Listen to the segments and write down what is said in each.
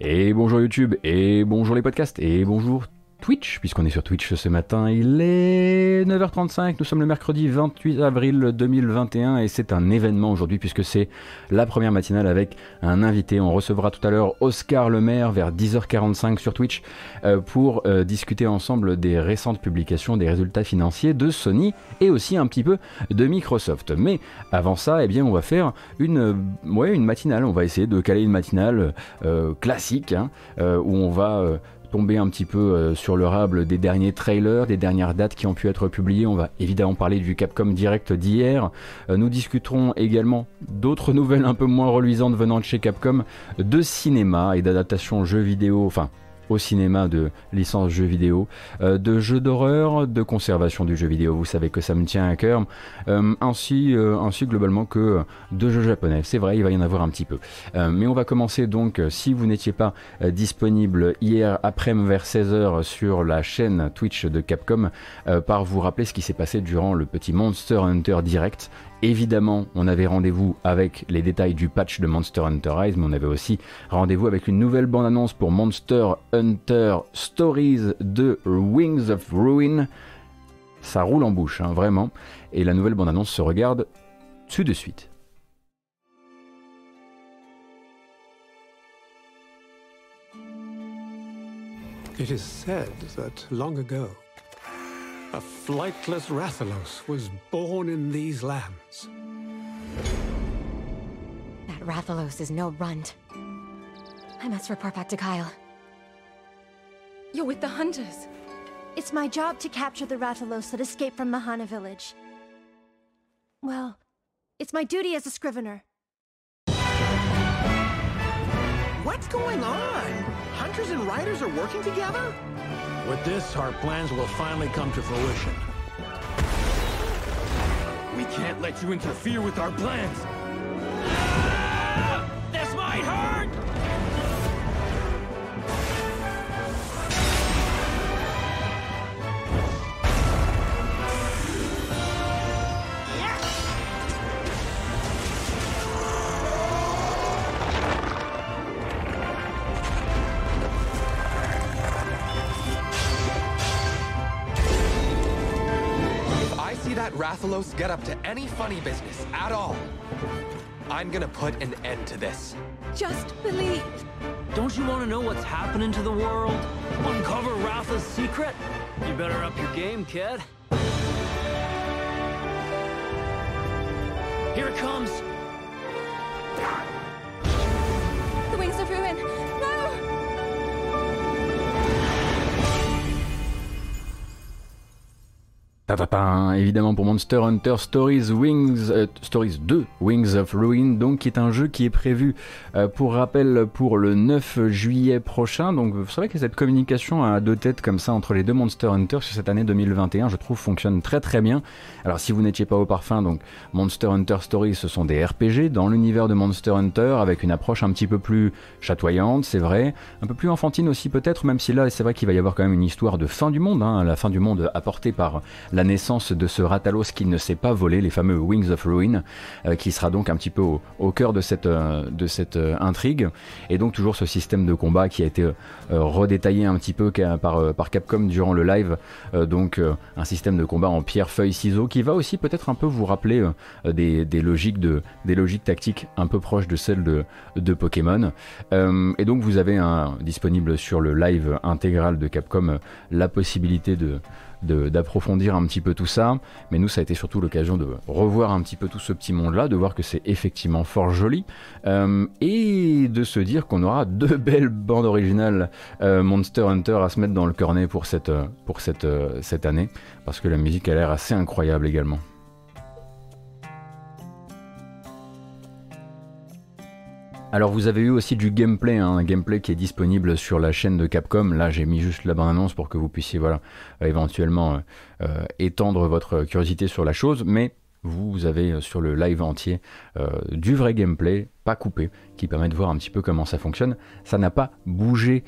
Et bonjour YouTube, et bonjour les podcasts, et bonjour Twitch, puisqu'on est sur Twitch ce matin. Il est 9h35, nous sommes le mercredi 28 avril 2021 et c'est un événement aujourd'hui puisque c'est la première matinale avec un invité. On recevra tout à l'heure Oscar Lemaire vers 10h45 sur Twitch euh, pour euh, discuter ensemble des récentes publications des résultats financiers de Sony et aussi un petit peu de Microsoft. Mais avant ça, eh bien, on va faire une, ouais, matinale. On va essayer de caler une matinale euh, classique hein, où on va tomber un petit peu euh, sur le rable des derniers trailers, des dernières dates qui ont pu être publiées. On va évidemment parler du Capcom Direct d'hier. Euh, nous discuterons également d'autres nouvelles un peu moins reluisantes venant de chez Capcom, de cinéma et d'adaptation jeux vidéo, enfin au cinéma de licence jeux vidéo, euh, de jeux d'horreur, de conservation du jeu vidéo, vous savez que ça me tient à cœur, euh, ainsi, euh, ainsi globalement que de jeux japonais. C'est vrai, il va y en avoir un petit peu. mais on va commencer donc, si vous n'étiez pas disponible hier après vers 16h sur la chaîne Twitch de Capcom, par vous rappeler ce qui s'est passé durant le petit Monster Hunter Direct Évidemment, on avait rendez-vous avec les détails du patch de Monster Hunter Rise, mais on avait aussi rendez-vous avec une nouvelle bande-annonce pour Monster Hunter Stories de Wings of Ruin. Ça roule en bouche, hein, vraiment. Et la nouvelle bande-annonce se regarde tout de suite. A flightless Rathalos was born in these lands. That Rathalos is no runt. I must report back to Kyle. You're with the hunters. It's my job to capture the Rathalos that escaped from Mahana village. Well, it's my duty as a scrivener. What's going on? Hunters and riders are working together? With this, our plans will finally come to fruition. We can't let you interfere with our plans! Rathalos get up to any funny business at all, I'm gonna put an end to this. Just believe. Don't you want to know what's happening to the world? Uncover Ratha's secret? You better up your game, kid. Here it comes. The wings of ruin. Évidemment pour Monster Hunter Stories Wings euh, Stories 2 Wings of Ruin donc qui est un jeu qui est prévu euh, pour rappel pour le 9 juillet prochain. Donc vous savez que cette communication à deux têtes comme ça entre les deux Monster Hunter sur cette année 2021 je trouve fonctionne très très bien. Alors si vous n'étiez pas au parfum donc Monster Hunter Stories ce sont des RPG dans l'univers de Monster Hunter avec une approche un petit peu plus chatoyante c'est vrai. Un peu plus enfantine aussi peut-être même si là c'est vrai qu'il va y avoir quand même une histoire de fin du monde hein, la fin du monde apportée par la naissance de ce Ratalos qui ne sait pas voler, les fameux Wings of Ruin, euh, qui sera donc un petit peu au, cœur de cette, euh, euh, intrigue. Et donc toujours ce système de combat qui a été redétaillé un petit peu par, Capcom durant le live. donc un système de combat en pierre, feuille, ciseaux qui va aussi peut-être un peu vous rappeler des, logiques tactiques un peu proches de celles de, Pokémon. et donc vous avez disponible sur le live intégral de Capcom la possibilité de d'approfondir un petit peu tout ça. Mais nous, ça a été surtout l'occasion de revoir un petit peu tout ce petit monde-là, de voir que c'est effectivement fort joli, euh, et de se dire qu'on aura deux belles bandes originales euh, Monster Hunter à se mettre dans le cornet pour cette, pour cette, cette année, parce que la musique a l'air assez incroyable également. Alors vous avez eu aussi du gameplay, hein, un gameplay qui est disponible sur la chaîne de Capcom. Là j'ai mis juste la bande-annonce pour que vous puissiez voilà, euh, éventuellement euh, euh, étendre votre curiosité sur la chose, mais vous avez sur le live entier du vrai gameplay, pas coupé, qui permet de voir un petit peu comment ça fonctionne. Ça n'a pas bougé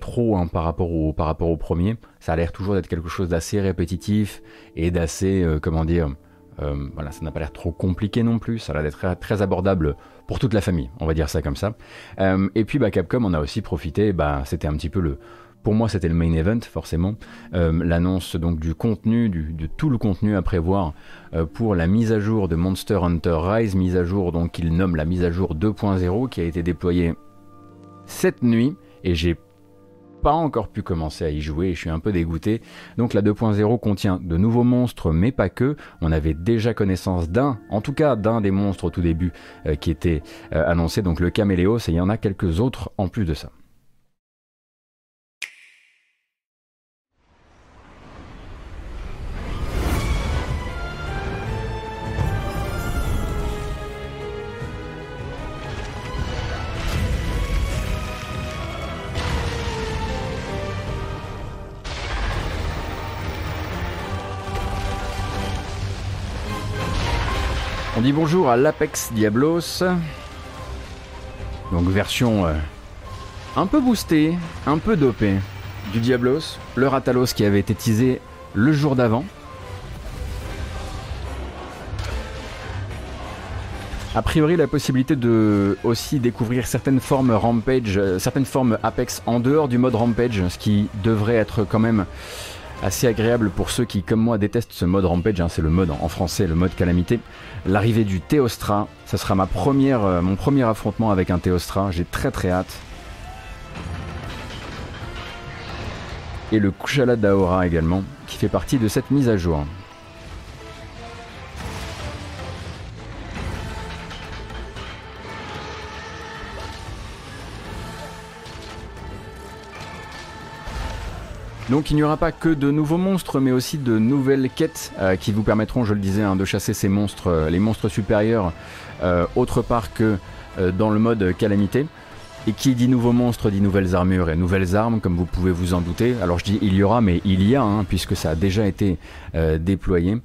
trop hein, par, rapport au, par rapport au premier. Ça a l'air toujours d'être quelque chose d'assez répétitif et d'assez, comment dire, voilà, ça n'a pas l'air trop compliqué non plus, ça a l'air d'être très, abordable pour toute la famille, on va dire ça comme ça. et puis bah, Capcom, on a aussi profité, bah, c'était un petit peu le, pour moi, c'était le main event, forcément. L'annonce donc du contenu, de tout le contenu à prévoir pour la mise à jour de Monster Hunter Rise, mise à jour donc qu'il nomme la mise à jour 2.0, qui a été déployée cette nuit, et j'ai pas encore pu commencer à y jouer, je suis un peu dégoûté. Donc la 2.0 contient de nouveaux monstres, mais pas que. On avait déjà connaissance d'un, en tout cas d'un des monstres au tout début euh, qui était euh, annoncé, donc le Caméléos, et il y en a quelques autres en plus de ça. On dit bonjour à l'Apex Diablos. Donc version euh, un peu boostée, un peu dopée du Diablos. Le Ratalos qui avait été teasé le jour d'avant. A priori, la possibilité de aussi découvrir certaines formes Rampage, euh, certaines formes Apex en dehors du mode Rampage, ce qui devrait être quand même assez agréable pour ceux qui, comme moi, détestent ce mode Rampage. Hein, c'est le mode en français, le mode Calamité. L'arrivée du Théostra, ça sera euh, mon premier affrontement avec un Théostra. J'ai très très hâte. Et le Kushala Daora également, qui fait partie de cette mise à jour. Donc il n'y aura pas que de nouveaux monstres, mais aussi de nouvelles quêtes euh, qui vous permettront, je le disais, hein, de chasser ces monstres, euh, les monstres supérieurs, euh, autre part que dans le mode calamité. Et qui dit nouveaux monstres dit nouvelles armures et nouvelles armes, comme vous pouvez vous en douter. Alors je dis il y aura, mais il y a, hein, puisque ça a déjà été déployé.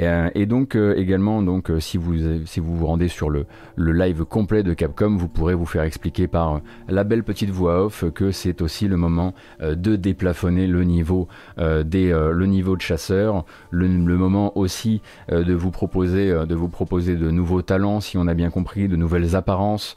Euh, et, donc euh, également, donc, euh, si, vous, si vous vous rendez sur le, le, live complet de Capcom, vous pourrez vous faire expliquer par la belle petite voix off que c'est aussi le moment de déplafonner le niveau, des, le niveau de chasseur, le, le moment aussi de, vous proposer, de vous proposer de nouveaux talents, si on a bien compris, de nouvelles apparences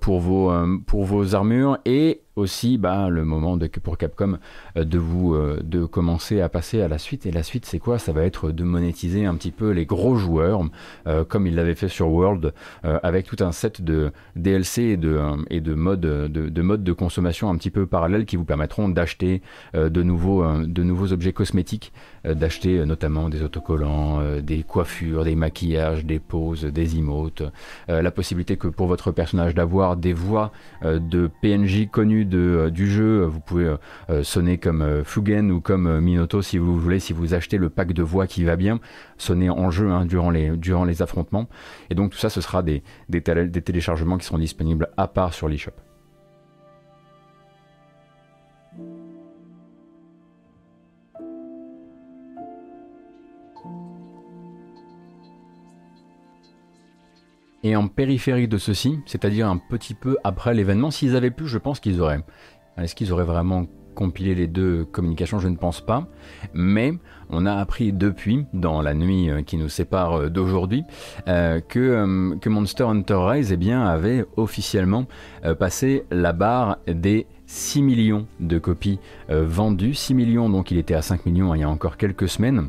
pour, vos, pour vos armures. Et aussi bah, le moment de, pour Capcom euh, de vous euh, de commencer à passer à la suite. Et la suite, c'est quoi? Ça va être de monétiser un petit peu les gros joueurs, euh, comme il l'avait fait sur World, avec tout un set de DLC et de, modes de, consommation un petit peu parallèles qui vous permettront d'acheter de nouveaux objets cosmétiques, d'acheter notamment des autocollants, des coiffures, des maquillages, des poses, des emotes, la possibilité que pour votre personnage d'avoir des voix de PNJ connus euh, du jeu, vous pouvez euh, euh, sonner comme Fugen ou comme Minoto si vous voulez, si vous achetez le pack de voix qui va bien, sonner en jeu hein, durant, les, durant les affrontements. Et donc tout ça, ce sera des téléchargements qui seront disponibles à part sur l'eShop. Et en périphérie de ceci, c'est-à-dire un petit peu après l'événement, s'ils avaient pu, je pense qu'ils auraient. Est-ce qu'ils auraient vraiment compilé les deux communications? Je ne pense pas. Mais on a appris depuis, dans la nuit euh, qui nous sépare euh, d'aujourd'hui, euh, que, Monster Hunter Rise eh avait officiellement passé la barre des 6 millions de copies vendues. 6 millions, donc il était à 5 millions il y a encore quelques semaines.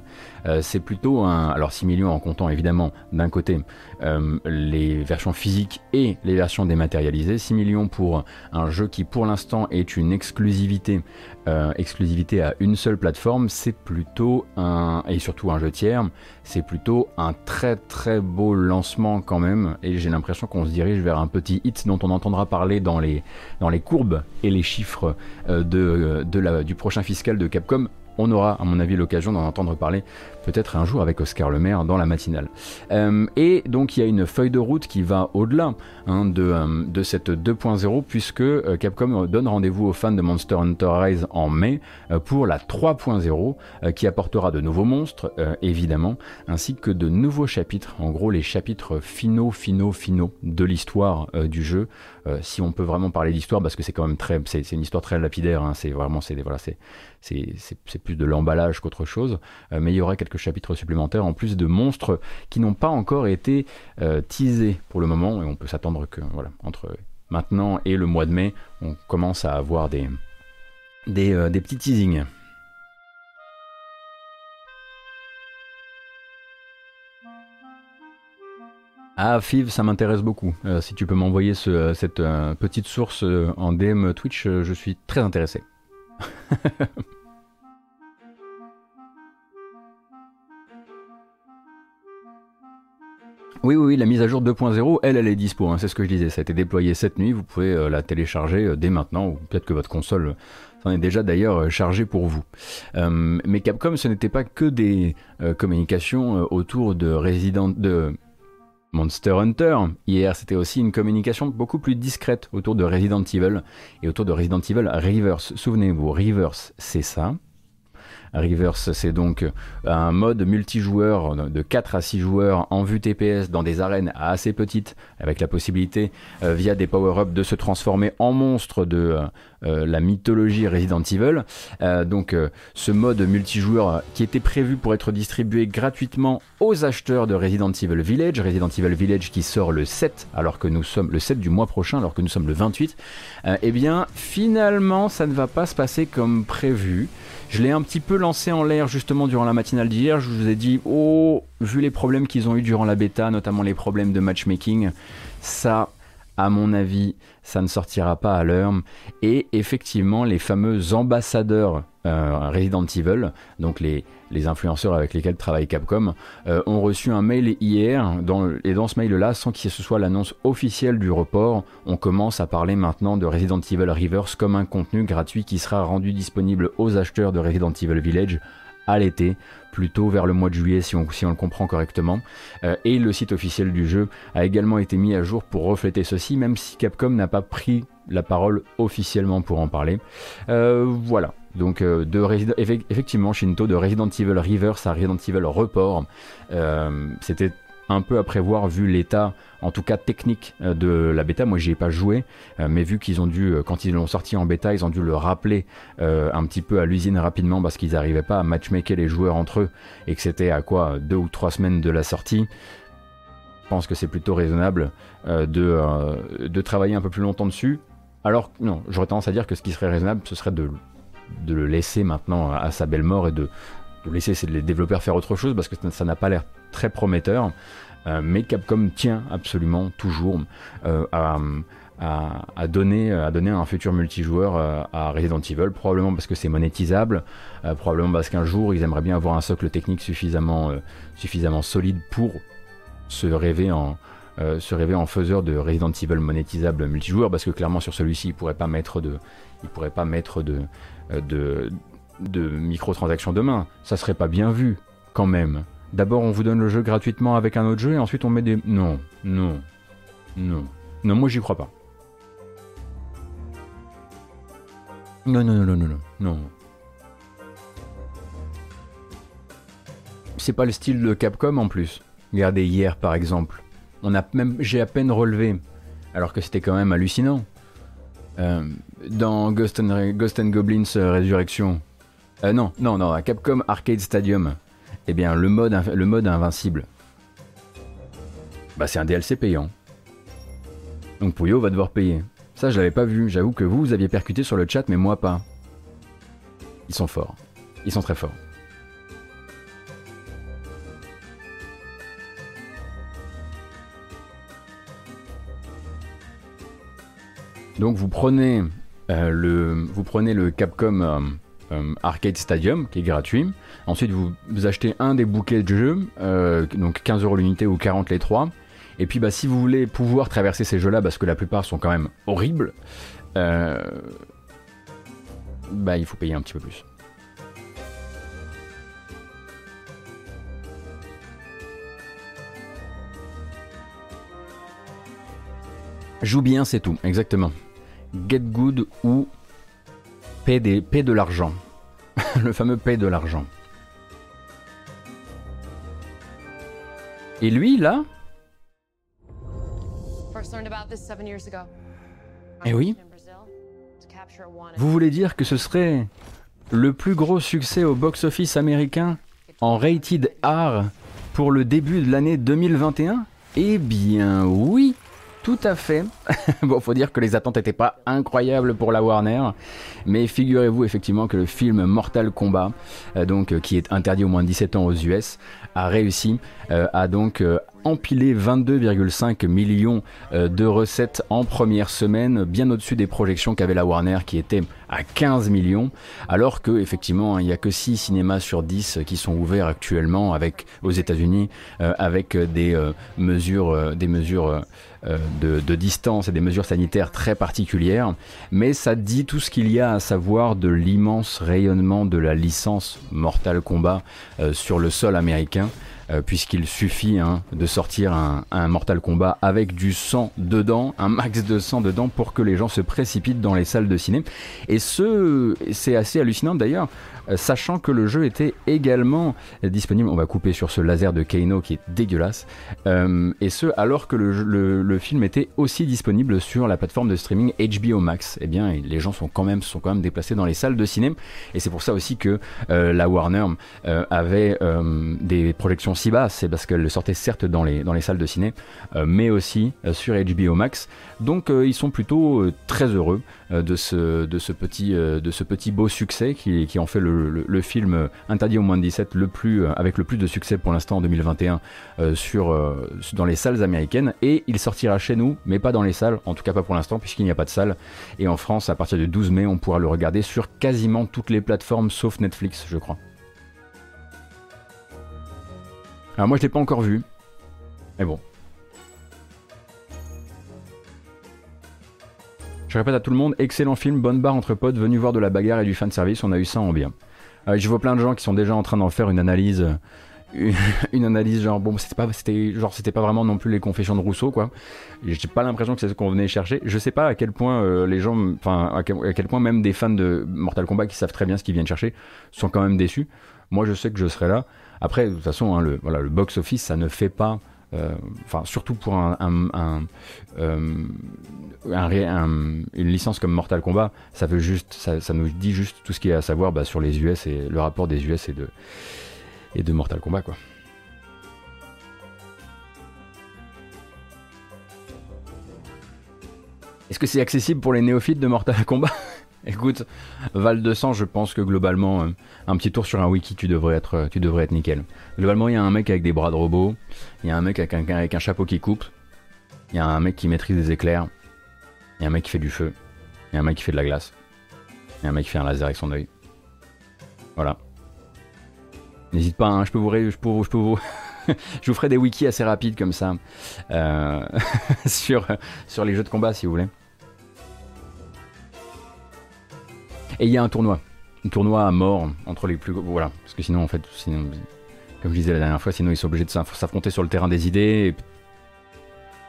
C'est plutôt un... Alors 6 millions en comptant évidemment d'un côté euh, les versions physiques et les versions dématérialisées. 6 millions pour un jeu qui pour l'instant est une exclusivité, euh, exclusivité à une seule plateforme, c'est plutôt un, et surtout un jeu tiers, c'est plutôt un très très beau lancement quand même, et j'ai l'impression qu'on se dirige vers un petit hit dont on entendra parler dans les, dans les courbes et les chiffres euh, de, de la, du prochain fiscal de Capcom on aura, à mon avis, l'occasion d'en entendre parler peut-être un jour avec Oscar Le Maire dans la matinale. Euh, et donc il y a une feuille de route qui va au-delà hein, de, euh, de, cette 2.0 puisque euh, Capcom donne rendez-vous aux fans de Monster Hunter Rise en mai pour la 3.0 qui apportera de nouveaux monstres évidemment ainsi que de nouveaux chapitres, en gros les chapitres finaux, finaux, finaux de l'histoire du jeu. si on peut vraiment parler d'histoire parce que c'est quand même très, c'est une histoire très lapidaire, hein, c'est vraiment, c'est voilà, c'est plus de l'emballage qu'autre chose, mais il y aura quelques chapitres supplémentaires en plus de monstres qui n'ont pas encore été teasés pour le moment, et on peut s'attendre que voilà, entre maintenant et le mois de mai, on commence à avoir des, des, des petits teasings. Ah, Fiv, ça m'intéresse beaucoup. Euh, si tu peux m'envoyer euh, cette euh, petite source en DM Twitch, je suis très intéressé. Oui, oui, la mise à jour 2.0, elle, elle est dispo, hein, c'est ce que je disais, ça a été déployé cette nuit, vous pouvez la télécharger dès maintenant, ou peut-être que votre console s'en est déjà d'ailleurs chargée pour vous. mais Capcom, ce n'était pas que des communications autour de Resident... de Monster Hunter. Hier, c'était aussi une communication beaucoup plus discrète autour de Resident Evil et autour de Resident Evil Reverse. Souvenez-vous, Reverse, c'est ça. Reverse, c'est donc un mode multijoueur de 4 à 6 joueurs en vue TPS dans des arènes assez petites, avec la possibilité, euh, via des power-ups, de se transformer en monstre de euh, euh, la mythologie Resident Evil. donc, ce mode multijoueur qui était prévu pour être distribué gratuitement aux acheteurs de Resident Evil Village, Resident Evil Village qui sort le 7, alors que nous sommes le 7 du mois prochain, alors que nous sommes le 28, eh bien, finalement, ça ne va pas se passer comme prévu. Je l'ai un petit peu lancé en l'air justement durant la matinale d'hier. Je vous ai dit, oh, vu les problèmes qu'ils ont eu durant la bêta, notamment les problèmes de matchmaking, ça, à mon avis, ça ne sortira pas à l'heure. Et effectivement, les fameux ambassadeurs euh, Resident Evil, donc les, les influenceurs avec lesquels travaille Capcom, euh, ont reçu un mail hier, et dans ce mail-là, sans que ce soit l'annonce officielle du report, on commence à parler maintenant de Resident Evil Reverse comme un contenu gratuit qui sera rendu disponible aux acheteurs de Resident Evil Village à l'été, plutôt vers le mois de juillet si on, le comprend correctement. Euh, et le site officiel du jeu a également été mis à jour pour refléter ceci, même si Capcom n'a pas pris la parole officiellement pour en parler. Euh, voilà, donc euh, de effectivement Shinto de Resident Evil Reverse à Resident Evil Report, c'était un peu à prévoir vu l'état, en tout cas technique euh, de la bêta. Moi, j'y ai pas joué, euh, mais vu qu'ils ont dû, euh, quand ils l'ont sorti en bêta, ils ont dû le rappeler un petit peu à l'usine rapidement parce qu'ils n'arrivaient pas à matchmaker les joueurs entre eux et que c'était à quoi deux ou trois semaines de la sortie. Je pense que c'est plutôt raisonnable de travailler un peu plus longtemps dessus. Alors, non, j'aurais tendance à dire que ce qui serait raisonnable, ce serait de, de le laisser maintenant à sa belle mort et de, laisser les développeurs faire autre chose parce que ça n'a pas l'air très prometteur. Euh, mais Capcom tient absolument toujours euh, à, donner, à donner un futur multijoueur euh, à Resident Evil, probablement parce que c'est monétisable, probablement parce qu'un jour ils aimeraient bien avoir un socle technique suffisamment solide pour se rêver en, se rêver en faiseur de Resident Evil monétisable multijoueur, parce que clairement sur celui-ci, il pourrait pas mettre de, il pourrait pas mettre de, de, de microtransactions demain. Ça serait pas bien vu, quand même. D'abord, on vous donne le jeu gratuitement avec un autre jeu et ensuite on met des. Non, non, non. Non, moi j'y crois pas. Non, non, non, non, non, non. C'est pas le style de Capcom en plus. Regardez hier par exemple. On a même, j'ai à peine relevé, alors que c'était quand même hallucinant. Euh, dans Ghost and, Goblins euh, Résurrection. Euh, non, non, non, à Capcom Arcade Stadium eh bien, le mode, le mode invincible, bah, c'est un DLC payant. Donc Puyo va devoir payer. Ça, je l'avais pas vu. J'avoue que vous, vous aviez percuté sur le chat, mais moi pas. Ils sont forts. Ils sont très forts. Donc vous prenez, euh, le, vous prenez le Capcom euh, euh, Arcade Stadium, qui est gratuit. Ensuite, vous, achetez un des bouquets de jeux, donc 15 euros l'unité ou 40 les trois. Et puis, bah, si vous voulez pouvoir traverser ces jeux-là, parce que la plupart sont quand même horribles, bah, il faut payer un petit peu plus. Joue bien, c'est tout, exactement. Get good ou paie, des, paie de l'argent. le fameux paie de l'argent. Et lui, là Eh oui Vous voulez dire que ce serait le plus gros succès au box-office américain en rated R pour le début de l'année 2021 Eh bien oui, tout à fait. bon, faut dire que les attentes n'étaient pas incroyables pour la Warner, mais figurez-vous effectivement que le film Mortal Kombat, euh, donc euh, qui est interdit au moins de 17 ans aux US, a réussi euh, à donc empilé 22,5 millions euh, de recettes en première semaine, bien au-dessus des projections qu'avait la Warner qui était à 15 millions, alors que effectivement il n'y a que 6 cinémas sur 10 qui sont ouverts actuellement avec aux États-Unis euh, avec des euh, mesures, de, distance et des mesures sanitaires très particulières, mais ça dit tout ce qu'il y a à savoir de l'immense rayonnement de la licence Mortal Kombat sur le sol américain. Euh, puisqu'il suffit hein, de sortir un, un, Mortal Kombat avec du sang dedans, un max de sang dedans pour que les gens se précipitent dans les salles de ciné. Et ce, c'est assez hallucinant d'ailleurs, sachant que le jeu était également disponible. On va couper sur ce laser de Kano qui est dégueulasse. Euh, et ce, alors que le, film était aussi disponible sur la plateforme de streaming HBO Max. Eh bien, les gens sont quand même, déplacés dans les salles de ciné. Et c'est pour ça aussi que euh, la Warner avait des projections si bas, c'est parce qu'elle le sortait certes dans les, salles de ciné, euh, mais aussi euh, sur HBO Max. Donc euh, ils sont plutôt très heureux de, ce, de, ce petit, de ce petit beau succès qui, qui en fait le, le, film interdit au moins de 17 le plus, avec le plus de succès pour l'instant en 2021 sur, dans les salles américaines. Et il sortira chez nous, mais pas dans les salles, en tout cas pas pour l'instant, puisqu'il n'y a pas de salle. Et en France, à partir du 12 mai, on pourra le regarder sur quasiment toutes les plateformes sauf Netflix, je crois. Alors moi je l'ai pas encore vu. Mais bon. Je répète à tout le monde, excellent film, bonne barre entre potes, venu voir de la bagarre et du fan service, on a eu ça en bien. Euh, je vois plein de gens qui sont déjà en train d'en faire une analyse. Une, une, analyse genre bon c'était pas c'était pas vraiment non plus les confessions de Rousseau quoi j'ai pas l'impression que c'est ce qu'on venait chercher je sais pas à quel point euh, les gens enfin à, quel, point même des fans de Mortal Kombat qui savent très bien ce qu'ils viennent chercher sont quand même déçus moi je sais que je serai là après, de toute façon, hein, le, voilà, le box-office, ça ne fait pas. Euh, enfin, surtout pour un, un, un, euh, une licence comme Mortal Kombat, ça veut juste, ça, ça, nous dit juste tout ce qu'il y a à savoir bah, sur les US et le rapport des US et de, et de Mortal Kombat, quoi. Est-ce que c'est accessible pour les néophytes de Mortal Kombat? Écoute, Val de Sang, je pense que globalement, euh, un petit tour sur un wiki, tu devrais être, euh, tu devrais être nickel. Globalement, il y a un mec avec des bras de robot, il y a un mec avec un, chapeau qui coupe, il y a un mec qui maîtrise des éclairs, il y a un mec qui fait du feu, il y a un mec qui fait de la glace, il y a un mec qui fait un laser avec son œil. Voilà. N'hésite pas, hein, je peux vous, je peux, je peux vous, je vous ferai des wikis assez rapides comme ça euh, sur, sur les jeux de combat si vous voulez. Et il y a un tournoi. Un tournoi à mort entre les plus. Voilà. Parce que sinon, en fait, sinon, comme je disais la dernière fois, sinon ils sont obligés de s'affronter sur le terrain des idées. Et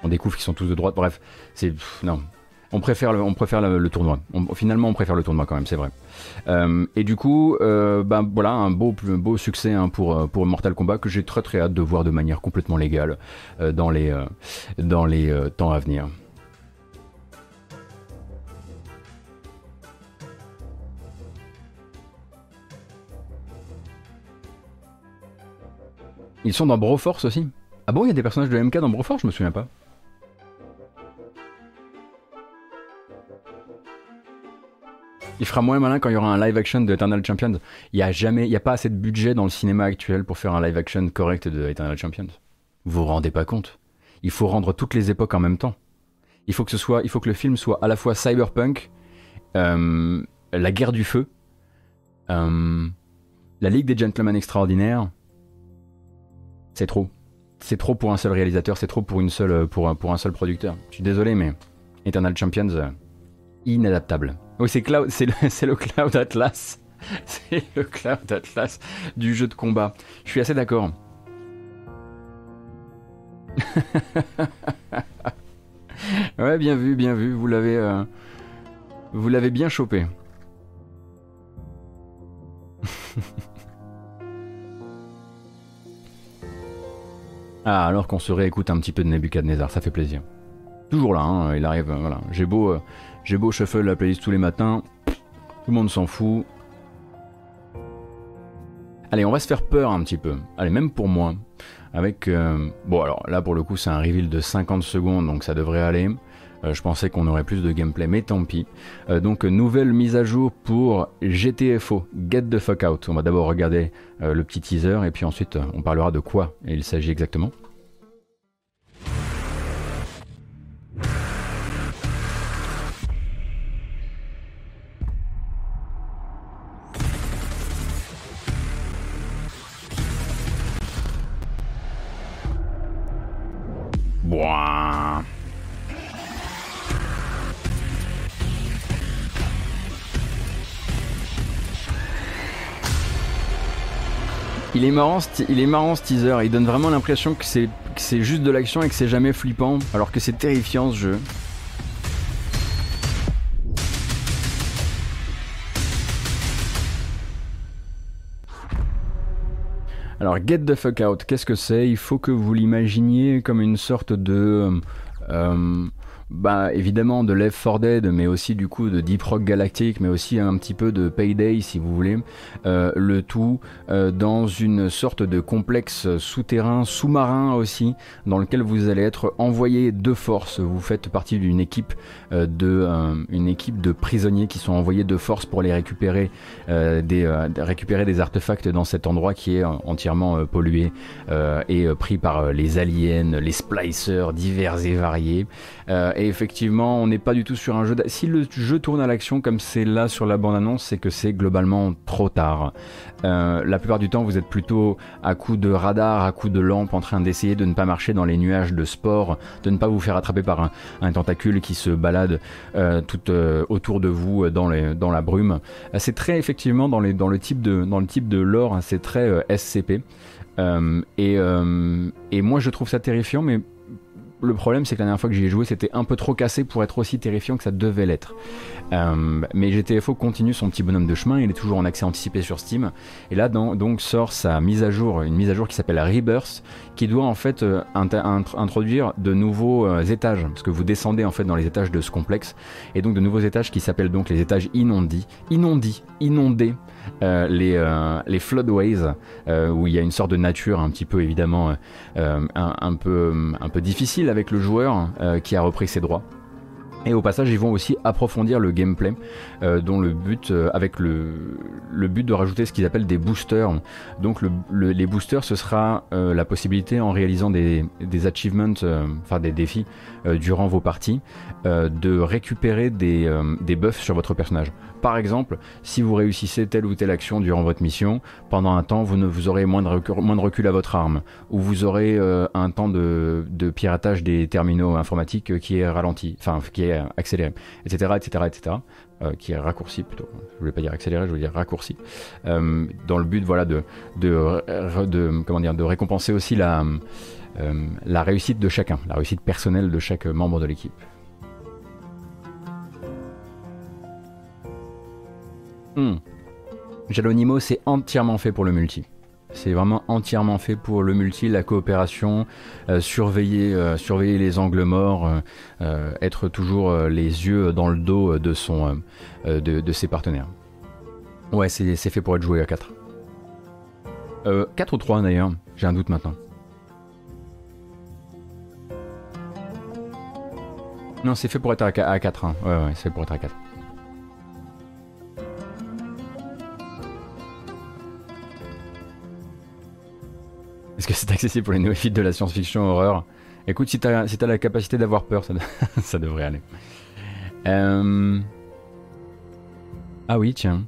on découvre qu'ils sont tous de droite. Bref, c'est. Non. On préfère le, tournoi. Finalement, on préfère le tournoi quand même, c'est vrai. Euh, et du coup, euh, ben voilà, un beau, succès hein, pour, pour Mortal Kombat que j'ai très très hâte de voir de manière complètement légale euh, dans les, euh, euh, temps à venir. Ils sont dans Broforce aussi Ah bon, il y a des personnages de MK dans Broforce Je me souviens pas. Il fera moins malin quand il y aura un live action de Eternal Champions. Il n'y a jamais, il y a pas assez de budget dans le cinéma actuel pour faire un live action correct de Eternal Champions. Vous vous rendez pas compte Il faut rendre toutes les époques en même temps. Il faut que ce soit, il faut que le film soit à la fois cyberpunk, euh, la guerre du feu, euh, la Ligue des Gentlemen extraordinaires, c'est trop. C'est trop pour un seul réalisateur, c'est trop pour, pour un seul producteur. Je suis désolé, mais Eternal Champions, euh, inadaptable. Oui, c'est le, Cloud Atlas. C'est le Cloud Atlas du jeu de combat. Je suis assez d'accord. ouais, bien vu, bien vu. Vous l'avez, euh, vous l'avez bien chopé. Ah, alors qu'on se réécoute un petit peu de Nebuchadnezzar, ça fait plaisir. Toujours là, hein, il arrive, voilà. J'ai beau, euh, j'ai beau shuffle la playlist tous les matins, tout le monde s'en fout. Allez, on va se faire peur un petit peu. Allez, même pour moi. Avec. Euh, bon, alors là, pour le coup, c'est un reveal de 50 secondes, donc ça devrait aller. Euh, je pensais qu'on aurait plus de gameplay, mais tant pis. Euh, donc, nouvelle mise à jour pour GTFO, Get the Fuck Out. On va d'abord regarder le petit teaser, et puis ensuite, on parlera de quoi il s'agit exactement. Il est marrant, il est marrant ce teaser. Il donne vraiment l'impression que c'est juste de l'action et que c'est jamais flippant, alors que c'est terrifiant ce jeu. Alors, Get the Fuck Out, qu'est-ce que c'est? Il faut que vous l'imaginiez comme une sorte de... Euh, bah évidemment de Left 4 Dead, mais aussi du coup de Deep Rock Galactic, mais aussi un petit peu de Payday si vous voulez. Euh, le tout euh, dans une sorte de complexe souterrain, sous-marin aussi, dans lequel vous allez être envoyé de force. Vous faites partie d'une équipe euh, de une équipe de prisonniers qui sont envoyés de force pour les récupérer des récupérer des artefacts dans cet endroit qui est entièrement pollué et pris par les aliens, les splicers divers et variés. Et effectivement, on n'est pas du tout sur un jeu. Si le jeu tourne à l'action comme c'est là sur la bande-annonce, c'est que c'est globalement trop tard. Euh, la plupart du temps, vous êtes plutôt à coup de radar, à coup de lampe, en train d'essayer de ne pas marcher dans les nuages de sport, de ne pas vous faire attraper par un, tentacule qui se balade euh, tout euh, autour de vous dans, la brume. c'est très effectivement dans, le type de, dans le type de lore, hein, c'est très SCP. et moi, je trouve ça terrifiant, mais le problème, c'est que la dernière fois que j'y ai joué, c'était un peu trop cassé pour être aussi terrifiant que ça devait l'être. Euh, mais GTFO continue son petit bonhomme de chemin, il est toujours en accès anticipé sur Steam. Et là, donc, sort sa mise à jour, une mise à jour qui s'appelle Rebirth, qui doit en fait euh, introduire de nouveaux euh, étages, parce que vous descendez en fait dans les étages de ce complexe, et donc de nouveaux étages qui s'appellent donc les étages inondis, inondis, inondés. Les, les floodways où il y a une sorte de nature un petit peu évidemment un, peu, difficile avec le joueur qui a repris ses droits. Et au passage, ils vont aussi approfondir le gameplay, euh, dont le but, euh, avec le, but de rajouter ce qu'ils appellent des boosters. Donc le, les boosters, ce sera euh, la possibilité, en réalisant des, des achievements, enfin des défis durant vos parties, de récupérer des, des buffs sur votre personnage. Par exemple, si vous réussissez telle ou telle action durant votre mission, pendant un temps, vous, ne, vous aurez moins de, recul, à votre arme, ou vous aurez un temps de, piratage des terminaux informatiques qui est ralenti, qui est accéléré, etc., etc., etc., qui est raccourci plutôt. Je voulais pas dire accéléré, je voulais dire raccourci, euh, dans le but, voilà, de, de, de, comment dire, de récompenser aussi euh, la réussite de chacun, la réussite personnelle de chaque membre de l'équipe. Hmm. Jalonimo, c'est entièrement fait pour le multi. C'est vraiment entièrement fait pour le multi, la coopération, euh, surveiller, euh, surveiller les angles morts, euh, être toujours les yeux dans le dos de, ses partenaires. Ouais, c'est fait pour être joué à 4. 4 ou 3 d'ailleurs, j'ai un doute maintenant. Non, c'est fait pour être à 4. Hein. Ouais, ouais, c'est fait pour être à 4. Est-ce que c'est accessible pour les néophytes de la science-fiction horreur Écoute, si t'as si la capacité d'avoir peur, ça, devrait aller. Euh, ah oui, tiens.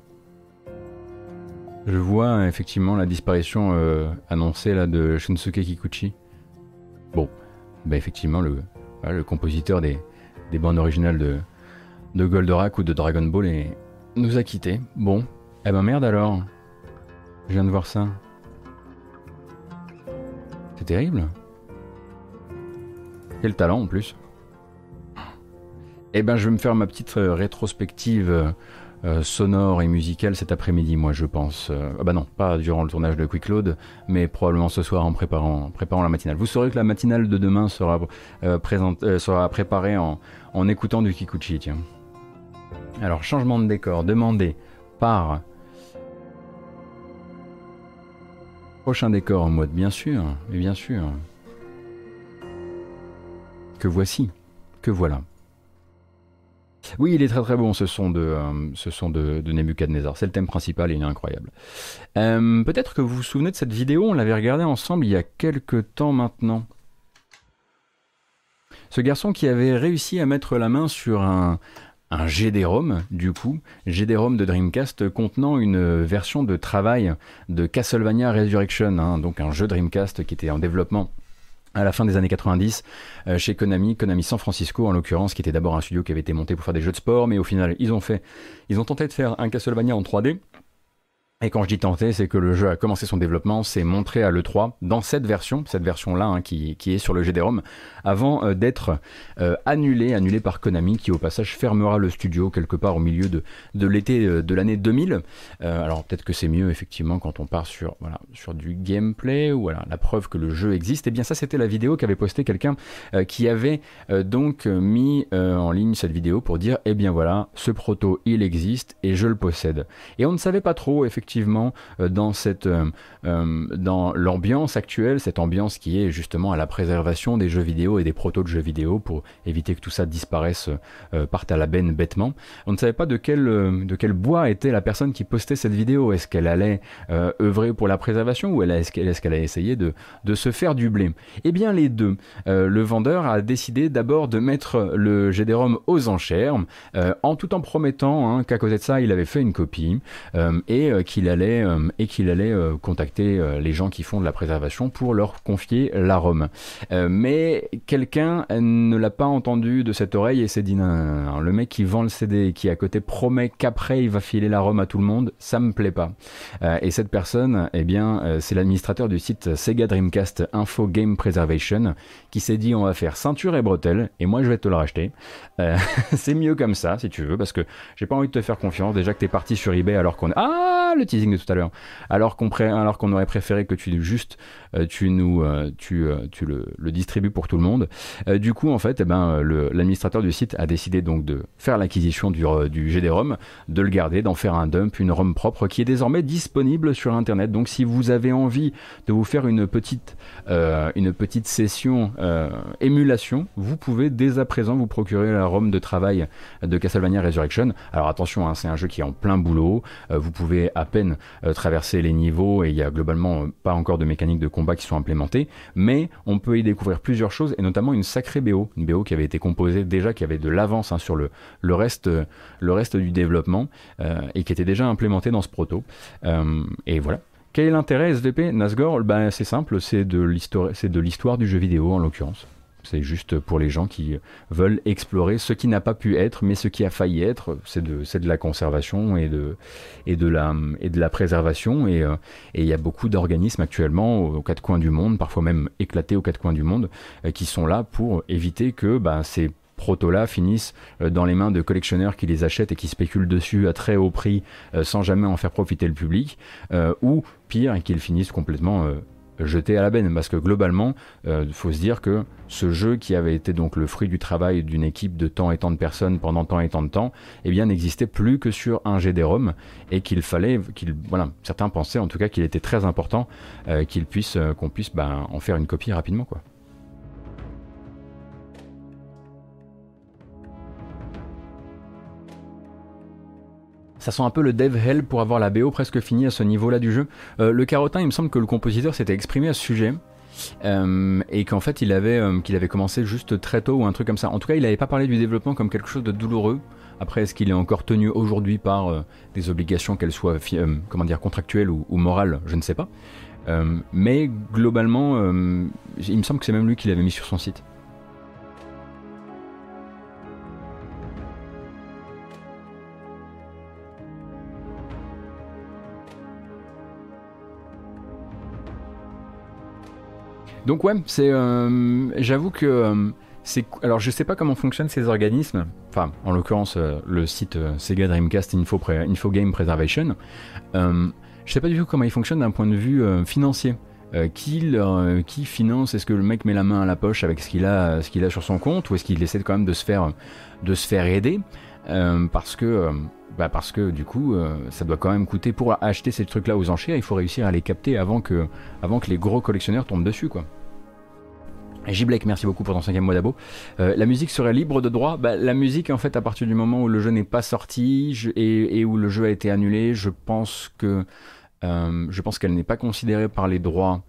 Je vois effectivement la disparition euh, annoncée de Shunsuke Kikuchi. Bon, bah effectivement, le, compositeur des, des, bandes originales de, de Goldorak ou de Dragon Ball nous a quittés. Bon, eh ben merde alors. Je viens de voir ça. C'est terrible. Quel talent en plus. Eh ben, je vais me faire ma petite euh, rétrospective euh, euh, sonore et musicale cet après-midi, moi, je pense. ah bah non, pas durant le tournage de Quick Load, mais probablement ce soir en préparant, la matinale. Vous saurez que la matinale de demain sera, sera préparée en, en écoutant du Kikuchi, tiens. Alors, changement de décor demandé par Prochain décor en mode, bien sûr, et bien sûr. Que voici, que voilà. Oui, il est très très bon ce son de, euh, ce son de, de Nebuchadnezzar. C'est le thème principal et il est incroyable. Euh, peut-être que vous vous souvenez de cette vidéo, on l'avait regardée ensemble il y a quelques temps maintenant. Ce garçon qui avait réussi à mettre la main sur un, un GD-ROM, du coup, GD-ROM de Dreamcast contenant une version de travail de Castlevania Resurrection, hein, donc un jeu Dreamcast qui était en développement à la fin des années 90 euh, chez Konami, Konami San Francisco en l'occurrence, qui était d'abord un studio qui avait été monté pour faire des jeux de sport, mais au final ils ont fait, ils ont tenté de faire un Castlevania en 3D et quand je dis tenter, c'est que le jeu a commencé son développement, c'est montré à l'E3 dans cette version, cette version-là hein, qui, qui, est sur le GD-ROM, avant euh, d'être euh, annulé, annulé par Konami, qui au passage fermera le studio quelque part au milieu de, de l'été euh, de l'année 2000. Euh, alors peut-être que c'est mieux effectivement quand on part sur, voilà, sur du gameplay ou voilà, la preuve que le jeu existe. Et eh bien ça c'était la vidéo qu'avait posté quelqu'un qui avait donc mis en ligne cette vidéo pour dire, eh bien voilà, ce proto il existe et je le possède. Et on ne savait pas trop effectivement euh, dans cette euh, euh, dans l'ambiance actuelle, cette ambiance qui est justement à la préservation des jeux vidéo et des protos de jeux vidéo pour éviter que tout ça disparaisse, parte à la benne bêtement. On ne savait pas de quel de quel bois était la personne qui postait cette vidéo. Est-ce qu'elle allait œuvrer pour la préservation ou est-ce qu'elle est allait essayer de de se faire du blé? Eh bien les deux. le vendeur a décidé d'abord de mettre le GD-ROM aux enchères, en tout en promettant hein, qu'à côté de ça, il avait fait une copie et qu'il allait euh, et qu'il allait euh, contacter euh, les gens qui font de la préservation pour leur confier la Rome. mais quelqu'un ne l'a pas entendu de cette oreille et s'est dit non, le mec qui vend le CD qui à côté promet qu'après il va filer la Rome à tout le monde, ça me plaît pas. et cette personne, eh bien, c'est l'administrateur du site Sega Dreamcast Info Game Preservation qui s'est dit on va faire ceinture et bretelles et moi je vais te le racheter. c'est mieux comme ça si tu veux parce que j'ai pas envie de te faire confiance déjà que t'es parti sur eBay alors qu'on ah le teasing de tout à l'heure. Alors qu'on alors qu'on aurait préféré que tu juste tu nous euh, tu, euh, le, distribues pour tout le monde. du coup en fait, eh ben l'administrateur du site a décidé donc de faire l'acquisition du, du GD-ROM, de le garder, d'en faire un dump, une ROM propre qui est désormais disponible sur internet. Donc si vous avez envie de vous faire une petite session émulation, vous pouvez dès à présent vous procurer la ROM de travail de Castlevania Resurrection. Alors attention, hein, c'est un jeu qui est en plein boulot. vous pouvez à peine euh, traverser les niveaux et il y a globalement euh, pas encore de mécaniques de combat qui sont implémentées, mais on peut y découvrir plusieurs choses et notamment une sacrée BO, une BO qui avait été composée déjà, qui avait de l'avance hein, sur le, le, reste, euh, le reste du développement et qui était déjà implémentée dans ce proto. et voilà, quel est l'intérêt SVP Nasgor? Ben, C'est simple, c'est de l'histoire du jeu vidéo en l'occurrence. C'est juste pour les gens qui veulent explorer ce qui n'a pas pu être, mais ce qui a failli être. C'est de, de la conservation et de, et de, la, et de la préservation. Euh, et il y a beaucoup d'organismes actuellement aux, quatre coins du monde, parfois même éclatés aux quatre coins du monde, euh, qui sont là pour éviter que bah, ces protos-là finissent euh, dans les mains de collectionneurs qui les achètent et qui spéculent dessus à très haut prix sans jamais en faire profiter le public, ou pire, qu'ils finissent complètement jeté à la benne. Parce que globalement euh, faut se dire que ce jeu qui avait été donc le fruit du travail d'une équipe de tant et tant de personnes pendant tant et tant de temps eh bien n'existait plus que sur un GD-ROM et qu'il fallait qu'il voilà certains pensaient en tout cas qu'il était très important euh, qu'il puisse euh, qu'on puisse ben, en faire une copie rapidement quoi Ça sent un peu le dev hell pour avoir la BO presque finie à ce niveau-là du jeu. Euh, le carotin, il me semble que le compositeur s'était exprimé à ce sujet. Euh, et qu'en fait il avait, euh, avait commencé juste très tôt ou un truc comme ça. En tout cas, il n'avait pas parlé du développement comme quelque chose de douloureux. Après, est-ce qu'il est encore tenu aujourd'hui par des obligations, qu'elles soient comment dire, contractuelles ou, ou, morales Je ne sais pas. mais globalement, il me semble que c'est même lui qui l'avait mis sur son site. Donc ouais, c'est, euh, j'avoue que euh, c'est, alors je sais pas comment fonctionnent ces organismes. Enfin, en l'occurrence, euh, le site Sega Dreamcast Info, Game Preservation. je sais pas du tout comment il fonctionne d'un point de vue financier. qui, qui finance? Est-ce que le mec met la main à la poche avec ce qu'il a, ce qu'il a sur son compte, ou est-ce qu'il essaie quand même de se faire, de se faire aider? Parce que bah parce que du coup, ça doit quand même coûter pour acheter ces trucs-là aux enchères. Il faut réussir à les capter avant que, avant que les gros collectionneurs tombent dessus, quoi. J. Merci beaucoup pour ton cinquième mois d'abo. la musique serait libre de droit? Bah, La musique, en fait, à partir du moment où le jeu n'est pas sorti et, où le jeu a été annulé, je pense que je pense qu'elle n'est pas considérée par les droits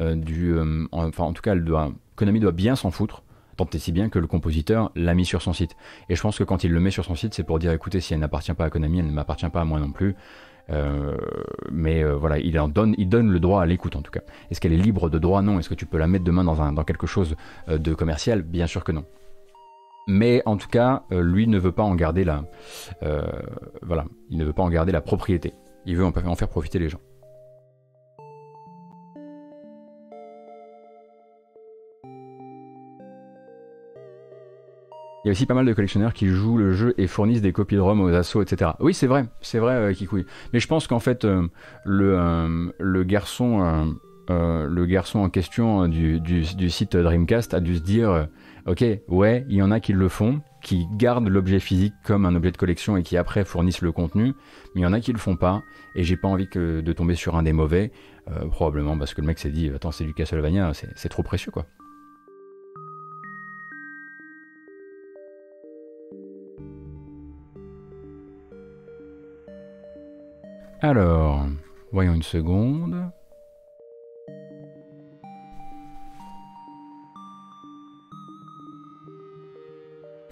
du. enfin, en tout cas, elle doit, Konami doit bien s'en foutre. Tant si bien que le compositeur l'a mis sur son site. Et je pense que quand il le met sur son site, c'est pour dire écoutez, si elle n'appartient pas à Konami, elle ne m'appartient pas à moi non plus. Euh, mais euh, voilà, il, en donne, le droit à l'écoute en tout cas. Est-ce qu'elle est libre de droit? Non. Est-ce que tu peux la mettre demain dans quelque chose euh, de commercial? Bien sûr que non. Mais en tout cas, lui ne veut pas en garder la, voilà, il ne veut pas en garder la propriété. Il veut en faire profiter les gens. Il y a aussi pas mal de collectionneurs qui jouent le jeu et fournissent des copies de ROM aux assos, etc. Oui, c'est vrai, c'est vrai, euh. Mais je pense qu'en fait, euh, le, euh, le, garçon, le garçon en question du, du, site Dreamcast a dû se dire Ok, ouais, il y en a qui le font, qui gardent l'objet physique comme un objet de collection et qui après fournissent le contenu, mais il y en a qui le font pas, et j'ai pas envie que, de tomber sur un des mauvais, probablement parce que le mec s'est dit Attends, c'est du Castlevania, c'est trop précieux quoi. Alors, voyons une seconde.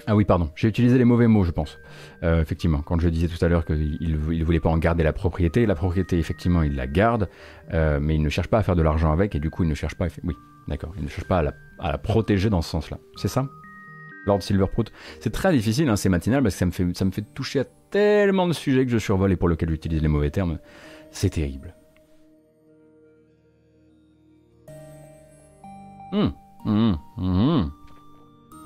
Ah oui, pardon, j'ai utilisé les mauvais mots, je pense. Euh, effectivement, quand je disais tout à l'heure qu'il ne voulait pas en garder la propriété, la propriété, effectivement, il la garde, euh, mais il ne cherche pas à faire de l'argent avec, et du coup, il ne cherche pas... Oui, d'accord, il ne cherche pas à la, protéger dans ce sens-là. C'est ça? Lord Silverprout. C'est très difficile, hein, c'est matinal, parce que ça me, fait, ça me fait toucher à tellement de sujets que je survole et pour lesquels j'utilise les mauvais termes. C'est terrible. Hum, hum,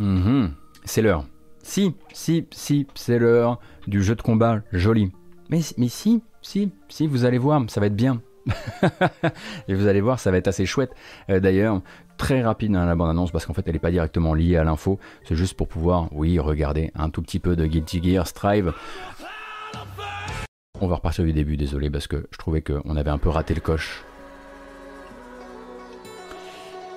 hum, c'est l'heure. Si, si, si, c'est l'heure du jeu de combat joli. Mais, mais si, si, si, vous allez voir, ça va être bien. et vous allez voir, ça va être assez chouette. Euh, d'ailleurs, très rapide dans hein, la bande-annonce parce qu'en fait elle n'est pas directement liée à l'info. C'est juste pour pouvoir, oui, regarder un tout petit peu de Guilty Gear Strive. On va repartir du début, désolé, parce que je trouvais qu'on avait un peu raté le coche.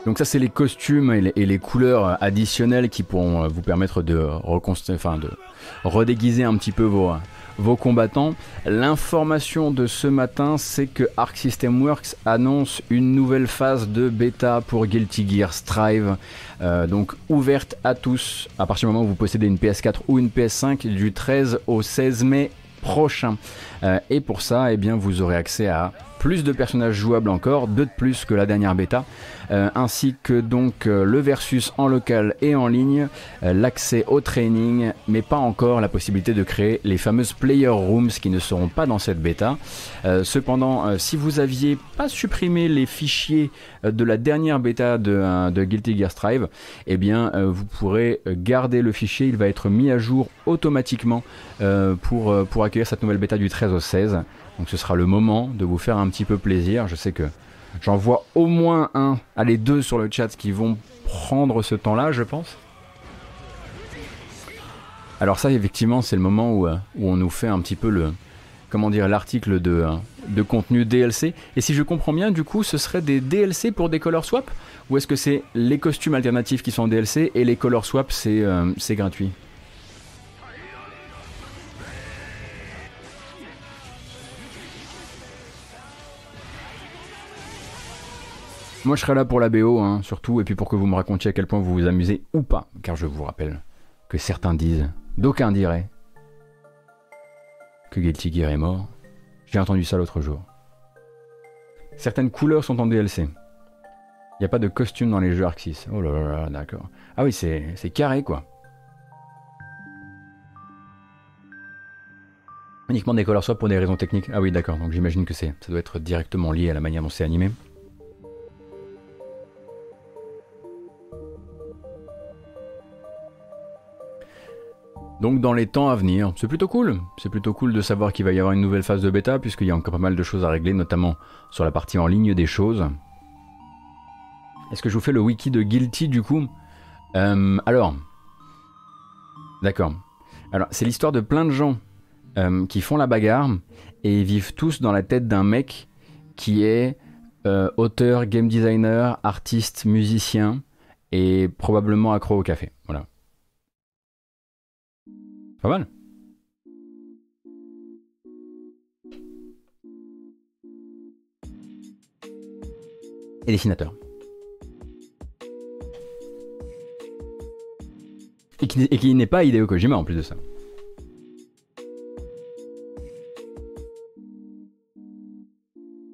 Donc ça c'est les costumes et les, couleurs additionnelles qui pourront euh, vous permettre de, enfin, de redéguiser un petit peu vos, vos combattants. L'information de ce matin, c'est que Arc System Works annonce une nouvelle phase de bêta pour Guilty Gear Strive, euh, donc ouverte à tous à partir du moment où vous possédez une PS4 ou une PS5 du 13 au 16 mai prochain. Euh, et pour ça, eh bien, vous aurez accès à plus de personnages jouables encore, deux de plus que la dernière bêta, euh, ainsi que donc euh, le versus en local et en ligne, l'accès au training, mais pas encore la possibilité de créer les fameuses player rooms qui ne seront pas dans cette bêta. cependant, si vous aviez pas supprimé les fichiers de la dernière bêta de, de Guilty Gear Strive, eh bien, vous pourrez garder le fichier, il va être mis à jour automatiquement pour, pour accueillir cette nouvelle bêta du 13 au 16. Donc ce sera le moment de vous faire un petit peu plaisir. Je sais que j'en vois au moins un, allez deux sur le chat qui vont prendre ce temps-là, je pense. Alors ça, effectivement, c'est le moment où, euh, où, on nous fait un petit peu le, comment dire, l'article de, euh, de contenu DLC. Et si je comprends bien, du coup, ce serait des DLC pour des color swap Ou est-ce que c'est les costumes alternatifs qui sont DLC et les color swap, c'est euh, gratuit? Moi, je serai là pour la BO, hein, surtout, et puis pour que vous me racontiez à quel point vous vous amusez ou pas, car je vous rappelle que certains disent, d'aucuns diraient, que Guilty Gear est mort. J'ai entendu ça l'autre jour. Certaines couleurs sont en DLC. Il n'y a pas de costume dans les jeux Arxis. Oh là là, d'accord. Ah oui, c'est carré quoi. Uniquement des colors swap pour des raisons techniques. Ah oui, d'accord. Donc j'imagine que c'est, ça doit être directement lié à la manière dont c'est animé. Donc dans les temps à venir, c'est plutôt cool. C'est plutôt cool de savoir qu'il va y avoir une nouvelle phase de bêta, puisqu'il y a encore pas mal de choses à régler, notamment sur la partie en ligne des choses. Est-ce que je vous fais le wiki de Guilty du coup? Euh, Alors, d'accord. Alors, c'est l'histoire de plein de gens euh, qui font la bagarre et vivent tous dans la tête d'un mec qui est euh, auteur, game designer, artiste, musicien et probablement accro au café. Pas mal. Et dessinateur. Et qui, n'est pas Hideo Kojima en plus de ça.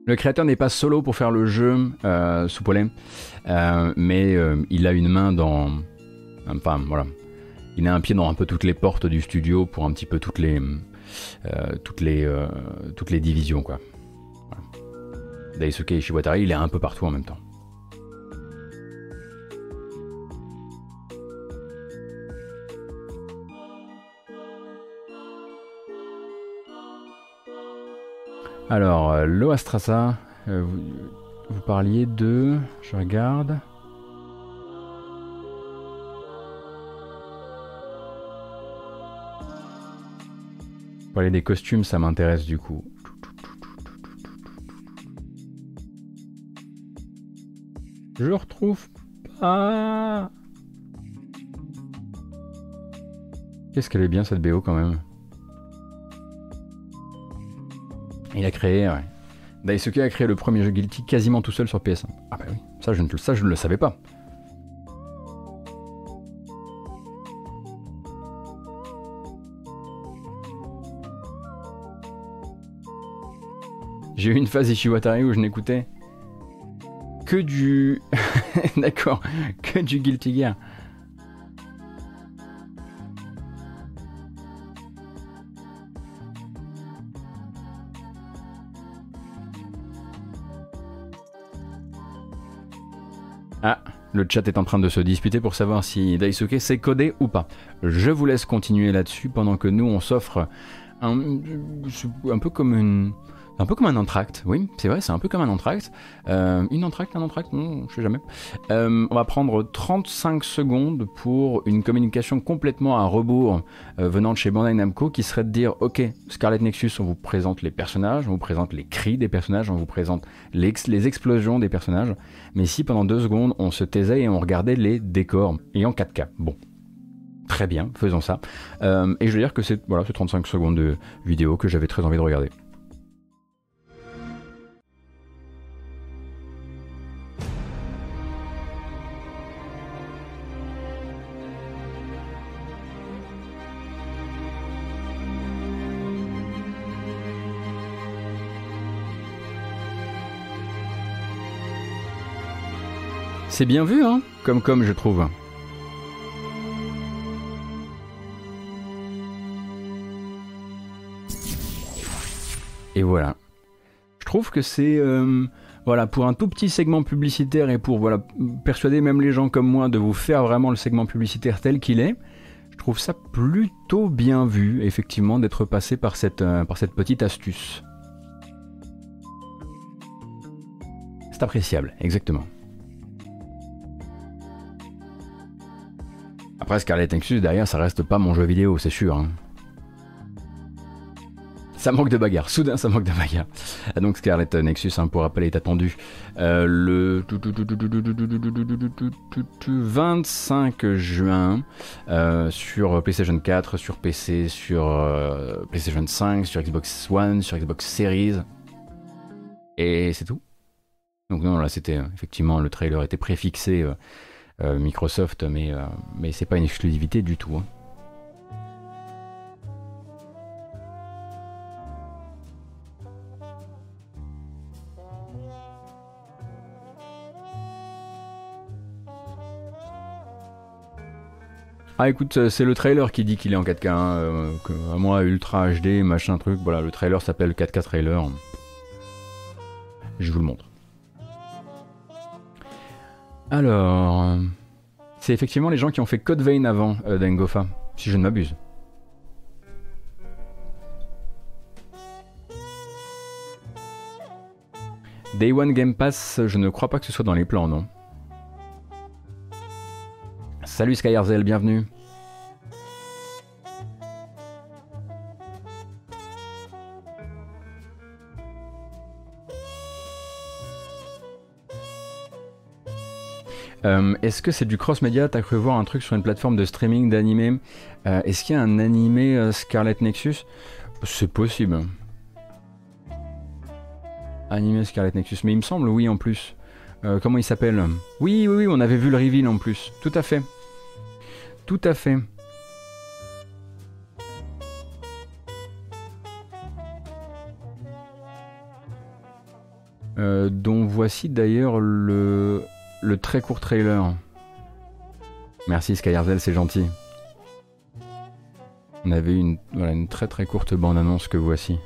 Le créateur n'est pas solo pour faire le jeu euh, sous euh, mais euh, il a une main dans. Enfin, voilà. Il a un pied dans un peu toutes les portes du studio pour un petit peu toutes les. euh, toutes, les euh, toutes les divisions, quoi. Voilà. Daisuke Ishiwatari, il est un peu partout en même temps. Alors, euh, Loastrasa, euh, vous, vous parliez de... Je regarde. Parliez des costumes, ça m'intéresse du coup. Je retrouve pas... Qu'est-ce qu'elle est bien cette BO quand même. Il a créé, ouais. Daisuke a créé le premier jeu Guilty quasiment tout seul sur PS1. Ah bah oui, ça, je ne le savais pas. J'ai eu une phase Ishiwatari où je n'écoutais que du... D'accord, que du Guilty Gear. Ah, le chat est en train de se disputer pour savoir si Daisuke sait coder ou pas. Je vous laisse continuer là-dessus pendant que nous on s'offre un, un peu comme une, un peu comme un entracte. Oui, c'est vrai, c'est un peu comme un entracte. Euh, une entracte, un entracte, non, je sais jamais. Euh, on va prendre 35 secondes pour une communication complètement à rebours euh, venant de chez Bandai Namco qui serait de dire ok Scarlet Nexus on vous présente les personnages, on vous présente les cris des personnages, on vous présente les, ex- les explosions des personnages, mais si pendant deux secondes on se taisait et on regardait les décors et en 4K. Bon. Très bien, faisons ça. Et je veux dire que c'est voilà, c'est 35 secondes de vidéo que j'avais très envie de regarder. C'est bien vu, hein Comme comme je trouve. Et voilà. Je trouve que c'est euh, voilà pour un tout petit segment publicitaire et pour voilà persuader même les gens comme moi de vous faire vraiment le segment publicitaire tel qu'il est. Je trouve ça plutôt bien vu, effectivement, d'être passé par cette, euh, par cette petite astuce. C'est appréciable, exactement. Après Scarlet Nexus, derrière, ça reste pas mon jeu vidéo, c'est sûr. hein. Ça manque de bagarre, soudain ça manque de bagarre. Donc Scarlet Nexus, hein, pour rappel, est attendu euh, le 25 juin euh, sur PlayStation 4, sur PC, sur euh, PlayStation 5, sur Xbox One, sur Xbox Series. Et c'est tout. Donc non, là c'était effectivement le trailer était préfixé Microsoft, mais, euh, mais c'est pas une exclusivité du tout. hein. Ah écoute, euh, c'est le trailer qui dit qu'il est en 4K, hein, euh, à moi Ultra HD, machin truc, voilà, le trailer s'appelle 4K trailer. Je vous le montre. Alors, euh, c'est effectivement les gens qui ont fait Code Vein avant euh, Dengofa, si je ne m'abuse. Day One Game Pass, je ne crois pas que ce soit dans les plans, non? Salut Skyarzel, bienvenue. Euh, Est-ce que c'est du cross-média? T'as cru voir un truc sur une plateforme de streaming d'animé? Euh, Est-ce qu'il y a un animé euh, Scarlet Nexus? C'est possible. Animé Scarlet Nexus, mais il me semble oui en plus. Euh, comment il s'appelle? Oui, oui, oui, on avait vu le reveal en plus. Tout à fait. Tout à fait. Dont voici d'ailleurs le, le très court trailer. Merci Skyarzel, c'est gentil. On avait une, voilà, une très très courte bande-annonce que voici.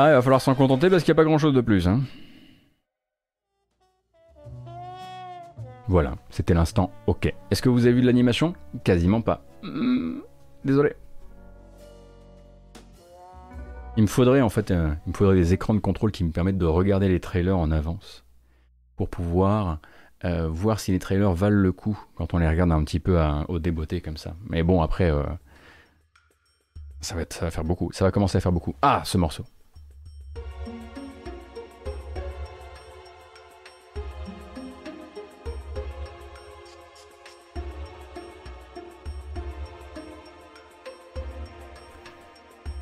Ah, il va falloir s'en contenter parce qu'il n'y a pas grand chose de plus. Hein. Voilà, c'était l'instant OK. Est-ce que vous avez vu de l'animation? Quasiment pas. Hmm, désolé. Il me faudrait en fait, euh, il me faudrait des écrans de contrôle qui me permettent de regarder les trailers en avance pour pouvoir euh, voir si les trailers valent le coup quand on les regarde un petit peu à- au débeauté comme ça. Mais bon, après, euh, ça, va être, ça va faire beaucoup. Ça va commencer à faire beaucoup. Ah, ce morceau.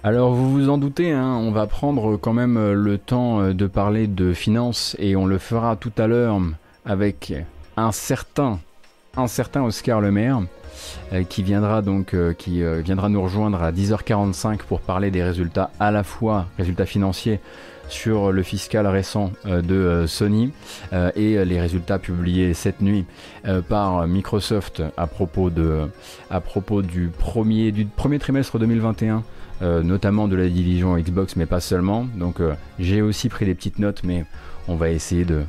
Alors vous vous en doutez, hein, on va prendre quand même euh, le temps euh, de parler de finances et on le fera tout à l'heure avec un certain, Oscar Le Maire euh, qui viendra donc qui viendra nous rejoindre à 10h45 pour parler des résultats à la fois résultats financiers sur le fiscal récent de Sony et les résultats publiés cette nuit par Microsoft à propos à propos du premier du premier trimestre 2021 euh, notamment de la division Xbox, mais pas seulement. Donc euh, j'ai aussi pris des petites notes, mais on va essayer de,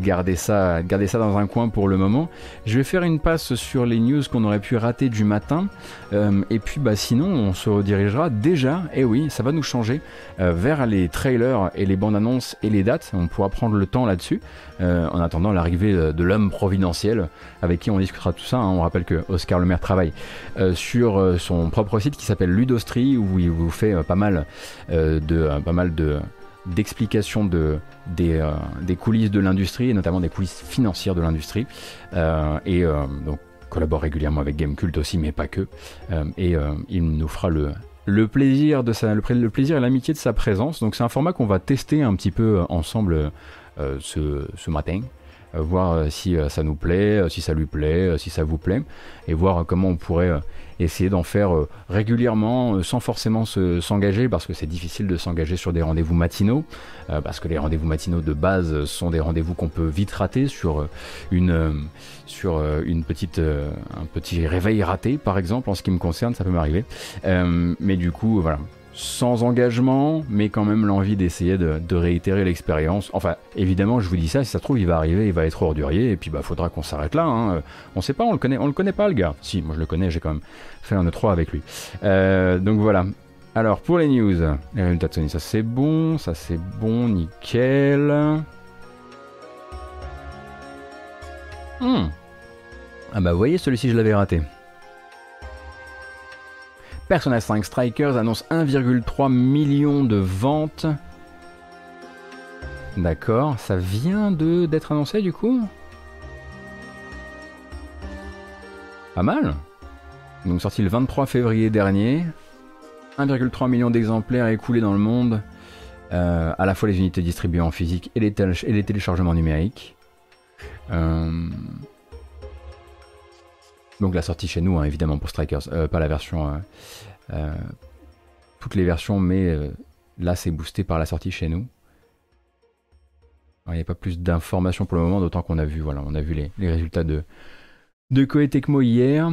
garder ça, dans un coin pour le moment. Je vais faire une passe sur les news qu'on aurait pu rater du matin, euh, et puis bah sinon on se redirigera déjà, et oui, ça va nous changer euh, vers les trailers et les bandes annonces et les dates. On pourra prendre le temps là-dessus, euh, en attendant l'arrivée de, l'homme providentiel, avec qui on discutera tout ça. hein. On rappelle que Oscar Le Maire travaille sur son propre site qui s'appelle Ludostri où il vous fait pas mal de d'explications de, des, euh, des coulisses de l'industrie, et notamment des coulisses financières de l'industrie. Euh, et euh, donc collabore régulièrement avec Gamecult aussi, mais pas que. Euh, et il nous fera le, le plaisir de sa, le, pla- le plaisir et l'amitié de sa présence. Donc c'est un format qu'on va tester un petit peu ensemble ce, ce matin. Euh, voir euh, si euh, ça nous plaît, si ça lui plaît, si ça vous plaît, et voir comment on pourrait essayer d'en faire régulièrement sans forcément se- s'engager, parce que c'est difficile de s'engager sur des rendez-vous matinaux, parce que les rendez-vous matinaux de base sont des rendez-vous qu'on peut vite rater sur une, sur une petite, un petit réveil raté, par exemple, en ce qui me concerne, ça peut m'arriver. Mais du coup, voilà. Sans engagement, mais quand même l'envie d'essayer de, réitérer l'expérience. Enfin, évidemment, je vous dis ça, si ça se trouve, il va arriver, il va être ordurier, et puis bah faudra qu'on s'arrête là. Hein. On sait pas, on le connaît, on le connaît pas le gars. Si, moi je le connais, j'ai quand même fait un E3 avec lui. Euh, donc voilà. Alors pour les news, les résultats de Sony, ça c'est bon, ça c'est bon, nickel. Hmm. Ah bah vous voyez, celui-ci je l'avais raté. Persona 5 Strikers annonce 1,3 million de ventes. D'accord, ça vient d'être annoncé du coup? Pas mal. Donc sorti le 23 février dernier. 1,3 million d'exemplaires écoulés dans le monde. Euh, à la fois les unités distribuées en physique et les, tél- et les téléchargements numériques. Euh, donc la sortie chez nous, hein, évidemment, pour Strikers. Euh, pas la version... euh, euh, toutes les versions, mais euh, là c'est boosté par la sortie chez nous. Il n'y a pas plus d'informations pour le moment, d'autant qu'on a vu, voilà, on a vu les, résultats de, de Koei hier.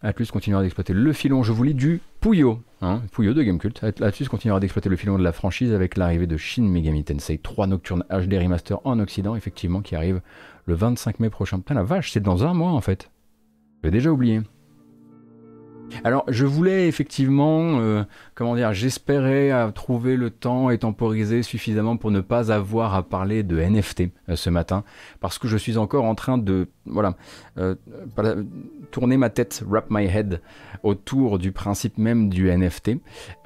Atlus continuera d'exploiter le filon, je vous lis, du Puyo, hein, Puyo de Gamecult. Atlus continuera d'exploiter le filon de la franchise avec l'arrivée de Shin Megami Tensei 3 Nocturne HD Remaster en Occident, effectivement, qui arrive le 25 mai prochain. Putain la vache, c'est dans un mois en fait. J'ai déjà oublié. Alors, je voulais effectivement, euh, comment dire, j'espérais trouver le temps et temporiser suffisamment pour ne pas avoir à parler de NFT euh, ce matin, parce que je suis encore en train de, voilà, tourner ma tête, wrap my head autour du principe même du NFT.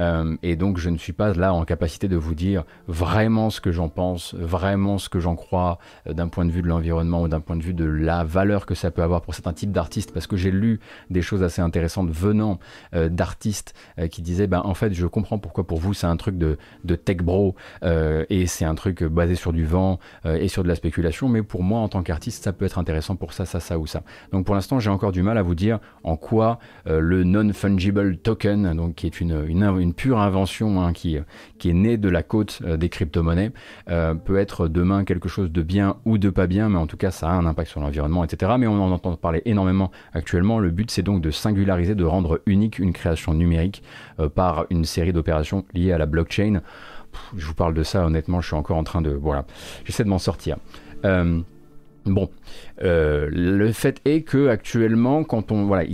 Euh, et donc je ne suis pas là en capacité de vous dire vraiment ce que j'en pense, vraiment ce que j'en crois euh, d'un point de vue de l'environnement ou d'un point de vue de la valeur que ça peut avoir pour certains types d'artistes, parce que j'ai lu des choses assez intéressantes venant euh, d'artistes qui disaient, ben, en fait je comprends pourquoi pour vous c'est un truc de, de tech bro et c'est un truc basé sur du vent et sur de la spéculation, mais pour moi en tant qu'artiste ça peut être intéressant pour ça, ça, ça ou ça. Donc pour l'instant j'ai encore du mal à vous dire en quoi le non-fungible token, donc qui est une, une, pure invention hein, qui, qui est née de la côte euh, des crypto-monnaies, euh, peut être demain quelque chose de bien ou de pas bien, mais en tout cas ça a un impact sur l'environnement, etc. Mais on en entend parler énormément actuellement. Le but c'est donc de singulariser, de rendre unique une création numérique euh, par une série d'opérations liées à la blockchain. je vous parle de ça, honnêtement, je suis encore en train de... Voilà, j'essaie de m'en sortir. Bon, euh, le fait est que actuellement, quand on voilà,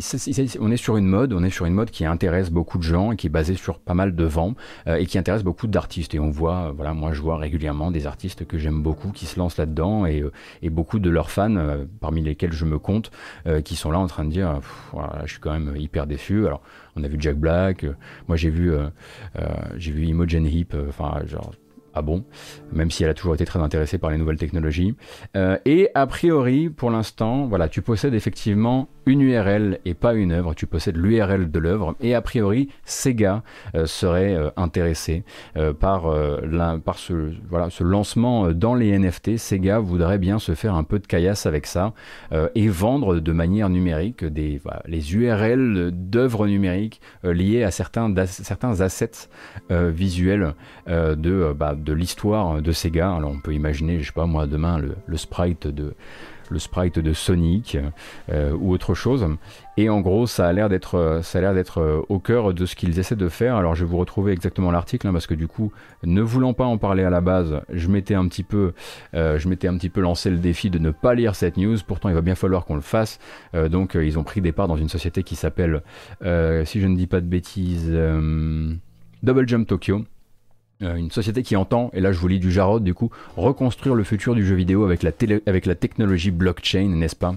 on est sur une mode, on est sur une mode qui intéresse beaucoup de gens et qui est basée sur pas mal de vents euh, et qui intéresse beaucoup d'artistes. Et on voit, voilà, moi je vois régulièrement des artistes que j'aime beaucoup qui se lancent là-dedans et, euh, beaucoup de leurs fans, parmi lesquels je me compte, qui sont là en train de dire, voilà, je suis quand même hyper déçu. Alors, on a vu Jack Black, moi j'ai vu, j'ai vu Imogen Heap, enfin genre ah bon, même si elle a toujours été très intéressée par les nouvelles technologies. Euh, et a priori, pour l'instant, voilà, tu possèdes effectivement une URL et pas une œuvre, tu possèdes l'URL de l'œuvre, et a priori, Sega euh, serait euh, intéressé par, par ce, lancement dans les NFT. Sega voudrait bien se faire un peu de caillasse avec ça et vendre de manière numérique les URL d'œuvres numériques liées à certains, certains assets visuels de, bah, de l'histoire de Sega. Alors on peut imaginer, je sais pas moi, demain le, sprite de le sprite de Sonic euh, ou autre chose. Et en gros, ça a l'air d'être, ça a l'air d'être euh, au cœur de ce qu'ils essaient de faire. Alors, je vais vous retrouver exactement l'article hein, parce que du coup, ne voulant pas en parler à la base, je m'étais un petit peu, euh, je m'étais un petit peu lancé le défi de ne pas lire cette news. Pourtant, il va bien falloir qu'on le fasse. donc, ils ont pris des parts dans une société qui s'appelle, si je ne dis pas de bêtises, Double Jump Tokyo. Euh, une société qui entend, et là je vous lis du Jarod du coup, reconstruire le futur du jeu vidéo avec la, avec la technologie blockchain, n'est-ce pas?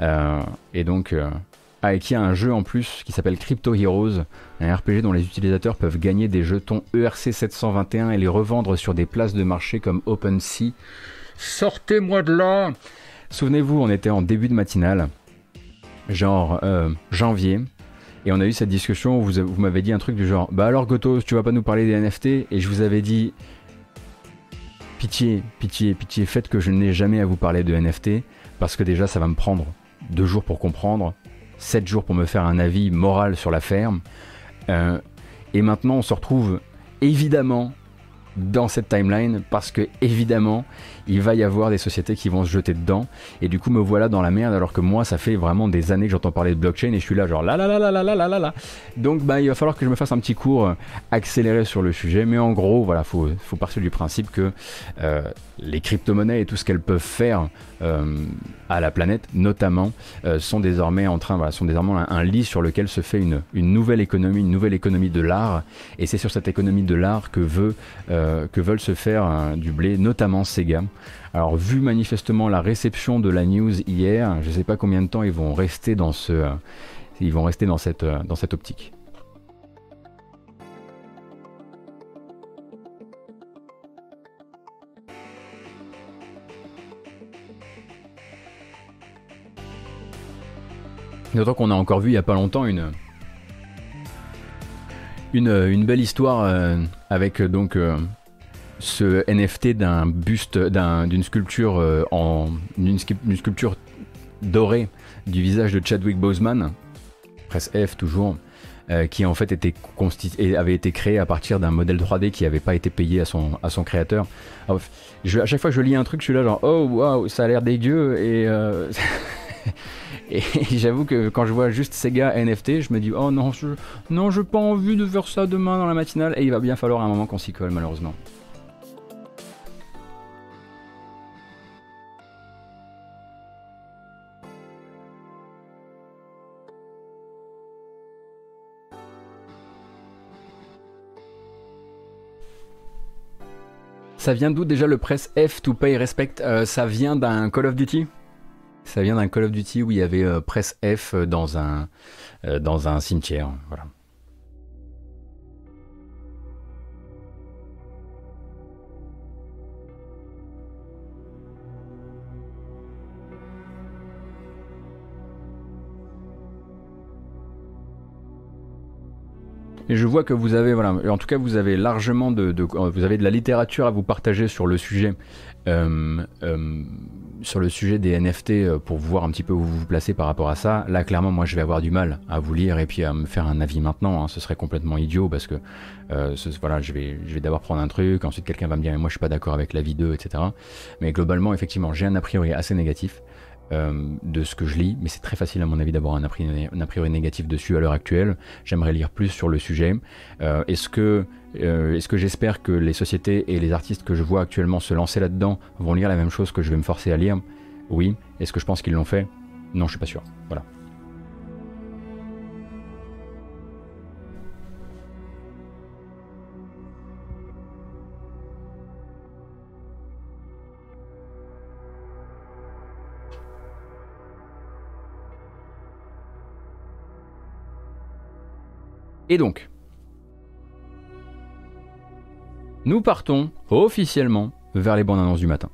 Euh, Et donc, euh, ah, et qui a un jeu en plus qui s'appelle Crypto Heroes, un RPG dont les utilisateurs peuvent gagner des jetons ERC 721 et les revendre sur des places de marché comme OpenSea. Sortez-moi de là! Souvenez-vous, on était en début de matinale, genre janvier, et on a eu cette discussion où vous, m'avez dit un truc du genre Bah alors Gotos, tu vas pas nous parler des NFT Et je vous avais dit Pitié, pitié, pitié, faites que je n'ai jamais à vous parler de NFT parce que déjà ça va me prendre deux jours pour comprendre, sept jours pour me faire un avis moral sur l'affaire. Euh, et maintenant on se retrouve évidemment dans cette timeline parce que évidemment il va y avoir des sociétés qui vont se jeter dedans. Et du coup, me voilà dans la merde, alors que moi, ça fait vraiment des années que j'entends parler de blockchain et je suis là, genre là, là, là, là, là, là, là, là. Donc, bah, il va falloir que je me fasse un petit cours euh, accéléré sur le sujet. Mais en gros, voilà, faut, faut partir du principe que euh, les crypto-monnaies et tout ce qu'elles peuvent faire euh, à la planète, notamment, euh, sont désormais en train, voilà, sont désormais un, un lit sur lequel se fait une, une, nouvelle économie, une nouvelle économie de l'art. Et c'est sur cette économie de l'art que, veut, euh, que veulent se faire euh, du blé, notamment Sega alors vu manifestement la réception de la news hier, je ne sais pas combien de temps ils vont rester dans ce, ils vont rester dans cette, dans cette optique. D'autant qu'on a encore vu il n'y a pas longtemps une, une, belle histoire euh, avec donc euh, ce NFT d'un buste, d'une sculpture euh, en une, sculpture dorée du visage de Chadwick Boseman, presse F toujours, euh, qui en fait avait été créé à partir d'un modèle 3D qui n'avait pas été payé à son, à son créateur. à chaque fois que je lis un truc, je suis là genre oh waouh, ça a l'air dégueu et euh, Et j'avoue que quand je vois juste Sega NFT, je me dis oh non, je, non, j'ai pas envie de faire ça demain dans la matinale. Et il va bien falloir un moment qu'on s'y colle malheureusement. Ça vient d'où déjà le press F to pay respect Ça vient d'un Call of Duty? Ça vient d'un Call of Duty où il y avait press F dans un, dans un cimetière. Voilà. Et je vois que vous avez, voilà, en tout cas, vous avez largement de, vous avez de la littérature à vous partager sur le sujet, euh, euh, sur le sujet des NFT euh, pour voir un petit peu où vous vous placez par rapport à ça. Là, clairement, moi, je vais avoir du mal à vous lire et puis à me faire un avis maintenant. Hein. Ce serait complètement idiot parce que, voilà, je vais, je vais d'abord prendre un truc, ensuite quelqu'un va me dire, mais moi, je suis pas d'accord avec l'avis d'eux, etc. Mais globalement, effectivement, j'ai un a priori assez négatif. Euh, de ce que je lis, mais c'est très facile à mon avis d'avoir un, a priori négatif dessus à l'heure actuelle. J'aimerais lire plus sur le sujet. Euh, est-ce que, euh, que j'espère que les sociétés et les artistes que je vois actuellement se lancer là-dedans vont lire la même chose que je vais me forcer à lire? Oui. Est-ce que je pense qu'ils l'ont fait? Non, je suis pas sûr. Voilà. Et donc, nous partons officiellement vers les bandes annonces du matin.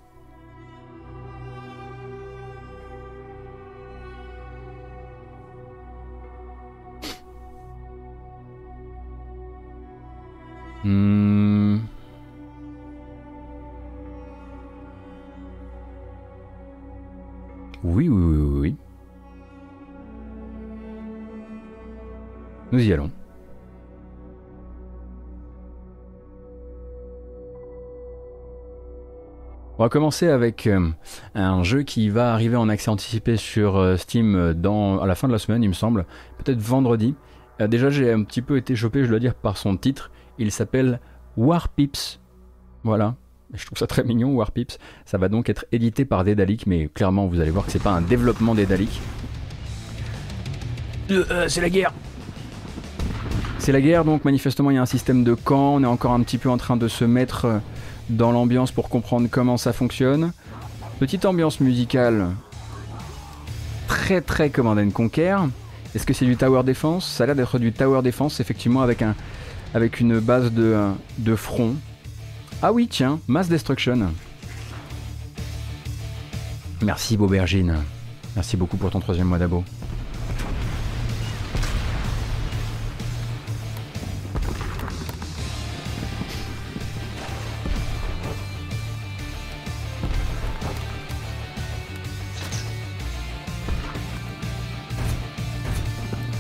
Commencer avec euh, un jeu qui va arriver en accès anticipé sur euh, Steam euh, dans, à la fin de la semaine, il me semble, peut-être vendredi. déjà, j'ai un petit peu été chopé, je dois dire, par son titre. Il s'appelle War Pips. Voilà. Je trouve ça très mignon, War Pips. Ça va donc être édité par Dedalic, mais clairement, vous allez voir que c'est pas un développement Dedalic. c'est la guerre C'est la guerre, donc manifestement, il y a un système de camp. On est encore un petit peu en train de se mettre dans l'ambiance pour comprendre comment ça fonctionne. Petite ambiance musicale très très Command Conquer. Est-ce que c'est du Tower Defense? Ça a l'air d'être du Tower Defense, effectivement, avec, un, avec une base de, de front. Ah oui, tiens, Mass Destruction. Merci Beaubergine. Merci beaucoup pour ton troisième mois d'abo.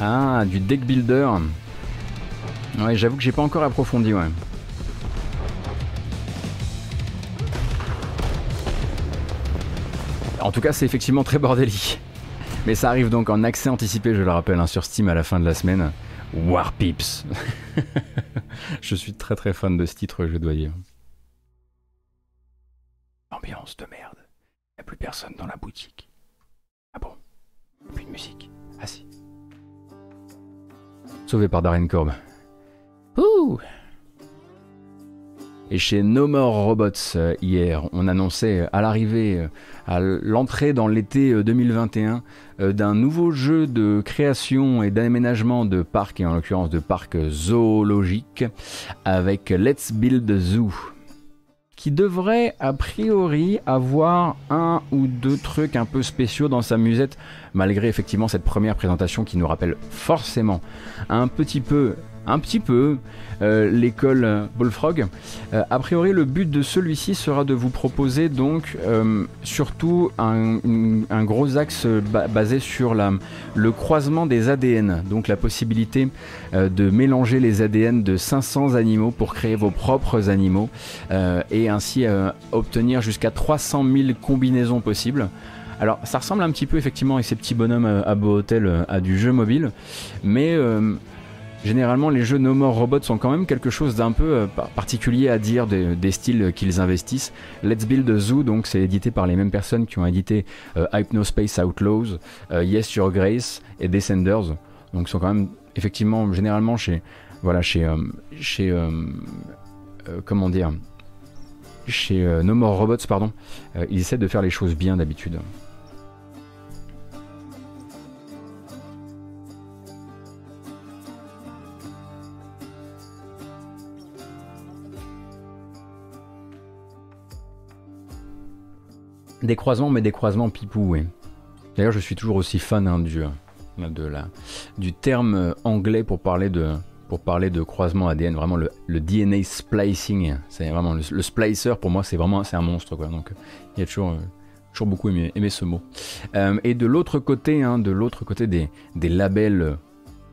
Ah, du deck builder. Ouais, j'avoue que j'ai pas encore approfondi, ouais. En tout cas, c'est effectivement très bordélique. Mais ça arrive donc en accès anticipé, je le rappelle, hein, sur Steam à la fin de la semaine. War Pips. je suis très très fan de ce titre, je dois dire. Ambiance de merde. Y a plus personne dans la boutique. Ah bon? Plus de musique. Ah si. Sauvé par Darren Korb. Et chez No More Robots euh, hier, on annonçait à l'arrivée, euh, à l'entrée dans l'été 2021, euh, d'un nouveau jeu de création et d'aménagement de parcs, et en l'occurrence de parcs zoologiques, avec Let's Build Zoo qui devrait a priori avoir un ou deux trucs un peu spéciaux dans sa musette, malgré effectivement cette première présentation qui nous rappelle forcément un petit peu un petit peu euh, l'école Bullfrog. Euh, a priori, le but de celui-ci sera de vous proposer donc euh, surtout un, gros axe basé sur le croisement des ADN, donc la possibilité de mélanger les ADN de 500 animaux pour créer vos propres animaux et ainsi obtenir jusqu'à 300 000 combinaisons possibles. Alors ça ressemble un petit peu effectivement avec ces petits bonhommes à beau hôtel à du jeu mobile, mais généralement les jeux No More Robots sont quand même quelque chose d'un peu euh, particulier à dire des, styles qu'ils investissent. Let's Build Zoo, donc c'est édité par les mêmes personnes qui ont édité euh, Hypnospace Outlaws, euh, Yes Your Grace et Descenders. Donc sont quand même effectivement généralement chez voilà chez chez comment dire chez No More Robots, pardon, ils essaient de faire les choses bien d'habitude. Des croisements, mais des croisements pipou, oui. D'ailleurs, je suis toujours aussi fan hein, du, euh, de la, du terme euh, anglais pour parler de, pour parler de croisement ADN, vraiment le, DNA splicing. C'est vraiment le, splicer pour moi, c'est vraiment c'est un monstre. Donc il y a toujours, euh, toujours beaucoup aimé, ce mot. et de l'autre côté, hein, de l'autre côté des, des labels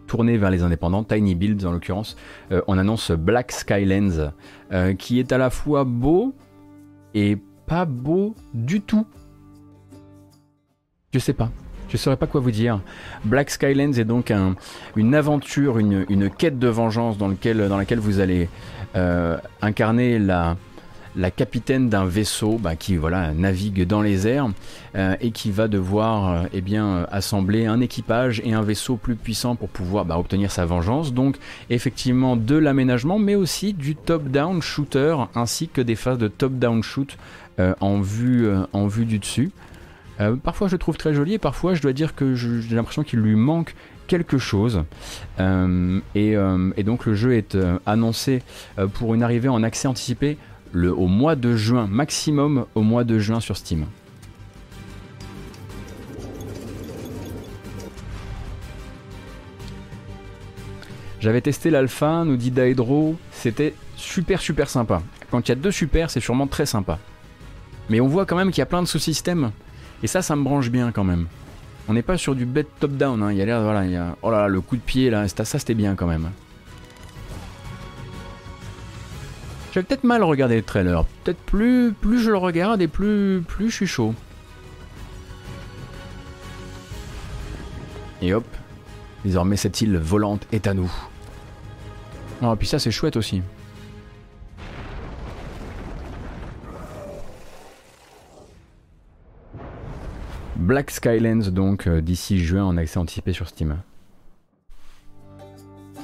tournés vers les indépendants, Tiny Builds en l'occurrence, on annonce Black Skylands, qui est à la fois beau et pas beau du tout. Je sais pas. Je saurais pas quoi vous dire. Black Skylands est donc une aventure, une, quête de vengeance dans, dans laquelle vous allez euh, incarner la, la capitaine d'un vaisseau bah, qui voilà, navigue dans les airs euh, et qui va devoir euh, eh bien, assembler un équipage et un vaisseau plus puissant pour pouvoir bah, obtenir sa vengeance. Donc effectivement de l'aménagement mais aussi du top-down shooter ainsi que des phases de top-down shoot en, vue, euh, en vue du dessus. Euh, parfois je le trouve très joli et parfois je dois dire que j'ai l'impression qu'il lui manque quelque chose. et, donc le jeu est annoncé pour une arrivée en accès anticipé au mois de juin, maximum au mois de juin sur Steam. J'avais testé l'alpha, nous dit Daedro, c'était super super sympa. Quand il y a deux super, c'est sûrement très sympa. Mais on voit quand même qu'il y a plein de sous-systèmes. Et ça, ça me branche bien quand même. On n'est pas sur du bed top-down. Hein. Il y a l'air, voilà, oh là là, le coup de pied là, ça c'était bien quand même. J'avais peut-être mal regardé le trailer. Peut-être plus, je le regarde et plus, plus je suis chaud. Et hop, désormais cette île volante est à nous. Oh, puis ça c'est chouette aussi. Black Skylands donc euh, d'ici juin en accès anticipé sur Steam.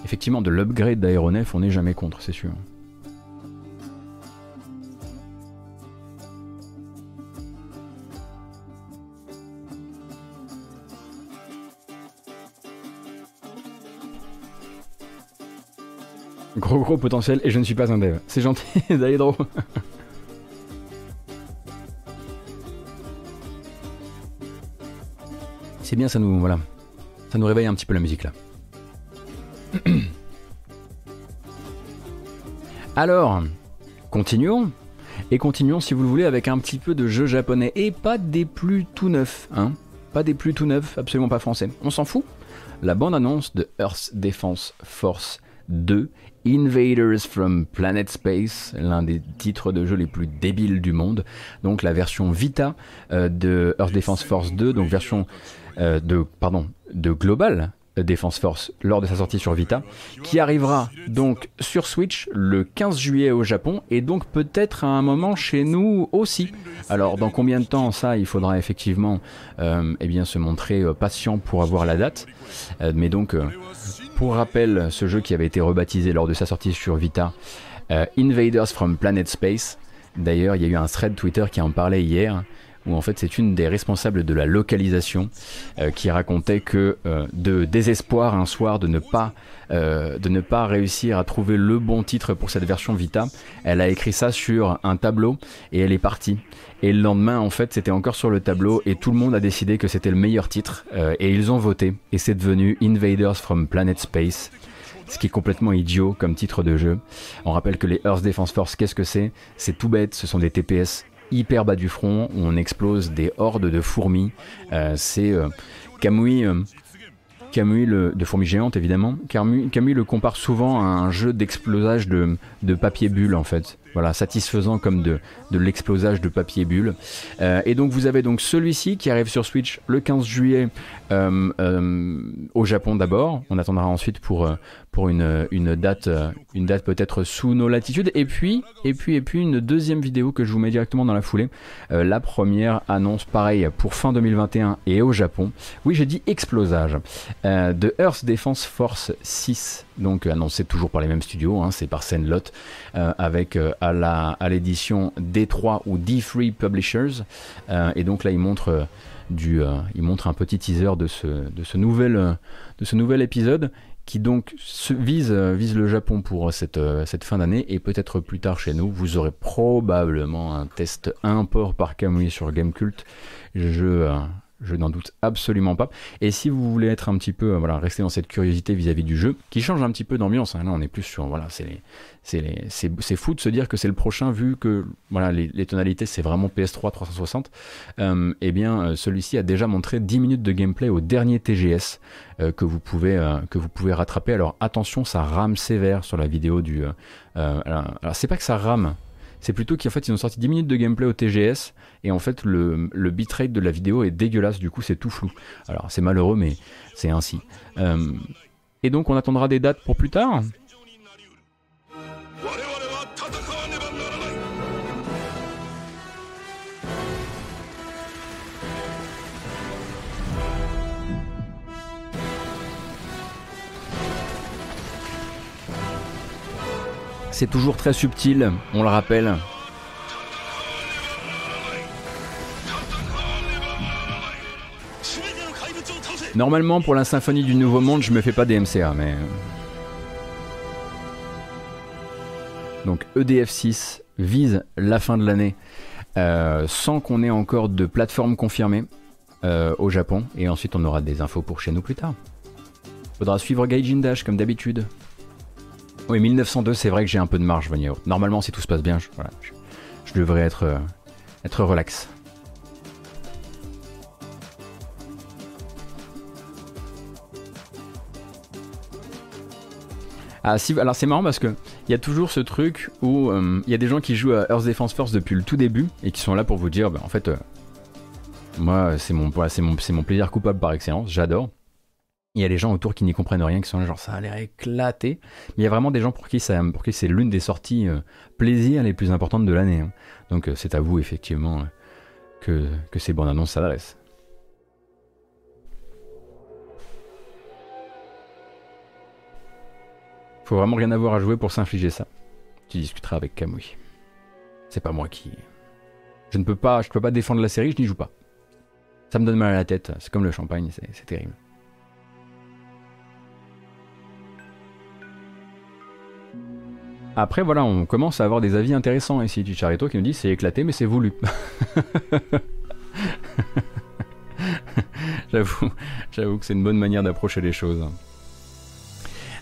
Effectivement, de l'upgrade d'aéronef, on n'est jamais contre, c'est sûr. Gros gros potentiel et je ne suis pas un dev. C'est gentil, Daedro. C'est bien, ça nous, voilà, ça nous réveille un petit peu la musique là. Alors, continuons. Et continuons si vous le voulez avec un petit peu de jeu japonais. Et pas des plus tout neufs, hein. Pas des plus tout neufs, absolument pas français. On s'en fout. La bande-annonce de Earth Defense Force 2 Invaders from Planet Space, l'un des titres de jeu les plus débiles du monde. Donc la version Vita euh, de Earth Defense Force 2, donc version euh, de, pardon, de Global Defense Force lors de sa sortie sur Vita, qui arrivera donc sur Switch le 15 juillet au Japon et donc peut-être à un moment chez nous aussi. Alors dans combien de temps ça Il faudra effectivement euh, eh bien, se montrer euh, patient pour avoir la date. mais donc pour rappel, ce jeu qui avait été rebaptisé lors de sa sortie sur Vita, Invaders from Planet Space. D'ailleurs, il y a eu un thread Twitter qui en parlait hier où en fait c'est une des responsables de la localisation euh, qui racontait que euh, de désespoir un soir de ne pas euh, de ne pas réussir à trouver le bon titre pour cette version Vita, elle a écrit ça sur un tableau et elle est partie. Et le lendemain en fait c'était encore sur le tableau et tout le monde a décidé que c'était le meilleur titre et ils ont voté et c'est devenu Invaders from Planet Space ce qui est complètement idiot comme titre de jeu. On rappelle que les Earth Defense Force, qu'est-ce que c'est? C'est tout bête, ce sont des TPS hyper bas du front, on explose des hordes de fourmis. Euh, c'est euh, euh, le, de fourmis géantes évidemment. Kamui, Kamui le compare souvent à un jeu d'explosage de, de papier bulle en fait. Voilà, satisfaisant comme de, de l'explosage de papier bulle. et donc vous avez donc celui-ci qui arrive sur Switch le 15 juillet au Japon d'abord. On attendra ensuite pour, pour une, une date, euh, une date peut-être sous nos latitudes. Et puis, et puis, et puis une deuxième vidéo que je vous mets directement dans la foulée. Euh, la première annonce pareil pour fin 2021 et au Japon. Oui, j'ai dit explosage euh, de Earth Defense Force 6. Donc annoncé toujours par les mêmes studios, hein, c'est par Senlot avec à l'édition D3 ou D3 Publishers. et donc là, il montre du, il montre un petit teaser de ce de ce nouvel de ce nouvel épisode qui donc vise, vise le Japon pour cette, cette fin d'année et peut-être plus tard chez nous, vous aurez probablement un test import par Kamui sur Gamecult. Je, je n'en doute absolument pas. Et si vous voulez être un petit peu, euh, voilà, rester dans cette curiosité vis-à-vis du jeu, qui change un petit peu d'ambiance, hein, là on est plus sur, voilà, c'est fou de se dire que c'est le prochain vu que voilà les, tonalités c'est vraiment PS3 360. Euh, eh bien euh, celui-ci a déjà montré 10 minutes de gameplay au dernier TGS que vous pouvez que vous pouvez rattraper. Alors attention, ça rame sévère sur la vidéo du. alors c'est pas que ça rame, c'est plutôt qu'en fait ils ont sorti 10 minutes de gameplay au TGS et en fait le, bitrate de la vidéo est dégueulasse, du coup c'est tout flou. Alors c'est malheureux mais c'est ainsi. Euh, et donc on attendra des dates pour plus tard C'est toujours très subtil, on le rappelle. Normalement, pour la symphonie du Nouveau Monde, je me fais pas des mais. Donc EDF 6 vise la fin de l'année euh, sans qu'on ait encore de plateforme confirmée euh, au Japon. Et ensuite, on aura des infos pour chez nous plus tard. Faudra suivre Gaijin Dash comme d'habitude. Oui, 1902, c'est vrai que j'ai un peu de marge, Vanio. Normalement, si tout se passe bien, je, devrais être, euh, être relax. Ah si, alors c'est marrant parce que il y a toujours ce truc où euh, il y a des gens qui jouent à Earth Defense Force depuis le tout début et qui sont là pour vous dire, bah, en fait, euh, moi c'est mon, c'est mon, mon plaisir coupable par excellence, j'adore. Il y a des gens autour qui n'y comprennent rien, qui sont là genre ça a l'air éclaté. Mais il y a vraiment des gens pour qui, ça, pour qui c'est l'une des sorties euh, plaisir les plus importantes de l'année. Hein. Donc euh, c'est à vous effectivement euh, que, que ces bandes annonces s'adressent. Faut vraiment rien avoir à jouer pour s'infliger ça. Tu discuteras avec Kamui. C'est pas moi qui. Je ne peux pas, je peux pas défendre la série, je n'y joue pas. Ça me donne mal à la tête, c'est comme le champagne, c'est terrible. Après, voilà, on commence à avoir des avis intéressants ici. Du qui nous dit c'est éclaté, mais c'est voulu. j'avoue, j'avoue que c'est une bonne manière d'approcher les choses.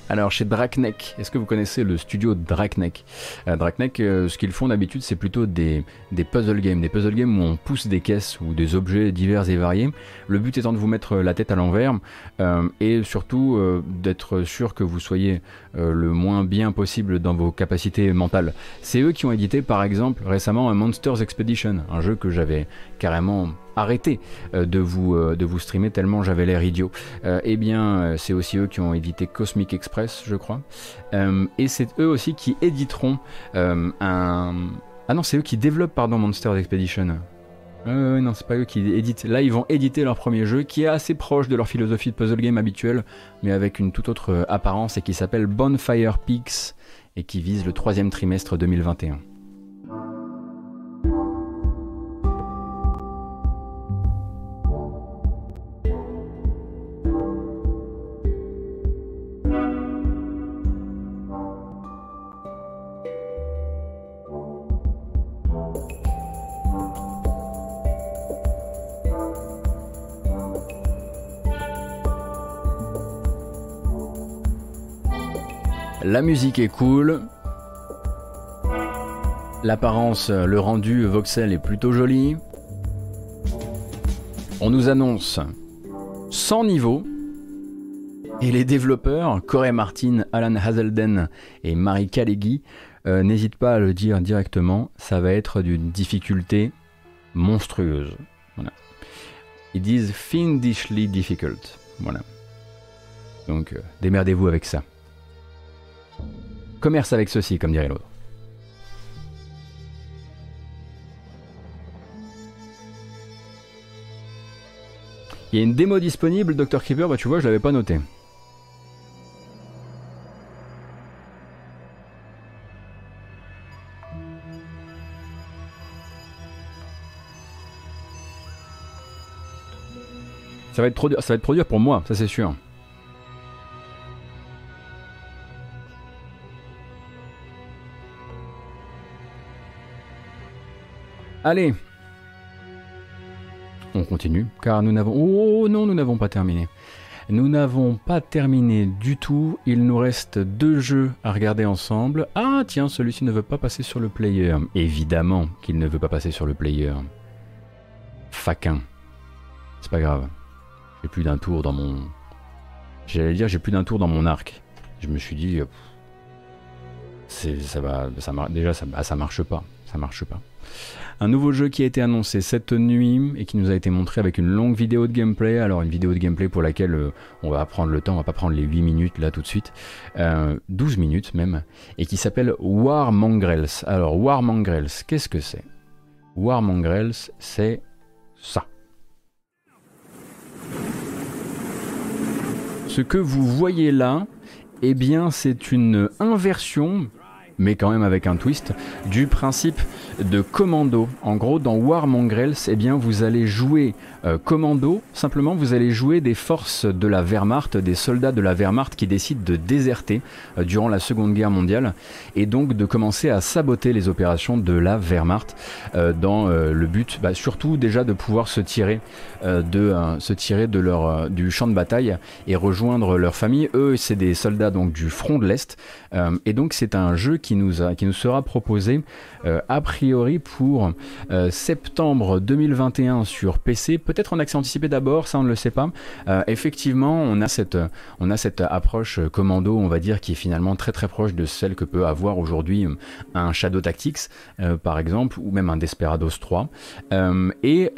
Alors chez Draknek, est-ce que vous connaissez le studio Draknek euh, euh, ce qu'ils font d'habitude, c'est plutôt des, puzzle games, des puzzle games où on pousse des caisses ou des objets divers et variés. Le but étant de vous mettre la tête à l'envers euh, et surtout d'être sûr que vous soyez le moins bien possible dans vos capacités mentales. C'est eux qui ont édité par exemple récemment un Monsters Expedition, un jeu que j'avais carrément arrêté euh, de vous, euh, de vous streamer tellement j'avais l'air idiot. Euh, eh bien, c'est aussi eux qui ont édité Cosmic Express, je crois. et c'est eux aussi qui éditeront un... Ah non, c'est eux qui développent, pardon, Monsters Expedition. Euh, non, c'est pas eux qui éditent. Là, ils vont éditer leur premier jeu qui est assez proche de leur philosophie de puzzle game habituelle, mais avec une toute autre apparence et qui s'appelle Bonfire Peaks et qui vise le troisième trimestre 2021. La musique est cool. L'apparence, le rendu voxel est plutôt joli. On nous annonce 100 niveaux. Et les développeurs, Corey Martin, Alan Hazelden et Marie Kalegui, euh, n'hésitent pas à le dire directement, ça va être d'une difficulté monstrueuse. Ils disent fiendishly difficult. Voilà. Donc euh, démerdez-vous avec ça. Commerce avec ceci, comme dirait l'autre. Il y a une démo disponible, Dr Creeper, bah tu vois, je l'avais pas noté. Ça va être trop dur, ça va être trop dur pour moi, ça c'est sûr. Allez, on continue, car nous n'avons... Oh non, nous n'avons pas terminé. Nous n'avons pas terminé du tout, il nous reste deux jeux à regarder ensemble. Ah tiens, celui-ci ne veut pas passer sur le player. Évidemment qu'il ne veut pas passer sur le player. Faquin. C'est pas grave. J'ai plus d'un tour dans mon... J'allais dire j'ai plus d'un tour dans mon arc. Je me suis dit... Ça va, déjà ça, ça marche pas. Ça marche pas. Un nouveau jeu qui a été annoncé cette nuit et qui nous a été montré avec une longue vidéo de gameplay. Alors une vidéo de gameplay pour laquelle euh, on va prendre le temps, on va pas prendre les 8 minutes là tout de suite, 12 euh, minutes même, et qui s'appelle War Mongrels. Alors War Mongrels, qu'est-ce que c'est? War Mongrels, c'est ça. Ce que vous voyez là, eh bien c'est une inversion mais quand même avec un twist, du principe de commando. En gros, dans War Mongrels, eh bien, vous allez jouer euh, commando, simplement vous allez jouer des forces de la Wehrmacht, des soldats de la Wehrmacht qui décident de déserter euh, durant la Seconde Guerre mondiale et donc de commencer à saboter les opérations de la Wehrmacht euh, dans le but bah, surtout déjà de pouvoir se tirer, de, se tirer de leur, du champ de bataille et rejoindre leur famille. Eux, c'est des soldats donc du front de l'Est et donc c'est un jeu qui nous, a, qui nous sera proposé a priori pour septembre 2021 sur PC peut-être en accès anticipé d'abord, ça on ne le sait pas. Euh, effectivement, on a cette, on a cette approche commando, on va dire, qui est finalement très très proche de celle que peut avoir aujourd'hui euh, un Shadow Tactics, euh, par exemple, ou même un Desperados 3. et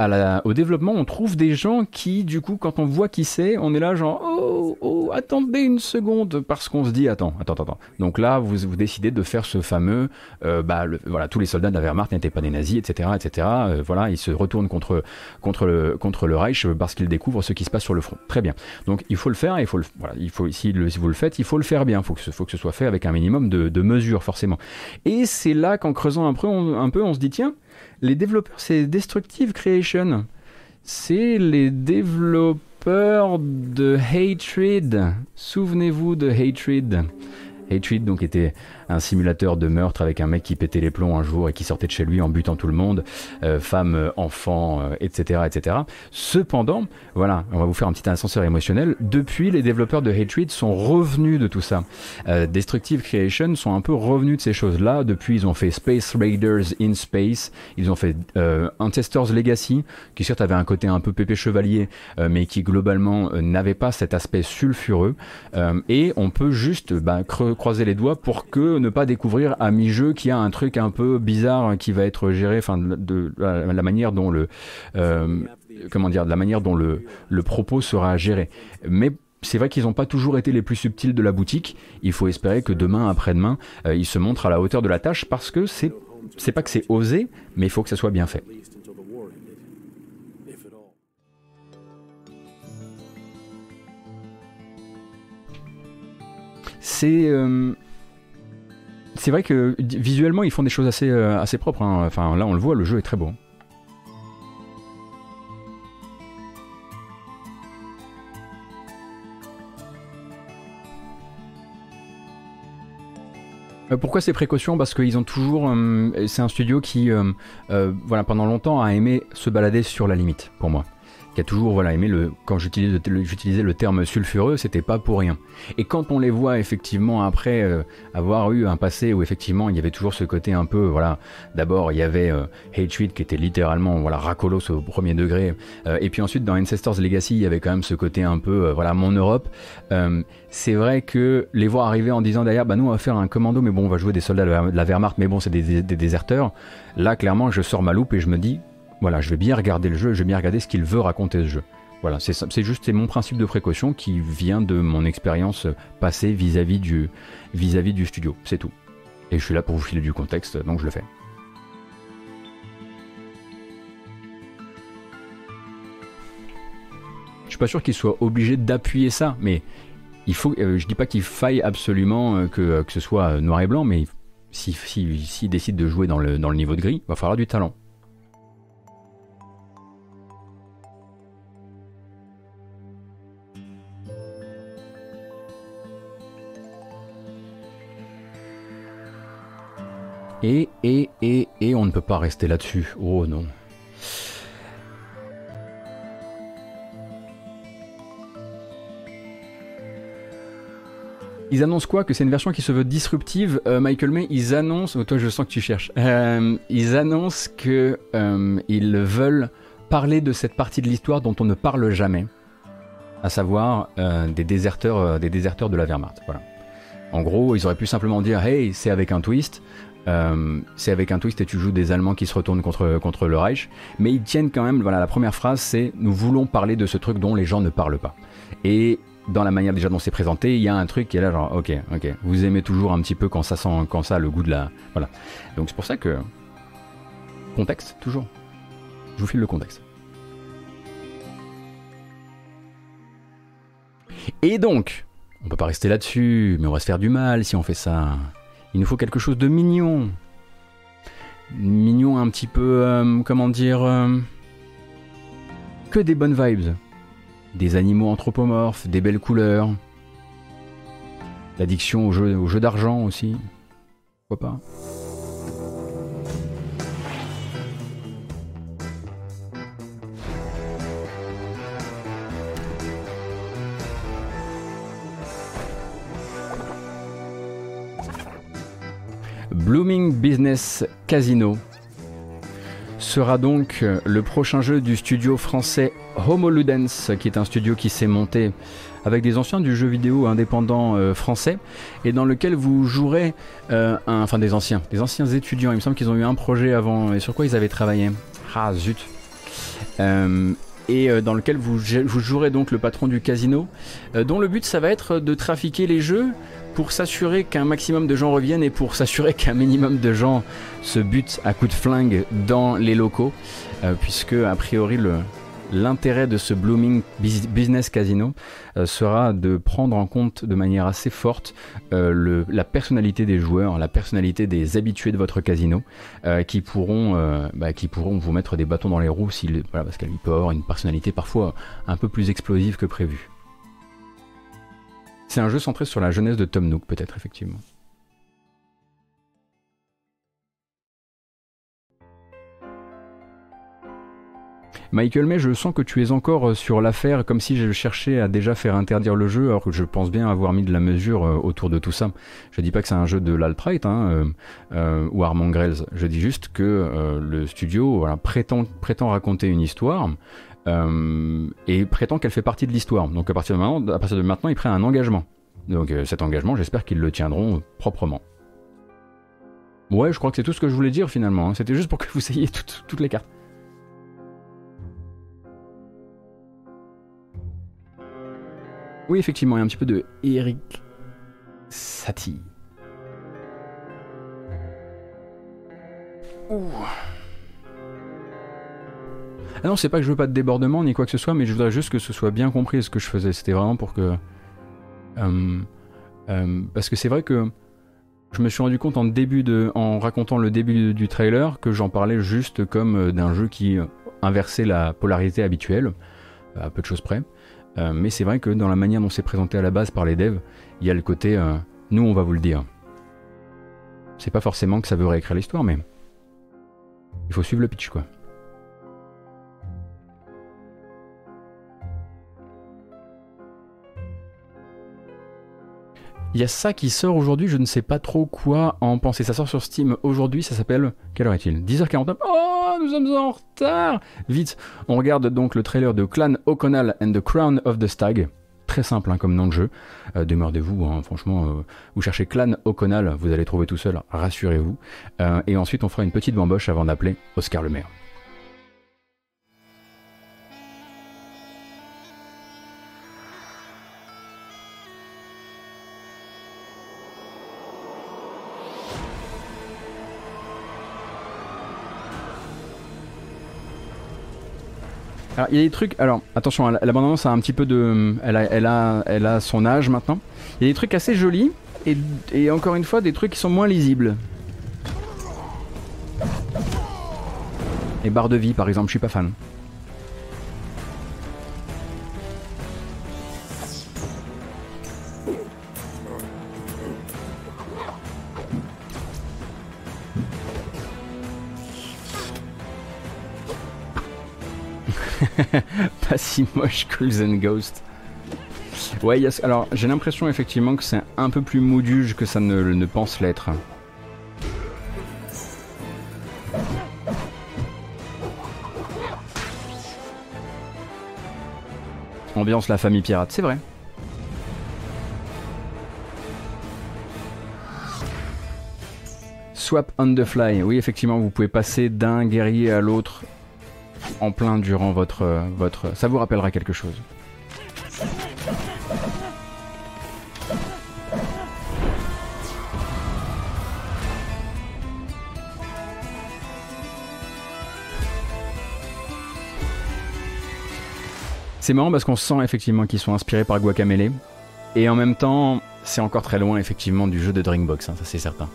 au développement, on trouve des gens qui, du coup, quand on voit qui c'est, on est là genre, oh, oh, attendez une seconde, parce qu'on se dit, attends, attends, attends. Donc là, vous, vous décidez de faire ce fameux, bah, voilà, tous les soldats de la Wehrmacht n'étaient pas des nazis, etc., etc. voilà, ils se retournent contre, contre le, contre le Reich parce qu'il découvre ce qui se passe sur le front. Très bien. Donc il faut le faire, il faut le, voilà, il faut, si, si, vous le faites, il faut le faire bien. Il faut que, ce, faut que ce soit fait avec un minimum de, de mesures, forcément. Et c'est là qu'en creusant un peu, on, un peu, on se dit, tiens, les développeurs, c'est Destructive Creation. C'est les développeurs de Hatred. Souvenez-vous de Hatred. Hatred donc était un simulateur de meurtre avec un mec qui pétait les plombs un jour et qui sortait de chez lui en butant tout le monde, euh, femmes, euh, enfants, etc., euh, etc. Cependant, voilà, on va vous faire un petit ascenseur émotionnel. Depuis, les développeurs de Hatred sont revenus de tout ça. Destructive Creation sont un peu revenus de ces choses-là. Depuis, ils ont fait Space Raiders in Space, ils ont fait Ancestors Legacy, qui certes avait un côté un peu pépé chevalier, mais qui globalement n'avait pas cet aspect sulfureux. et on peut juste bah, croiser les doigts pour que ne pas découvrir à mi-jeu qu'il y a un truc un peu bizarre qui va être géré, enfin de, la, manière dont le euh, comment dire, la manière dont le, le propos sera géré. Mais c'est vrai qu'ils n'ont pas toujours été les plus subtils de la boutique. Il faut espérer que demain, après-demain, euh, ils se montrent à la hauteur de la tâche parce que c'est c'est pas que c'est osé, mais il faut que ça soit bien fait. C'est euh, c'est vrai que visuellement, ils font des choses assez, euh, propres. Hein. Enfin, là, on le voit, le jeu est très beau. Euh, pourquoi ces précautions? Parce qu'ils ont toujours. Euh, c'est un studio qui, voilà, pendant longtemps, a aimé se balader sur la limite, pour moi qui a toujours voilà aimé le quand j'utilisais le terme sulfureux c'était pas pour rien. Et quand on les voit effectivement après euh, avoir eu un passé où effectivement il y avait toujours ce côté un peu voilà d'abord il y avait euh, qui était littéralement voilà racolos au premier degré euh, et puis ensuite dans Ancestors Legacy il y avait quand même ce côté un peu voilà mon Europe. C'est vrai que les voir arriver en disant d'ailleurs bah nous on va faire un commando mais bon on va jouer des soldats de la Wehrmacht mais bon c'est des, des déserteurs. Là clairement je sors ma loupe et je me dis voilà, je vais bien regarder le jeu, je vais bien regarder ce qu'il veut raconter ce jeu. Voilà, c'est juste mon principe de précaution qui vient de mon expérience passée vis-à-vis du, studio, c'est tout. Et je suis là pour vous filer du contexte, donc je le fais. Je suis pas sûr qu'il soit obligé d'appuyer ça, mais il faut, euh, je dis pas qu'il faille absolument euh, que, que, ce soit noir et blanc, mais s'il si, si, décide de jouer dans le niveau de gris, il va falloir du talent. Et, et, et, et on ne peut pas rester là-dessus. Oh non. Ils annoncent quoi Que c'est une version qui se veut disruptive. Euh, Michael May, ils annoncent. Oh, toi, je sens que tu cherches. Euh, ils annoncent que euh, ils veulent parler de cette partie de l'histoire dont on ne parle jamais, à savoir des déserteurs, des déserteurs de la Wehrmacht. Voilà. En gros, ils auraient pu simplement dire Hey, c'est avec un twist. C'est avec un twist et tu joues des Allemands qui se retournent contre, contre le Reich. Mais ils tiennent quand même, voilà, la première phrase c'est Nous voulons parler de ce truc dont les gens ne parlent pas. Et dans la manière déjà dont c'est présenté, il y a un truc qui est là genre ok, ok, vous aimez toujours un petit peu quand ça sent, quand ça a le goût de la, voilà. Donc c'est pour ça que contexte toujours. Je vous file le contexte. Et donc, on peut pas rester là-dessus, mais on va se faire du mal si on fait ça. Il nous faut quelque chose de mignon, mignon un petit peu, euh, comment dire, euh, que des bonnes vibes. Des animaux anthropomorphes, des belles couleurs, l'addiction au jeu, au jeu d'argent aussi. Pourquoi pas Blooming Business Casino sera donc euh, le prochain jeu du studio français Homo Ludens, qui est un studio qui s'est monté avec des anciens du jeu vidéo indépendant euh, français et dans lequel vous jouerez, euh, enfin des anciens, des anciens étudiants. Il me semble qu'ils ont eu un projet avant et sur quoi ils avaient travaillé? Ah zut. et dans lequel vous, vous, jouerez donc le patron du casino, dont le but ça va être de trafiquer les jeux pour s'assurer qu'un maximum de gens reviennent et pour s'assurer qu'un minimum de gens se butent à coups de flingue dans les locaux, euh, puisque a priori l'intérêt de ce Blooming Business Casino euh, sera de prendre en compte de manière assez forte euh, la personnalité des joueurs, la personnalité des habitués de votre casino, qui, pourront, bah, qui pourront vous mettre des bâtons dans les roues voilà, parce qu'elle peut avoir une personnalité parfois un peu plus explosive que prévu. C'est un jeu centré sur la jeunesse de Tom Nook, peut-être, effectivement. Michael May, je sens que tu es encore euh, sur l'affaire comme si je cherchais à déjà faire interdire le jeu, alors que je pense bien avoir mis de la mesure euh, autour de tout ça. Je dis pas que c'est un jeu de l'alt-right hein, euh, ou Armand Grels, je dis juste que le studio prétend, prétend raconter une histoire, euh, et prétend qu'elle fait partie de l'histoire. Donc à partir de maintenant, à partir de maintenant ils prennent un engagement. Donc euh, cet engagement, j'espère qu'ils le tiendront proprement. Ouais, je crois que c'est tout ce que je voulais dire finalement. Hein. C'était juste pour que vous ayez toutes les cartes. Oui, effectivement, il y a un petit peu de Eric Satie. Ouh. Ah non, c'est pas que je veux pas de débordement ni quoi que ce soit, mais je voudrais juste que ce soit bien compris ce que je faisais. C'était vraiment pour que. Euh, euh, parce que c'est vrai que je me suis rendu compte en, début de, en racontant le début du trailer que j'en parlais juste comme euh, d'un jeu qui inversait la polarité habituelle, à peu de choses près. mais c'est vrai que dans la manière dont c'est présenté à la base par les devs, il y a le côté nous on va vous le dire. C'est pas forcément que ça veut réécrire l'histoire, mais il faut suivre le pitch quoi. Il y a ça qui sort aujourd'hui, je ne sais pas trop quoi en penser. Ça sort sur Steam aujourd'hui, ça s'appelle. Quelle heure est-il? 10h49 Oh, nous sommes en retard Vite, on regarde donc le trailer de Clan O'Connell and the Crown of the Stag. Très simple hein, comme nom de jeu. Euh, Demeurez-vous, hein, franchement, euh, vous cherchez Clan O'Connell, vous allez trouver tout seul, rassurez-vous. Euh, et ensuite, on fera une petite bamboche avant d'appeler Oscar le maire. Alors, il y a des trucs. Alors, attention, l'abondance a un petit peu de. Elle a, son âge maintenant. Il y a des trucs assez jolis. Et, et encore une fois, des trucs qui sont moins lisibles. Et barre de vie, par exemple, je suis pas fan. Pas si moche que and Ghost. Ouais, alors j'ai l'impression effectivement que c'est un peu plus mouduge que ça ne, ne pense l'être. Ambiance la famille pirate, c'est vrai. Swap on the fly. Oui, effectivement, vous pouvez passer d'un guerrier à l'autre en plein durant votre, votre... Ça vous rappellera quelque chose. C'est marrant parce qu'on sent effectivement qu'ils sont inspirés par Guacamele. Et en même temps, c'est encore très loin effectivement du jeu de Drinkbox, hein, ça c'est certain.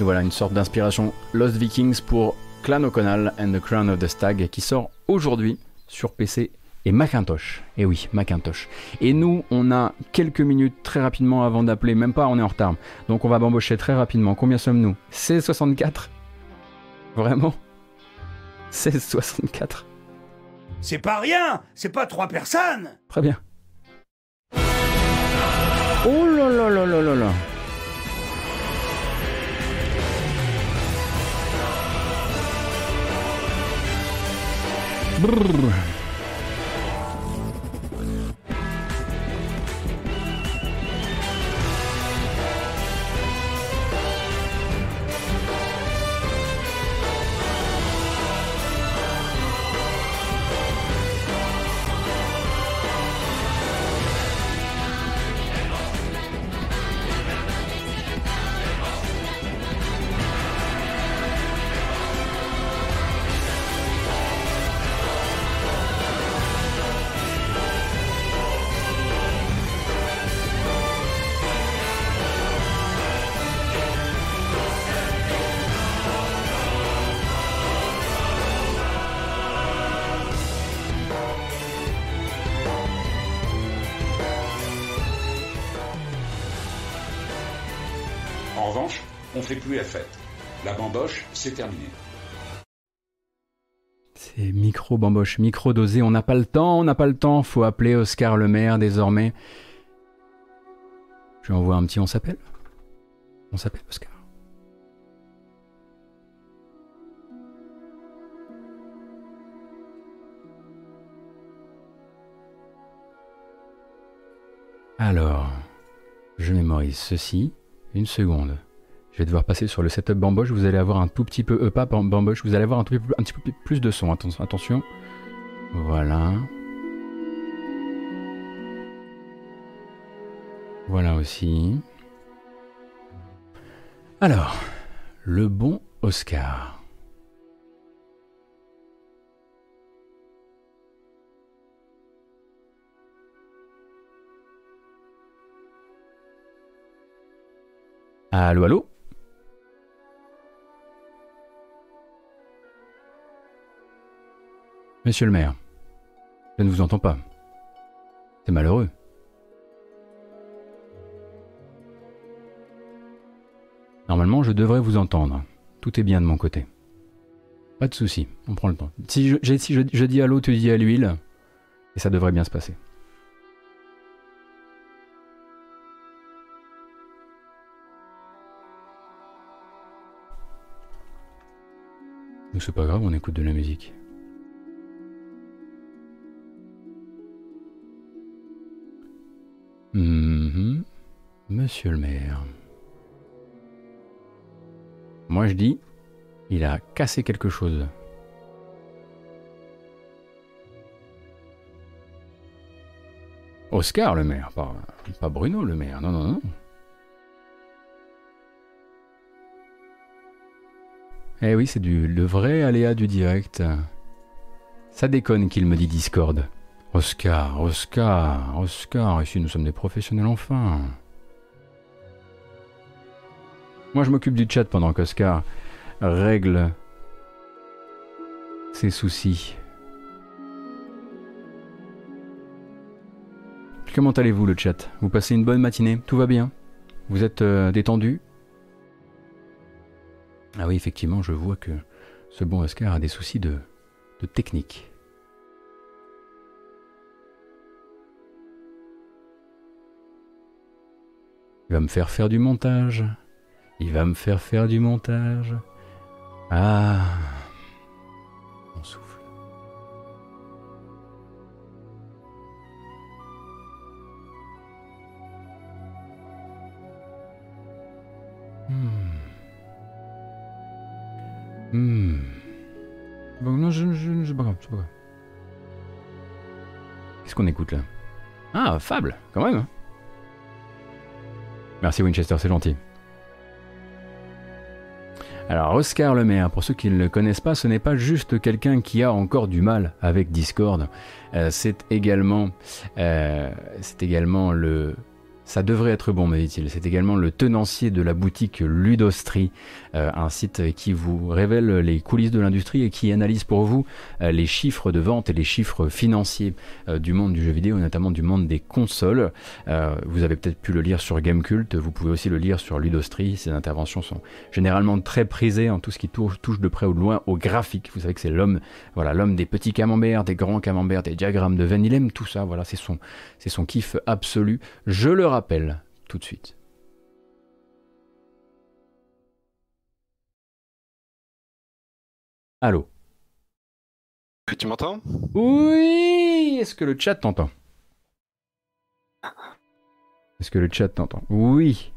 Et voilà, une sorte d'inspiration Lost Vikings pour Clan O'Connell and the Crown of the Stag qui sort aujourd'hui sur PC et Macintosh. Et oui, Macintosh. Et nous, on a quelques minutes très rapidement avant d'appeler, même pas, on est en retard. Donc on va m'embaucher très rapidement. Combien sommes-nous? 16,64 Vraiment? 16,64 C'est pas rien C'est pas trois personnes Très bien. Oh là là là là là là Brrr. Plus la fête. La bamboche, c'est terminé. C'est micro bamboche, micro dosé. On n'a pas le temps, on n'a pas le temps. Faut appeler Oscar le maire désormais. Je lui envoie un petit on s'appelle. On s'appelle Oscar. Alors, je mémorise ceci. Une seconde. Devoir passer sur le setup bamboche. Vous allez avoir un tout petit peu, euh, pas bamboche, vous allez avoir un, tout, un petit peu plus de son. Attention. Voilà. Voilà aussi. Alors, le bon Oscar. Allô, allô? Monsieur le maire, je ne vous entends pas. C'est malheureux. Normalement, je devrais vous entendre. Tout est bien de mon côté. Pas de souci, on prend le temps. Si je, dis à l'eau, tu dis à l'huile, et ça devrait bien se passer. C'est pas grave, on écoute de la musique. Mhm. Monsieur le maire. Moi je dis, il a cassé quelque chose. Oscar le maire, pas, pas Bruno le maire, non, non, non. Eh oui, c'est du le vrai aléa du direct. Ça déconne qu'il me dit Discord. Oscar, Oscar, Oscar, ici nous sommes des professionnels enfin. Moi je m'occupe du chat pendant qu'Oscar règle ses soucis. Comment allez-vous le chat? Vous passez une bonne matinée? Tout va bien? Vous êtes euh, détendu? Ah oui, effectivement, je vois que ce bon Oscar a des soucis de, de technique. Il va me faire faire du montage. Il va me faire faire du montage. Ah. Mon souffle. Hmm. Hmm. Bon, non, je, je, je, pas. Qu'est-ce qu'on écoute là? Ah, Fable, quand même. Merci Winchester, c'est gentil. Alors Oscar Le Maire, pour ceux qui ne le connaissent pas, ce n'est pas juste quelqu'un qui a encore du mal avec Discord. Euh, c'est également, euh, c'est également le ça devrait être bon, me dit-il. C'est également le tenancier de la boutique Ludostri, euh, un site qui vous révèle les coulisses de l'industrie et qui analyse pour vous euh, les chiffres de vente et les chiffres financiers euh, du monde du jeu vidéo, notamment du monde des consoles. vous avez peut-être pu le lire sur Gamecult, vous pouvez aussi le lire sur Ludostri. Ces interventions sont généralement très prisées en tout ce qui touche, de près ou de loin au graphique. Vous savez que c'est l'homme, voilà, l'homme des petits camemberts, des grands camemberts, des diagrammes de aime tout ça. Voilà, c'est son, son kiff absolu. Je le rappelle rappelle tout de suite. Allô Tu m'entends? Oui Est-ce que le chat t'entend? Est-ce que le chat t'entend? Oui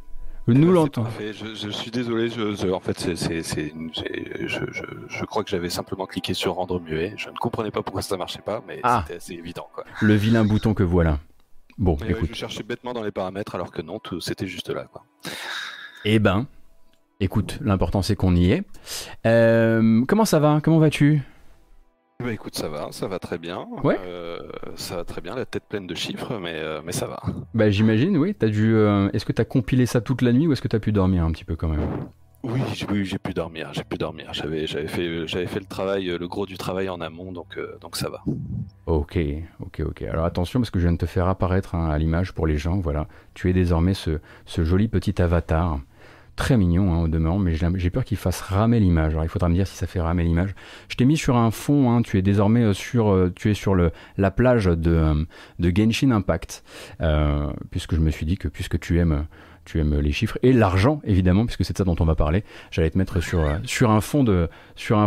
nous l'entendons. Je, je, suis désolé, je, en fait, c'est, je, crois que j'avais simplement cliqué sur rendre muet. Je ne comprenais pas pourquoi ça marchait pas, mais ah. c'était assez évident. Quoi. Le vilain bouton que voilà. Bon, écoute. je cherchais bêtement dans les paramètres alors que non, tout, c'était juste là. Quoi. Eh ben, écoute, l'important c'est qu'on y est. Euh, comment ça va? Comment vas-tu? Bah écoute, ça va, ça va très bien. Ouais. Euh, ça va très bien, la tête pleine de chiffres, mais, euh, mais ça va. Bah j'imagine, oui. As dû, est-ce que tu as compilé ça toute la nuit ou est-ce que tu as pu dormir un petit peu quand même? Oui, oui, j'ai pu dormir, j'ai pu dormir. J'avais, fait, le travail, le gros du travail en amont, donc, euh, donc ça va. Ok, ok, ok. Alors attention parce que je viens de te faire apparaître hein, à l'image pour les gens. Voilà, tu es désormais ce, ce joli petit avatar, très mignon hein, au demeurant, mais j'ai peur qu'il fasse ramer l'image. Il faudra me dire si ça fait ramer l'image. Je t'ai mis sur un fond. Hein, tu es désormais euh, sur, euh, tu es sur la plage de, de Genshin Impact, puisque je me suis dit que puisque tu aimes tu aimes les chiffres et l'argent évidemment puisque c'est de ça dont on va parler. J'allais te mettre sur euh, un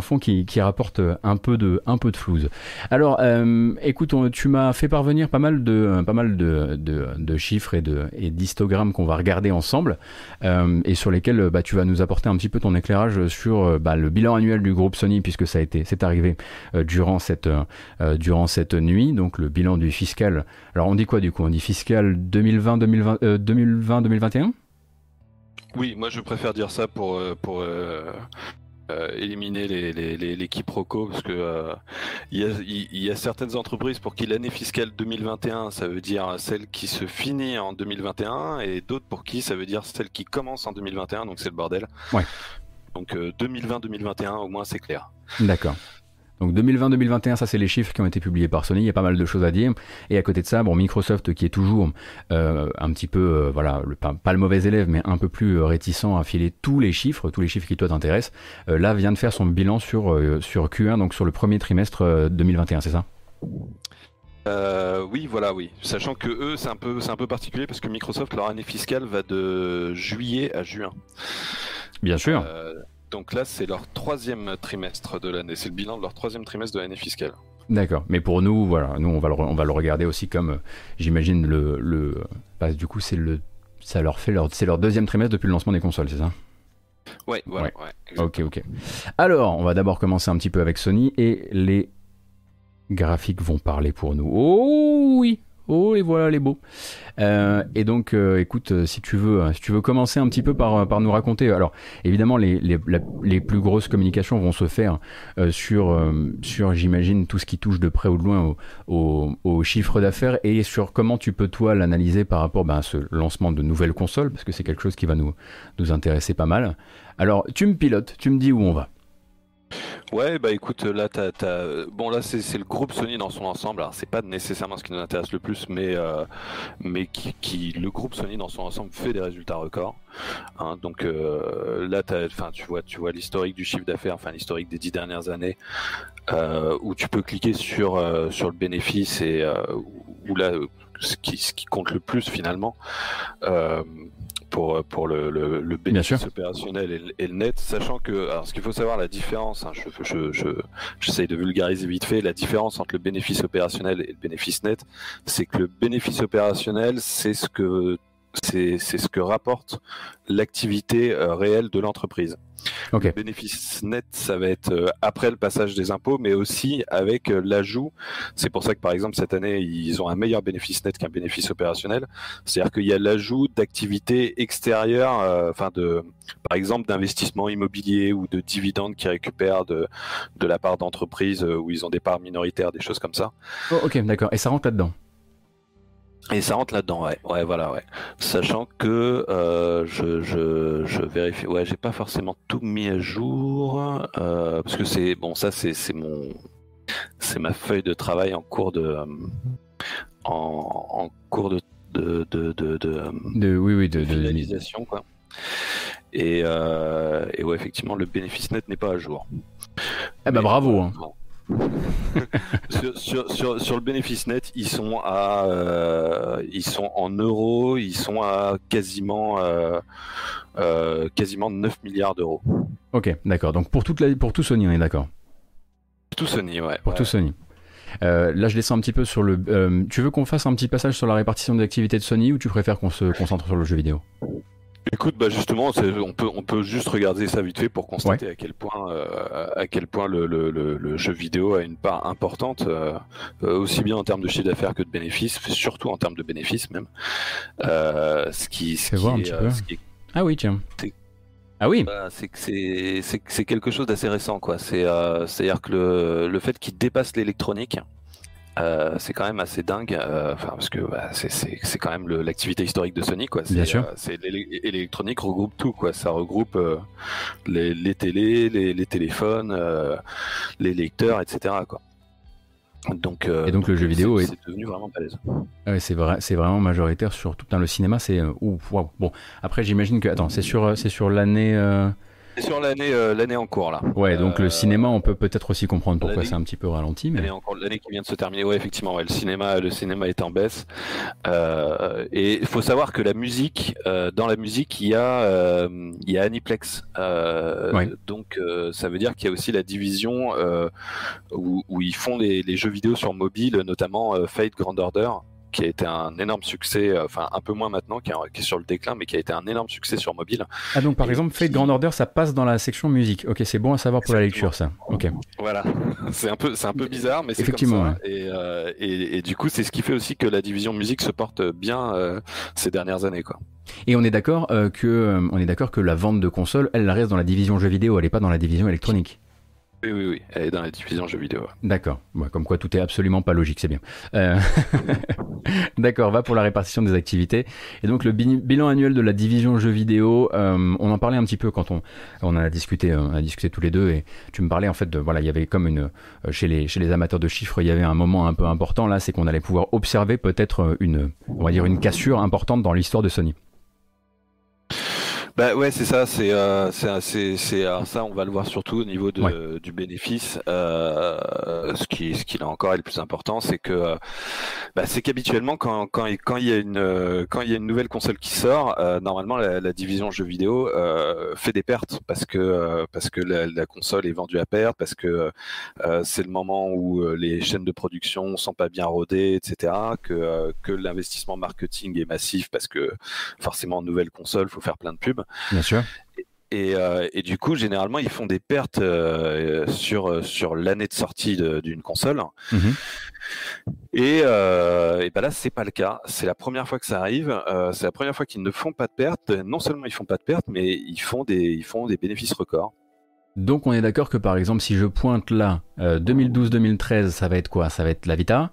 fond qui, rapporte un peu de un flouze. Alors euh, écoute tu m'as fait parvenir pas mal de chiffres et de et d'histogrammes qu'on va regarder ensemble euh, et sur lesquels bah, tu vas nous apporter un petit peu ton éclairage sur bah, le bilan annuel du groupe Sony puisque ça a été c'est arrivé durant cette nuit. Donc le bilan du fiscal. Alors on dit quoi du coup? On dit fiscal 2020 2020 2020 2021 oui, moi je préfère dire ça pour, euh, pour euh, euh, éliminer les, les, les, quiproquos, parce que il y, a, certaines entreprises pour qui l'année fiscale 2021, ça veut dire celle qui se finit en 2021, et d'autres pour qui ça veut dire celle qui commence en 2021, donc c'est le bordel. Ouais. Donc 2020-2021, au moins c'est clair. D'accord. Donc 2020-2021, ça c'est les chiffres qui ont été publiés par Sony, il y a pas mal de choses à dire. Et à côté de ça, bon, Microsoft qui est toujours euh, un petit peu, euh, voilà, le, pas, le mauvais élève, mais un peu plus euh, réticent à filer tous les chiffres, tous les chiffres qui toi t'intéressent, là vient de faire son bilan sur, sur Q1, donc sur le premier trimestre 2021, c'est ça? Oui, voilà, oui. Sachant que eux, c'est un peu, c'est un peu particulier parce que Microsoft, leur année fiscale va de juillet à juin. Bien sûr. Donc là, c'est leur troisième trimestre de l'année. C'est le bilan de leur troisième trimestre de l'année fiscale. D'accord. Mais pour nous, voilà, nous on va le, on va le regarder aussi comme, euh, j'imagine le, le bah, du coup c'est le, ça leur fait leur, c'est leur deuxième trimestre depuis le lancement des consoles, c'est ça? Ouais, voilà. ok, ok. Alors, on va d'abord commencer un petit peu avec Sony et les graphiques vont parler pour nous. Oh oui, Oh, et voilà les beaux. Euh, et donc, euh, écoute, euh, si tu veux, si tu veux commencer un petit peu par, nous raconter. Alors, évidemment, les, les, les plus grosses communications vont se faire sur, sur j'imagine, tout ce qui touche de près ou de loin au, au, chiffre d'affaires et sur comment tu peux toi l'analyser par rapport ben, à ce lancement de nouvelles consoles, parce que c'est quelque chose qui va nous, nous intéresser pas mal. Alors, tu me pilotes, tu me dis où on va. Ouais, bah écoute, là, t'as, bon là, c'est, le groupe Sony dans son ensemble. Alors, c'est pas nécessairement ce qui nous intéresse le plus, mais euh, qui, le groupe Sony dans son ensemble fait des résultats records. Hein, donc euh, là, tu vois, tu vois l'historique du chiffre d'affaires, enfin l'historique des dix dernières années, euh, où tu peux cliquer sur le bénéfice et où là, ce qui compte le plus finalement. Euh, pour, pour le, le, le bénéfice opérationnel et le, et le, net, sachant que, alors ce qu'il faut savoir, la différence, hein, je, je, je, j'essaye de vulgariser vite fait, la différence entre le bénéfice opérationnel et le bénéfice net, c'est que le bénéfice opérationnel, c'est ce que c'est ce que rapporte l'activité euh, réelle de l'entreprise. Okay. Le bénéfice net, ça va être euh, après le passage des impôts, mais aussi avec euh, l'ajout. C'est pour ça que par exemple cette année, ils ont un meilleur bénéfice net qu'un bénéfice opérationnel. C'est-à-dire qu'il y a l'ajout d'activités extérieures, euh, enfin de, par exemple d'investissements immobiliers ou de dividendes qu'ils récupèrent de, de la part d'entreprises où ils ont des parts minoritaires, des choses comme ça. Oh, ok, d'accord. Et ça rentre là-dedans? Et ça rentre là-dedans, ouais, ouais, voilà, ouais. Sachant que euh, je, je, je, vérifie, ouais, j'ai pas forcément tout mis à jour euh, parce que c'est bon, ça c'est mon, c'est ma feuille de travail en cours de, euh, en, en cours de de de de, de, de oui oui de, finalisation quoi. Et, et ouais, effectivement, le bénéfice net n'est pas à jour. Eh ben bravo. Hein. sur, sur, sur, sur, le bénéfice net, ils sont à, euh, ils sont en euros, ils sont à quasiment, euh, euh, quasiment 9 milliards d'euros. Ok, d'accord. Donc pour toute la, pour tout Sony, on est d'accord. Tout Sony, ouais. Pour ouais. tout Sony. Euh, là, je descends un petit peu sur le. Euh, tu veux qu'on fasse un petit passage sur la répartition des activités de Sony ou tu préfères qu'on se concentre sur le jeu vidéo? Écoute, bah justement, on peut on peut juste regarder ça vite fait pour constater ouais. à quel point euh, à quel point le, le, le, le, jeu vidéo a une part importante, euh, aussi bien en termes de chiffre d'affaires que de bénéfices, surtout en termes de bénéfices même. Euh, ce qui, ce qui, voir est, ah oui, tiens. Ah oui. Bah, c'est que c'est c'est quelque chose d'assez récent quoi. C'est c'est à dire que le le fait qu'il dépasse l'électronique. Euh, c'est quand même assez dingue, euh, parce que bah, c'est quand même l'activité historique de Sony, quoi. Bien sûr. Euh, l'électronique regroupe tout, quoi. Ça regroupe euh, les, les télés, les, les téléphones, les lecteurs, etc. Quoi. Donc, et donc, le jeu vidéo est, devenu vraiment balèze. Ouais, c'est vrai, c'est vraiment majoritaire sur tout. Dans le cinéma, c'est wow. Bon, après j'imagine que attends, c'est sur c'est sur l'année. C'est sur l'année euh, l'année en cours là. Ouais, donc euh, le cinéma, on peut peut-être aussi comprendre pourquoi c'est un petit peu ralenti. Mais... L'année qui vient de se terminer, ouais, effectivement, ouais, le cinéma le cinéma est en baisse. Euh, et il faut savoir que la musique, euh, dans la musique, il y a il y a Aniplex. Ouais. Donc ça veut dire qu'il y a aussi la division où, où, ils font les, les, jeux vidéo sur mobile, notamment Fate Grand Order qui a été un énorme succès, enfin un peu moins maintenant, qui est, sur le déclin, mais qui a été un énorme succès sur mobile. Ah donc par et exemple, Fate qui... Grand Order, ça passe dans la section musique. Ok, c'est bon à savoir pour Exactement. la lecture ça. Ok. Voilà, c'est un peu, c'est un peu bizarre, mais c'est Effectivement. Comme ça. Et, euh, et, et, du coup, c'est ce qui fait aussi que la division musique se porte bien euh, ces dernières années, quoi. Et on est d'accord euh, que, on est d'accord que la vente de consoles, elle reste dans la division jeux vidéo, elle n'est pas dans la division électronique. Oui, oui, oui, elle est dans la division jeux vidéo. D'accord, comme quoi tout est absolument pas logique, c'est bien. Euh... D'accord, va pour la répartition des activités. Et donc le bilan annuel de la division jeux vidéo, euh, on en parlait un petit peu quand on, on a discuté, on a discuté tous les deux, et tu me parlais en fait de, voilà, il y avait comme une, chez les, chez les amateurs de chiffres, il y avait un moment un peu important là, c'est qu'on allait pouvoir observer peut-être une, on va dire une cassure importante dans l'histoire de Sony. Bah ouais, c'est ça. C'est euh, c'est ça. On va le voir surtout au niveau de, ouais. du bénéfice. Euh, ce qui ce qui là encore est le plus important, c'est que bah, c'est qu'habituellement quand quand quand il y a une quand il y a une nouvelle console qui sort, euh, normalement la, la, division jeux vidéo euh, fait des pertes parce que parce que la, la, console est vendue à perte, parce que c'est le moment où les chaînes de production sont pas bien rodées, etc. Que que l'investissement marketing est massif parce que forcément nouvelle console, faut faire plein de pubs. Bien sûr. Et, euh, et, du coup, généralement, ils font des pertes euh, sur, sur l'année de sortie d'une console. -hmm. Et, euh, et ben là, c'est pas le cas. C'est la première fois que ça arrive. Euh, c'est la première fois qu'ils ne font pas de pertes. Non seulement ils font pas de pertes, mais ils font des, ils font des bénéfices records. Donc, on est d'accord que par exemple, si je pointe là 2012-2013, ça va être quoi? Ça va être la Vita?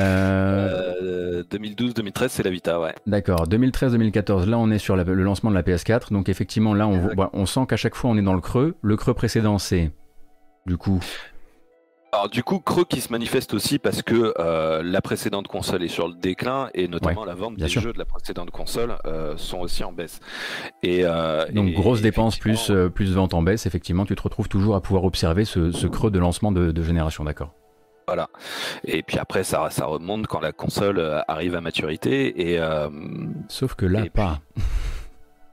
Euh... 2012-2013, c'est la Vita, ouais. D'accord. 2013-2014, là, on est sur la, le lancement de la PS4. Donc, effectivement, là, on, sent qu'à chaque fois, on est dans le creux. Le creux précédent, c'est Du coup? Alors du coup, creux qui se manifeste aussi parce que euh, la précédente console est sur le déclin et notamment Ouais, la vente des sûr. jeux de la précédente console euh, sont aussi en baisse. Et euh, Donc et- grosse dépense plus, euh, plus vente en baisse, effectivement, tu te retrouves toujours à pouvoir observer ce, ce creux de lancement de, de génération, d'accord. Voilà. Et puis après, ça, ça remonte quand la console euh, arrive à maturité et euh, Sauf que là, pas.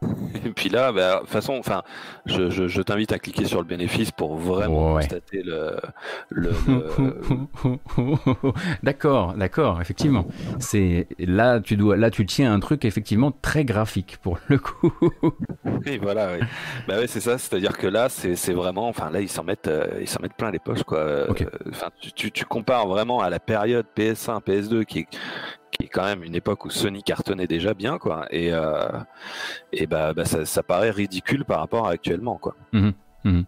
Et puis là, bah, de toute façon, enfin, je, je- je t'invite à cliquer sur le bénéfice pour vraiment Ouais. constater le, le, le- d'accord, d'accord, effectivement. C'est là, tu dois, là, tu tiens un truc effectivement très graphique pour le coup. Oui, voilà, oui. Bah ouais, c'est ça. C'est-à-dire que là, c'est vraiment, enfin là, ils s'en mettent, euh, ils s'en mettent plein les poches, quoi. Euh. Enfin, tu, tu, tu compares vraiment à la période PS1, PS2, qui est qui est quand même une époque où Sony cartonnait déjà bien, quoi. Et euh, bah, bah ça, ça paraît ridicule par rapport à actuellement, quoi. Mhm, mhm.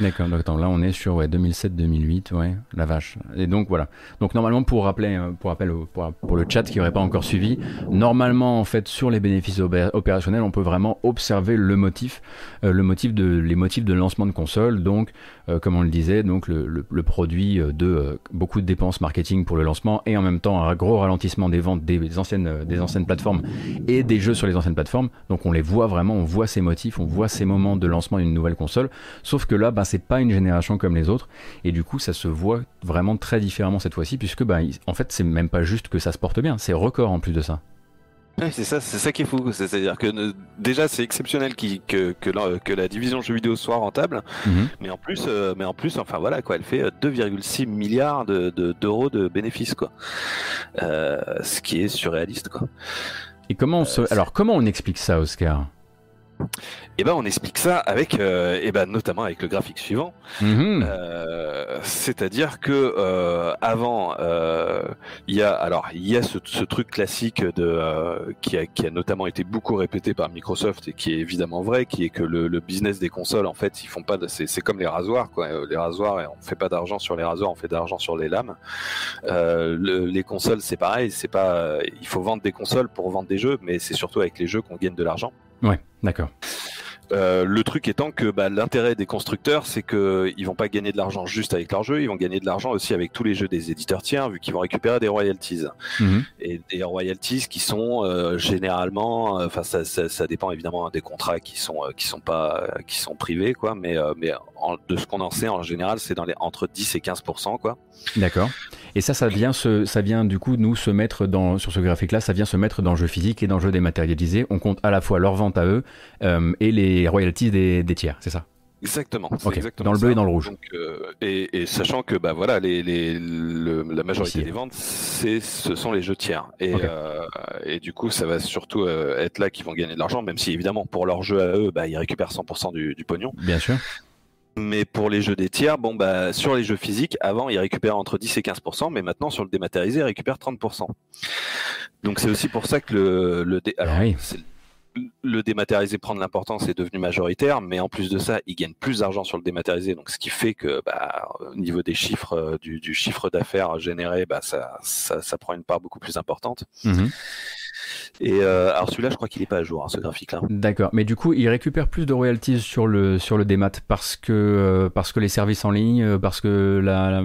D'accord, donc là on est sur ouais, 2007-2008, ouais, la vache. Et donc voilà. Donc normalement pour rappeler, euh, pour rappel au- pour, pour le chat qui n'aurait pas encore suivi, normalement en fait sur les bénéfices opé- opérationnels, on peut vraiment observer le motif, euh, le motif de les motifs de lancement de console. Donc euh, comme on le disait, donc le, le- le produit euh, de euh, beaucoup de dépenses marketing pour le lancement et en même temps un gros ralentissement des ventes des anciennes euh, des anciennes plateformes et des jeux sur les anciennes plateformes. Donc on les voit vraiment, on voit ces motifs, on voit ces moments de lancement d'une nouvelle console. Sauf que là, bah, c'est pas une génération comme les autres, et du coup, ça se voit vraiment très différemment cette fois-ci, puisque bah, en fait, c'est même pas juste que ça se porte bien, c'est record en plus de ça. Ouais, c'est ça, c'est ça qui est fou. C'est- C'est-à-dire que euh, déjà, c'est exceptionnel qui- que, que, la, que la division jeux vidéo soit rentable, Mhm. mais en plus, euh, mais en plus, enfin voilà quoi, elle fait euh, 2,6 milliards de- de- d'euros de, bénéfices quoi, Euh, ce qui est surréaliste quoi. Et comment on se... Alors, comment on explique ça, Oscar? Et ben, on explique ça avec, euh, et ben, notamment avec le graphique suivant. Mhm. Euh, C'est-à-dire que euh, avant, il y a alors il y a ce, ce truc classique de qui, a, qui a notamment été beaucoup répété par Microsoft et qui est évidemment vrai, qui est que le, le business des consoles en fait ils font pas c'est comme les rasoirs quoi. Les rasoirs on fait pas d'argent sur les rasoirs, on fait d'argent sur les lames. Le- les consoles c'est pareil, c'est pas il faut vendre des consoles pour vendre des jeux, mais c'est surtout avec les jeux qu'on gagne de l'argent. Ouais, d'accord. Euh, le truc étant que bah, l'intérêt des constructeurs, c'est que ils vont pas gagner de l'argent juste avec leurs jeux, ils vont gagner de l'argent aussi avec tous les jeux des éditeurs tiers, vu qu'ils vont récupérer des royalties. Mhm. Et des royalties qui sont euh, généralement, euh, enfin ça, ça, ça dépend évidemment des contrats qui sont qui sont pas qui sont privés quoi, mais mais en- de ce qu'on en sait en général, c'est dans les entre 10 et 15% quoi. D'accord. Et ça, ça vient, se, ça vient du coup nous se mettre dans, sur ce graphique-là, ça vient se mettre dans le jeu physique et dans le jeu dématérialisé. On compte à la fois leur vente à eux euh, et les royalties des, des tiers, c'est ça? Exactement. exactement dans le bleu ça. et dans le rouge. Donc, euh, et, et sachant que bah voilà, les, les, le- la majorité Aussi. des ventes, c'est ce sont les jeux tiers. Et, euh, et du coup, ça va surtout euh, être là qu'ils vont gagner de l'argent, même si évidemment pour leurs jeux à eux, bah, ils récupèrent 100% du, du pognon. Bien sûr. Mais pour les jeux des tiers, bon bah sur les jeux physiques, avant ils récupèrent entre 10 et 15%, mais maintenant sur le dématérialisé, ils récupèrent 30%. Donc c'est aussi pour ça que le, le dé- alors, Ah oui. le dématérialisé prend de l'importance est devenu majoritaire, mais en plus de ça, ils gagnent plus d'argent sur le dématérialisé, donc ce qui fait que bah, au niveau des chiffres, euh, du, du chiffre d'affaires généré, bah, ça, ça, ça prend une part beaucoup plus importante. Mhm. Et euh, alors celui-là, je crois qu'il est pas à jour, hein, ce graphique-là. D'accord, mais du coup, ils récupèrent plus de royalties sur le sur le démat parce que euh, parce que les services en ligne, euh, parce que la, la-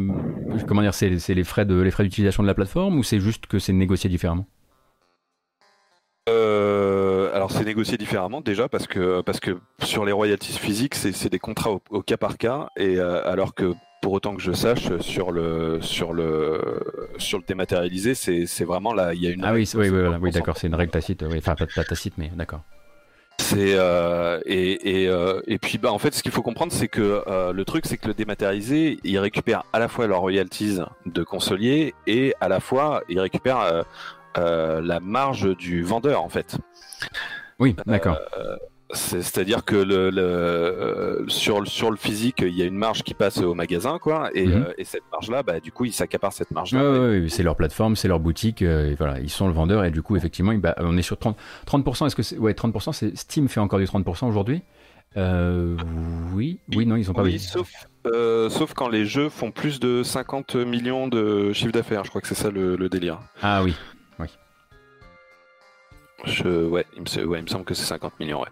comment dire, c'est les frais de les frais d'utilisation de la plateforme ou c'est juste que c'est négocié différemment? Euh, alors c'est négocié différemment déjà parce que parce que sur les royalties physiques c'est c'est des contrats au, au cas par cas et euh, alors que pour autant que je sache sur le sur le sur le dématérialisé c'est vraiment là il y a une Ah oui, oui, oui, oui, 50%. d'accord, c'est une règle tacite, oui, enfin pas, pas tacite, mais d'accord. C'est euh, et et, euh, et puis bah en fait ce qu'il faut comprendre c'est que euh, le truc c'est que le dématérialisé il récupère à la fois leurs royalties de consoliers et à la fois il récupère la marge du vendeur en fait. Oui, d'accord. C'est- C'est-à-dire que le, le- euh, sur, le- sur le physique, il y a une marge qui passe au magasin, quoi, et, Mhm. euh, et cette marge-là, bah, du coup, ils s'accaparent cette marge-là. ouais, ouais, c'est leur plateforme, c'est leur boutique, euh, et voilà, ils sont le vendeur et du coup effectivement, bah, on est sur 30, 30% est-ce que c'est ouais 30% c'est Steam fait encore du 30% aujourd'hui? Euh, Oui, oui, non, ils ont pas. Oui, sauf, euh, sauf quand les jeux font plus de 50 millions de chiffre d'affaires, je crois que c'est ça le, le délire. Ah oui. Je, ouais, il me, ouais, il me semble que c'est 50 millions. Ouais.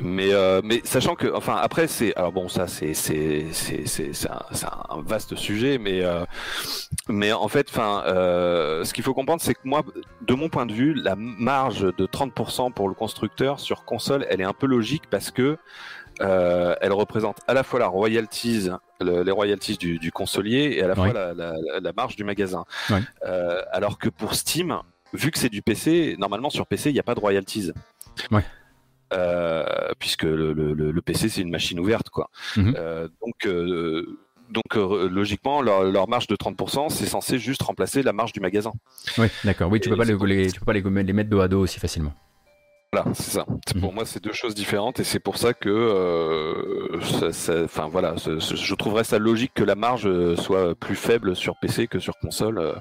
Mais, euh, mais sachant que, enfin, après, c'est, alors bon, ça, c'est, c'est, c'est, c'est, un, un, vaste sujet, mais, euh, mais en fait, enfin, euh, ce qu'il faut comprendre, c'est que moi, de mon point de vue, la marge de 30% pour le constructeur sur console, elle est un peu logique parce que euh, elle représente à la fois la royalties, le, les royalties du, du, consolier et à la fois la, la, la, marge du magasin. Euh, alors que pour Steam, vu que c'est du PC, normalement sur PC, il n'y a pas de royalties. Ouais. Euh, puisque le, le, le PC c'est une machine ouverte quoi. Mhm. Euh, donc euh, donc logiquement leur, leur, marge de 30% c'est censé juste remplacer la marge du magasin. Oui d'accord. Oui tu peux pas les, les, tu peux pas les, les mettre dos à dos aussi facilement. Voilà, c'est ça. Pour moi, c'est deux choses différentes et c'est pour ça que, euh, ça, ça, enfin voilà, je trouverais ça logique que la marge soit plus faible sur PC que sur console, euh,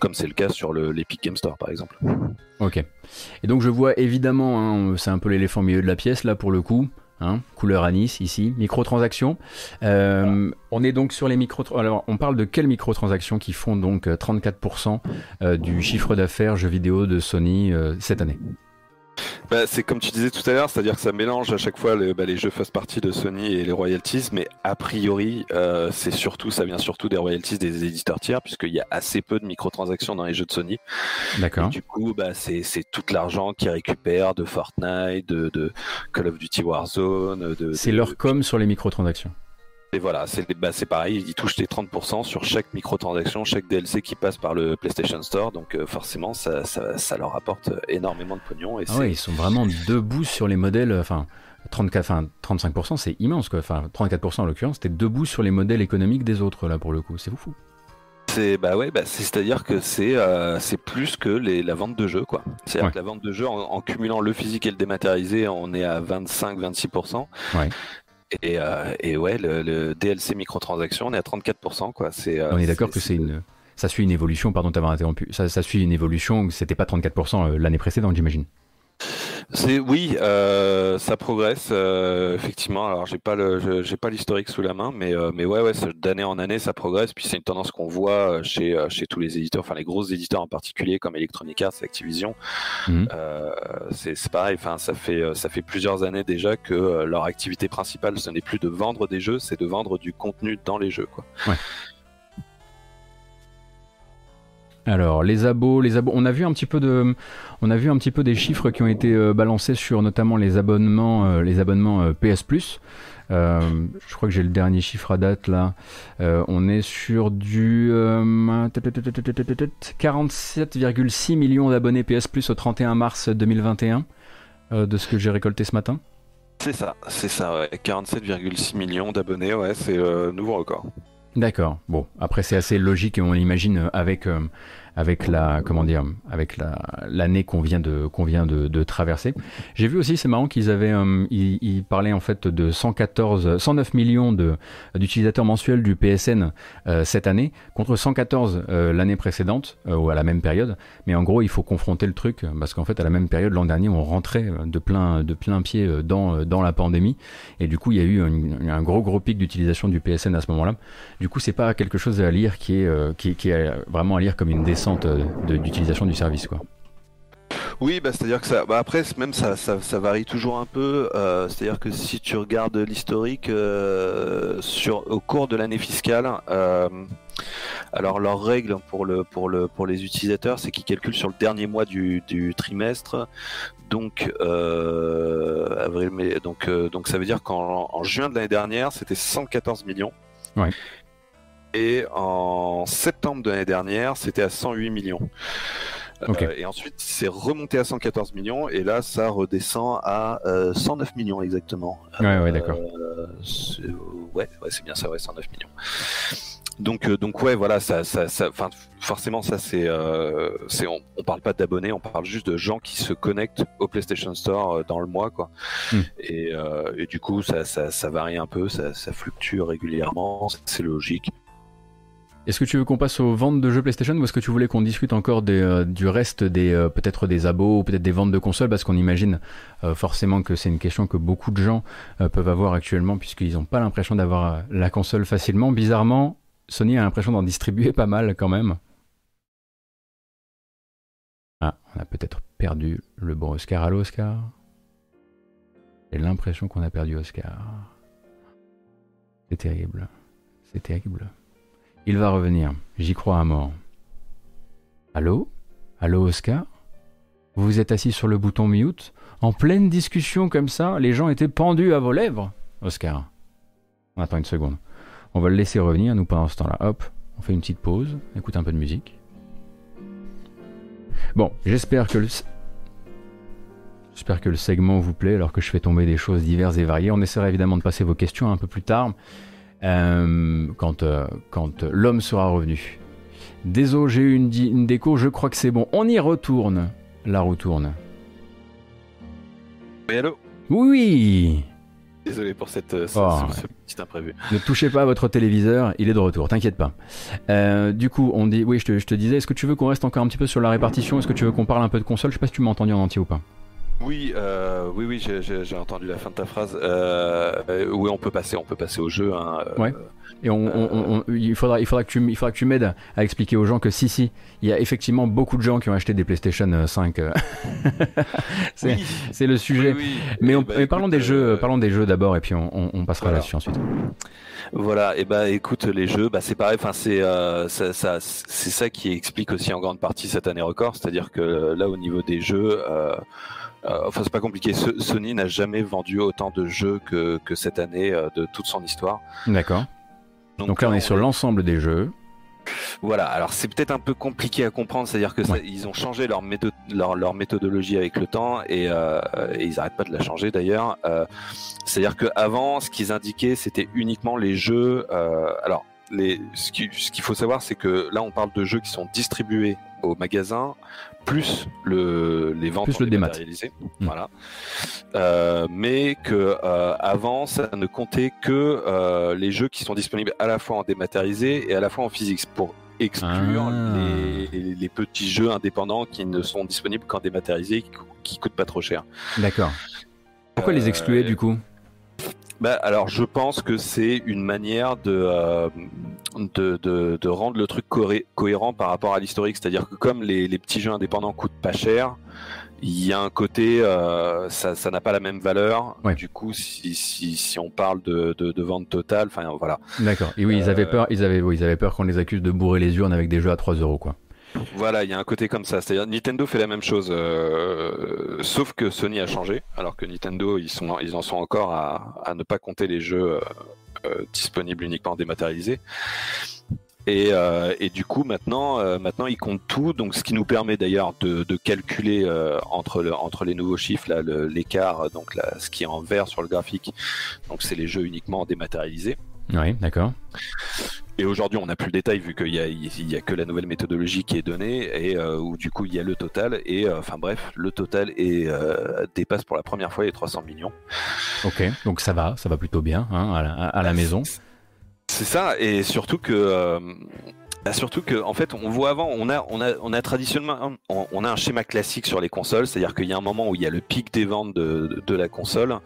comme c'est le cas sur l'Epic Game Store par exemple. Ok. Et donc je vois évidemment, hein, c'est un peu l'éléphant au milieu de la pièce là pour le coup. Hein, couleur anis ici, microtransactions. Euh, on est donc sur les micro. Alors, on parle de quelles microtransactions qui font donc 34% euh, du chiffre d'affaires jeux vidéo de Sony euh, cette année? Bah, c'est comme tu disais tout à l'heure, c'est-à-dire que ça mélange à chaque fois les, bah, les jeux first party de Sony et les royalties, mais a priori, euh, c'est surtout, ça vient surtout des royalties des éditeurs tiers, puisqu'il y a assez peu de microtransactions dans les jeux de Sony. D'accord. Du coup, bah, c'est, tout l'argent qu'ils récupèrent de Fortnite, de, de Call of Duty Warzone. De, c'est leur com sur les microtransactions. Et voilà, c'est bah, pareil, ils touchent les 30% sur chaque microtransaction, chaque DLC qui passe par le PlayStation Store, donc euh, forcément ça, ça, ça, leur apporte énormément de pognon. Et ah ouais, ils sont vraiment debout sur les modèles, enfin 34, enfin 35% c'est immense quoi, enfin 34% en l'occurrence, c'était debout sur les modèles économiques des autres là pour le coup, c'est fou. C'est bah ouais, bah c'est à dire que c'est euh, c'est plus que les, la vente de jeux quoi. C'est-à-dire Ouais. que la vente de jeux en, en cumulant le physique et le dématérialisé, on est à 25-26%. Ouais. Et, euh, et ouais, le, le DLC microtransaction, on est à 34%. Quoi. Euh, On est d'accord que c'est une. Ça suit une évolution, pardon d'avoir interrompu. Ça, ça suit une évolution, c'était pas 34% l'année précédente, j'imagine. C'est oui, euh, ça progresse euh, effectivement. Alors j'ai pas le, j'ai pas l'historique sous la main, mais euh, mais ouais ouais, d'année en année ça progresse. Puis c'est une tendance qu'on voit chez chez tous les éditeurs, enfin les gros éditeurs en particulier comme Electronic Arts, Activision. Mhm. Euh, c'est pareil. Enfin ça fait ça fait plusieurs années déjà que euh, leur activité principale ce n'est plus de vendre des jeux, c'est de vendre du contenu dans les jeux quoi. Ouais. Alors les abos, les abos, on a vu un petit peu de, on a vu un petit peu des chiffres qui ont été euh, balancés sur notamment les abonnements, euh, les abonnements euh, PS je crois que j'ai le dernier chiffre à date là. On est sur du euh, 47,6 millions d'abonnés PS au 31 mars 2021 euh, de ce que j'ai récolté ce matin. C'est ça, c'est ça. Ouais. 47,6 millions d'abonnés, ouais, c'est nouveau record. D'accord. Bon, après c'est assez logique on l'imagine avec euh, avec la comment dire avec la l'année qu'on vient de qu'on vient de, traverser. J'ai vu aussi c'est marrant qu'ils avaient euh, ils, parlaient en fait de 114 109 millions d'utilisateurs mensuels du PSN euh, cette année contre 114 euh, l'année précédente ou à la même période. Mais en gros il faut confronter le truc parce qu'en fait à la même période l'an dernier on rentrait de plein de plein pied dans dans la pandémie et du coup il y a eu un, gros gros pic d'utilisation du PSN à ce moment-là. Du coup, c'est pas quelque chose à lire qui est, qui, est vraiment à lire comme une descente d'utilisation du service, quoi. Oui, bah, c'est-à-dire que ça, bah, après, même ça, ça, ça, varie toujours un peu. Euh, c'est-à-dire que si tu regardes l'historique euh, sur au cours de l'année fiscale, euh, alors leur règle pour le pour le pour les utilisateurs, c'est qu'ils calculent sur le dernier mois du, du trimestre. Donc euh, avril, mai, donc donc ça veut dire qu'en en juin de l'année dernière, c'était 114 millions. Ouais. Et en septembre de l'année dernière, c'était à 108 millions. Okay. Euh, et ensuite, c'est remonté à 114 millions, et là, ça redescend à euh, 109 millions exactement. Ouais, ouais, d'accord. Euh, ouais, ouais c'est bien ça, ouais, 109 millions. Donc, euh, donc ouais, voilà, ça, ça, ça forcément, ça, c'est, euh, c'est, on, on, parle pas d'abonnés, on parle juste de gens qui se connectent au PlayStation Store euh, dans le mois, quoi. Mm. Et, euh, et, du coup, ça, ça, ça varie un peu, ça, ça fluctue régulièrement, c'est logique. Est-ce que tu veux qu'on passe aux ventes de jeux PlayStation ou est-ce que tu voulais qu'on discute encore euh, du reste des euh, peut-être des abos ou peut-être des ventes de consoles? Parce qu'on imagine euh, forcément que c'est une question que beaucoup de gens peuvent avoir actuellement puisqu'ils n'ont pas l'impression d'avoir la console facilement. Bizarrement, Sony a l'impression d'en distribuer pas mal quand même. Ah, on a peut-être perdu le bon Oscar. Allô, Oscar? J'ai l'impression qu'on a perdu Oscar. C'est terrible. C'est terrible. Il va revenir. J'y crois à mort. Allô? Allô, Oscar? Vous vous êtes assis sur le bouton mute? En pleine discussion comme ça, les gens étaient pendus à vos lèvres Oscar. On attend une seconde. On va le laisser revenir, nous, pendant ce temps-là. Hop, on fait une petite pause, écoute un peu de musique. Bon, j'espère que. J'espère que le segment vous plaît alors que je fais tomber des choses diverses et variées. On essaiera évidemment de passer vos questions un peu plus tard, euh, quand, euh, quand l'homme sera revenu. Désolé, j'ai eu une, déco, je crois que c'est bon. On y retourne. La roue tourne. Oui, allô? Oui Désolé pour cette, euh, ce, Oh, ce- ce petit imprévu. Ne touchez pas à votre téléviseur, il est de retour, t'inquiète pas. Euh, du coup, on dit, oui, je te, je te disais, est-ce que tu veux qu'on reste encore un petit peu sur la répartition? Est-ce que tu veux qu'on parle un peu de console? Je sais pas si tu m'as entendu en entier ou pas. Oui, euh, oui, oui, j'ai- j'ai entendu la fin de ta phrase. Euh, oui, on peut passer, on peut passer au jeu. Hein, euh, Ouais. Et on, on- on- on- il faudra, il faudra que tu, il faudra que tu m'aides à expliquer aux gens que si, si, il y a effectivement beaucoup de gens qui ont acheté des PlayStation euh, 5. euh. c'est Oui. le sujet. Oui, oui. Mais, Eh ben, mais parlons écoute, des jeux, parlons des jeux d'abord et puis on, passera Voilà. là-dessus ensuite. Voilà, et bah écoute, les jeux, bah c'est pareil, enfin c'est euh, ça, ça- c'est ça qui explique aussi en grande partie cette année record, c'est-à-dire que là au niveau des jeux, euh, euh, enfin c'est pas compliqué, So- Sony n'a jamais vendu autant de jeux que, que cette année euh, de toute son histoire. D'accord. Donc, là, on est sur l'ensemble des jeux. Voilà, alors c'est peut-être un peu compliqué à comprendre, c'est-à-dire que ils ont changé leur, méthode, leur, leur méthodologie avec le temps et, euh, et ils n'arrêtent pas de la changer d'ailleurs. Euh, c'est-à-dire qu'avant, ce qu'ils indiquaient, c'était uniquement les jeux. euh, alors, les, ce qui- ce qu'il faut savoir, c'est que là, on parle de jeux qui sont distribués au magasin, plus le, les ventes Plus le démat. dématérialisé. Mm. Voilà. Euh, mais que euh, avant, ça ne comptait que euh, les jeux qui sont disponibles à la fois en dématérialisé et à la fois en physique pour exclure Ah. les, les petits jeux indépendants qui ne sont disponibles qu'en dématérialisé et qui, qui coûtent pas trop cher. D'accord. Pourquoi les excluer du coup? Bah, alors, je pense que c'est une manière de, euh, de, de, de rendre le truc cohérent par rapport à l'historique. C'est-à-dire que comme les, les petits jeux indépendants coûtent pas cher, il y a un côté, euh, ça ça n'a pas la même valeur. Ouais. Du coup, si, si, si on parle de, de, de vente totale, enfin voilà. D'accord. Et oui, ils avaient Euh, peur, ils avaient, oui, ils avaient peur qu'on les accuse de bourrer les urnes avec des jeux à 3 euros quoi. Voilà, il y a un côté comme ça. C'est-à-dire Nintendo fait la même chose, euh, sauf que Sony a changé, alors que Nintendo ils en sont encore à, ne pas compter les jeux euh, euh, disponibles uniquement dématérialisés. Et, du coup maintenant maintenant ils comptent tout, donc ce qui nous permet d'ailleurs de, calculer entre le, entre les nouveaux chiffres l'écart donc ce qui est en vert sur le graphique, donc c'est les jeux uniquement dématérialisés. Oui, d'accord. Et aujourd'hui, on n'a plus le détail vu qu'il y a, que la nouvelle méthodologie qui est donnée et euh, où du coup il y a le total et euh, enfin bref, le total est, euh, dépasse pour la première fois les 300 millions. Ok. Donc ça va, ça va plutôt bien hein, à, la, à la maison. C'est ça et surtout que bah, surtout que en fait on voit avant on a on a on a traditionnellement on, on a un schéma classique sur les consoles c'est-à-dire qu'il y a un moment où il y a le pic des ventes de, de, de la console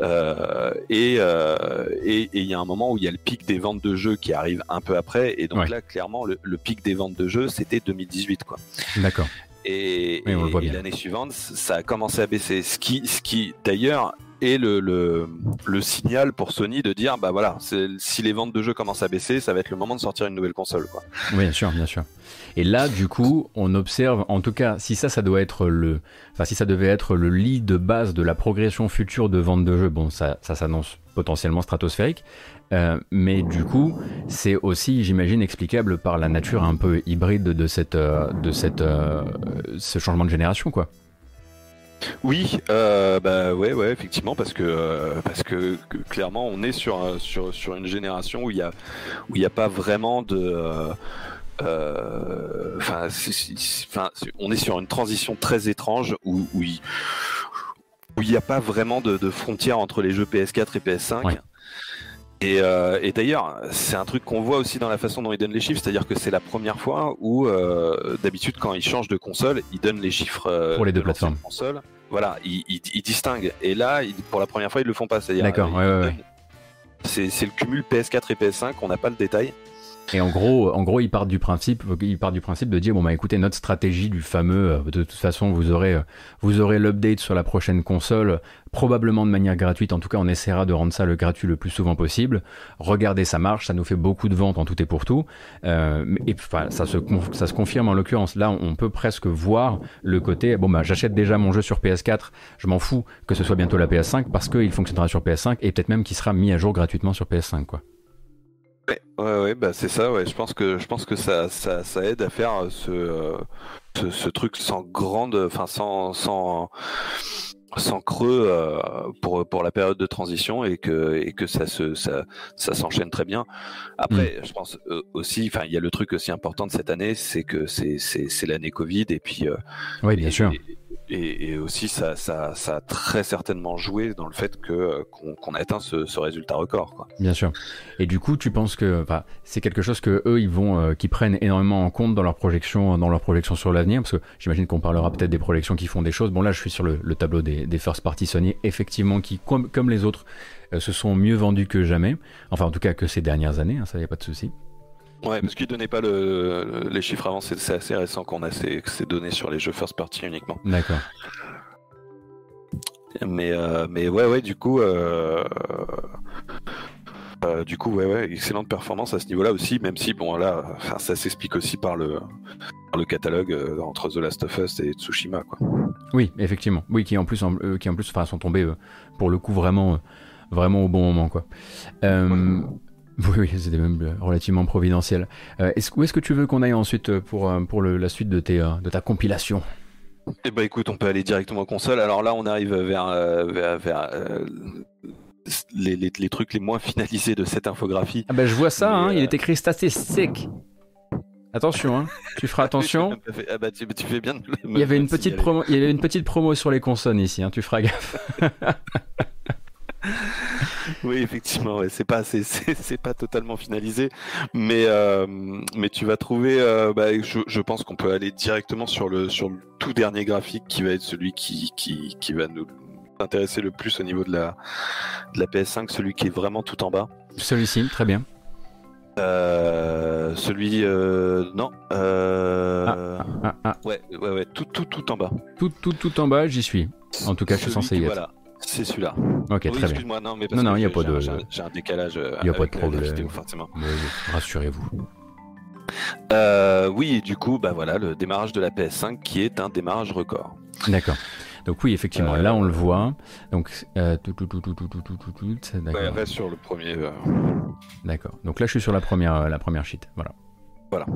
euh, et, euh, et et il y a un moment où il y a le pic des ventes de jeux qui arrive un peu après et donc Ouais. là clairement le, le pic des ventes de jeux c'était 2018 quoi D'accord. et, l'année suivante, ça a commencé à baisser. Ce qui, ce qui d'ailleurs, est le, le, signal pour Sony de dire bah voilà, si les ventes de jeux commencent à baisser, ça va être le moment de sortir une nouvelle console. Quoi. Oui, bien sûr, bien sûr. Et là, du coup, on observe, en tout cas, si ça, ça doit être le, enfin, si ça devait être le lit de base de la progression future de vente de jeux, bon, ça, ça s'annonce potentiellement stratosphérique. Euh, mais du coup, c'est aussi, j'imagine, explicable par la nature un peu hybride de cette, euh, de cette, euh, ce changement de génération, quoi. Oui, euh, bah ouais, ouais, effectivement, parce que euh, parce que, clairement, on est sur un- sur sur une génération où il y a où il n'y a pas vraiment de euh, euh, Enfin, on est sur une transition très étrange où où il n'y a pas vraiment de, de frontière entre les jeux PS4 et PS5. Ouais. Et, euh, et d'ailleurs, c'est un truc qu'on voit aussi dans la façon dont ils donnent les chiffres, c'est-à-dire que c'est la première fois où, euh, d'habitude, quand ils changent de console, ils donnent les chiffres euh, Pour les deux de plateformes. Console. Voilà, ils, ils- ils distinguent. Et là, ils- pour la première fois, ils le font pas. C'est-à-dire, D'accord, euh, ouais, ouais, ouais. c'est le cumul PS4 et PS5, on n'a pas le détail. Et en gros, en gros, ils partent du principe, ils partent du principe de dire bon bah écoutez, notre stratégie du fameux, euh, de toute façon, vous aurez, euh, vous aurez l'update sur la prochaine console, probablement de manière gratuite. En tout cas, on essaiera de rendre ça le gratuit le plus souvent possible. Regardez, ça marche, ça nous fait beaucoup de ventes en tout et pour tout. Euh, et enfin, ça se, ça se confirme en l'occurrence. Là, on peut presque voir le côté bon bah j'achète déjà mon jeu sur PS4, je m'en fous que ce soit bientôt la PS5 parce qu'il fonctionnera sur PS5 et peut-être même qu'il sera mis à jour gratuitement sur PS5 quoi. Ouais, ouais, ouais bah c'est ça, ouais. Je pense que je pense que ça, ça, ça aide à faire ce, euh, ce, ce, truc sans grande, enfin sans, sans, sans creux euh, pour pour la période de transition et que et que ça se ça, ça s'enchaîne très bien. Après, mm. je pense euh, aussi, enfin il y a le truc aussi important de cette année, c'est que c'est c'est l'année Covid et puis. oui, bien et, sûr. Et, et, aussi ça, ça, ça, a très certainement joué dans le fait que qu'on qu a atteint ce, résultat record. Quoi. Bien sûr. Et du coup, tu penses que c'est quelque chose que eux ils vont, euh, qui prennent énormément en compte dans leur projection, dans leur projection sur l'avenir, parce que j'imagine qu'on parlera peut-être des projections qui font des choses. Bon là, je suis sur le, le tableau des, des first party Sony, effectivement, qui comme, comme les autres euh, se sont mieux vendus que jamais. Enfin, en tout cas que ces dernières années, hein, ça y a pas de souci. Ouais, parce qu'ils donnaient pas le, le, les chiffres avant, c'est assez récent qu'on a ces, ces, données sur les jeux first party uniquement. D'accord. Mais, euh, mais ouais, ouais, du coup, euh, euh, du coup, ouais, ouais, excellente performance à ce niveau-là aussi, même si, bon, là, ça s'explique aussi par le, par le catalogue euh, entre The Last of Us et Tsushima, quoi. Oui, effectivement. Oui, qui en plus, en, qui en plus, enfin, sont tombés pour le coup vraiment, vraiment au bon moment, quoi. Ouais. Oui, oui c'était même relativement providentiel. Euh, où est-ce que tu veux qu'on aille ensuite pour, pour le, la suite de, tes, de ta compilation? Eh bah écoute, on peut aller directement aux consoles. Alors là, on arrive vers, euh, vers, vers euh, les, les, les, trucs les moins finalisés de cette infographie. Ah bah je vois ça, hein, il est écrit statistique. Attention, hein. tu feras attention. ah bah tu, tu, fais bien il y avait une petite promo, il y avait une petite promo sur les consonnes ici, hein, tu feras gaffe. Oui, effectivement, ouais, c'est pas c'est pas totalement finalisé, mais euh, mais tu vas trouver. Euh, bah, je, je, pense qu'on peut aller directement sur le sur le tout dernier graphique qui va être celui qui qui, qui va nous intéresser le plus au niveau de la de la PS5, celui qui est vraiment tout en bas. Celui-ci, très bien. Euh, celui non ah, ah, ah, ouais ouais ouais tout tout tout en bas tout tout tout en bas j'y suis en tout cas je suis censé y être voilà. C'est celui-là. Ok, oui, très bien. Excuse-moi, non, mais non, non, il n'y a pas de. J'ai un décalage. Il n'y a pas de problème. Vidéo, forcément. Rassurez-vous. Euh, oui, du coup, bah voilà, le démarrage de la PS5 qui est un démarrage record. D'accord. Donc oui, effectivement, euh, là on le voit. Donc euh, tout, tout, tout, tout, tout, tout, tout, tout, tout ouais, reste sur le premier. Euh... D'accord. Donc là, je suis sur la première, la première sheet. Voilà. Voilà.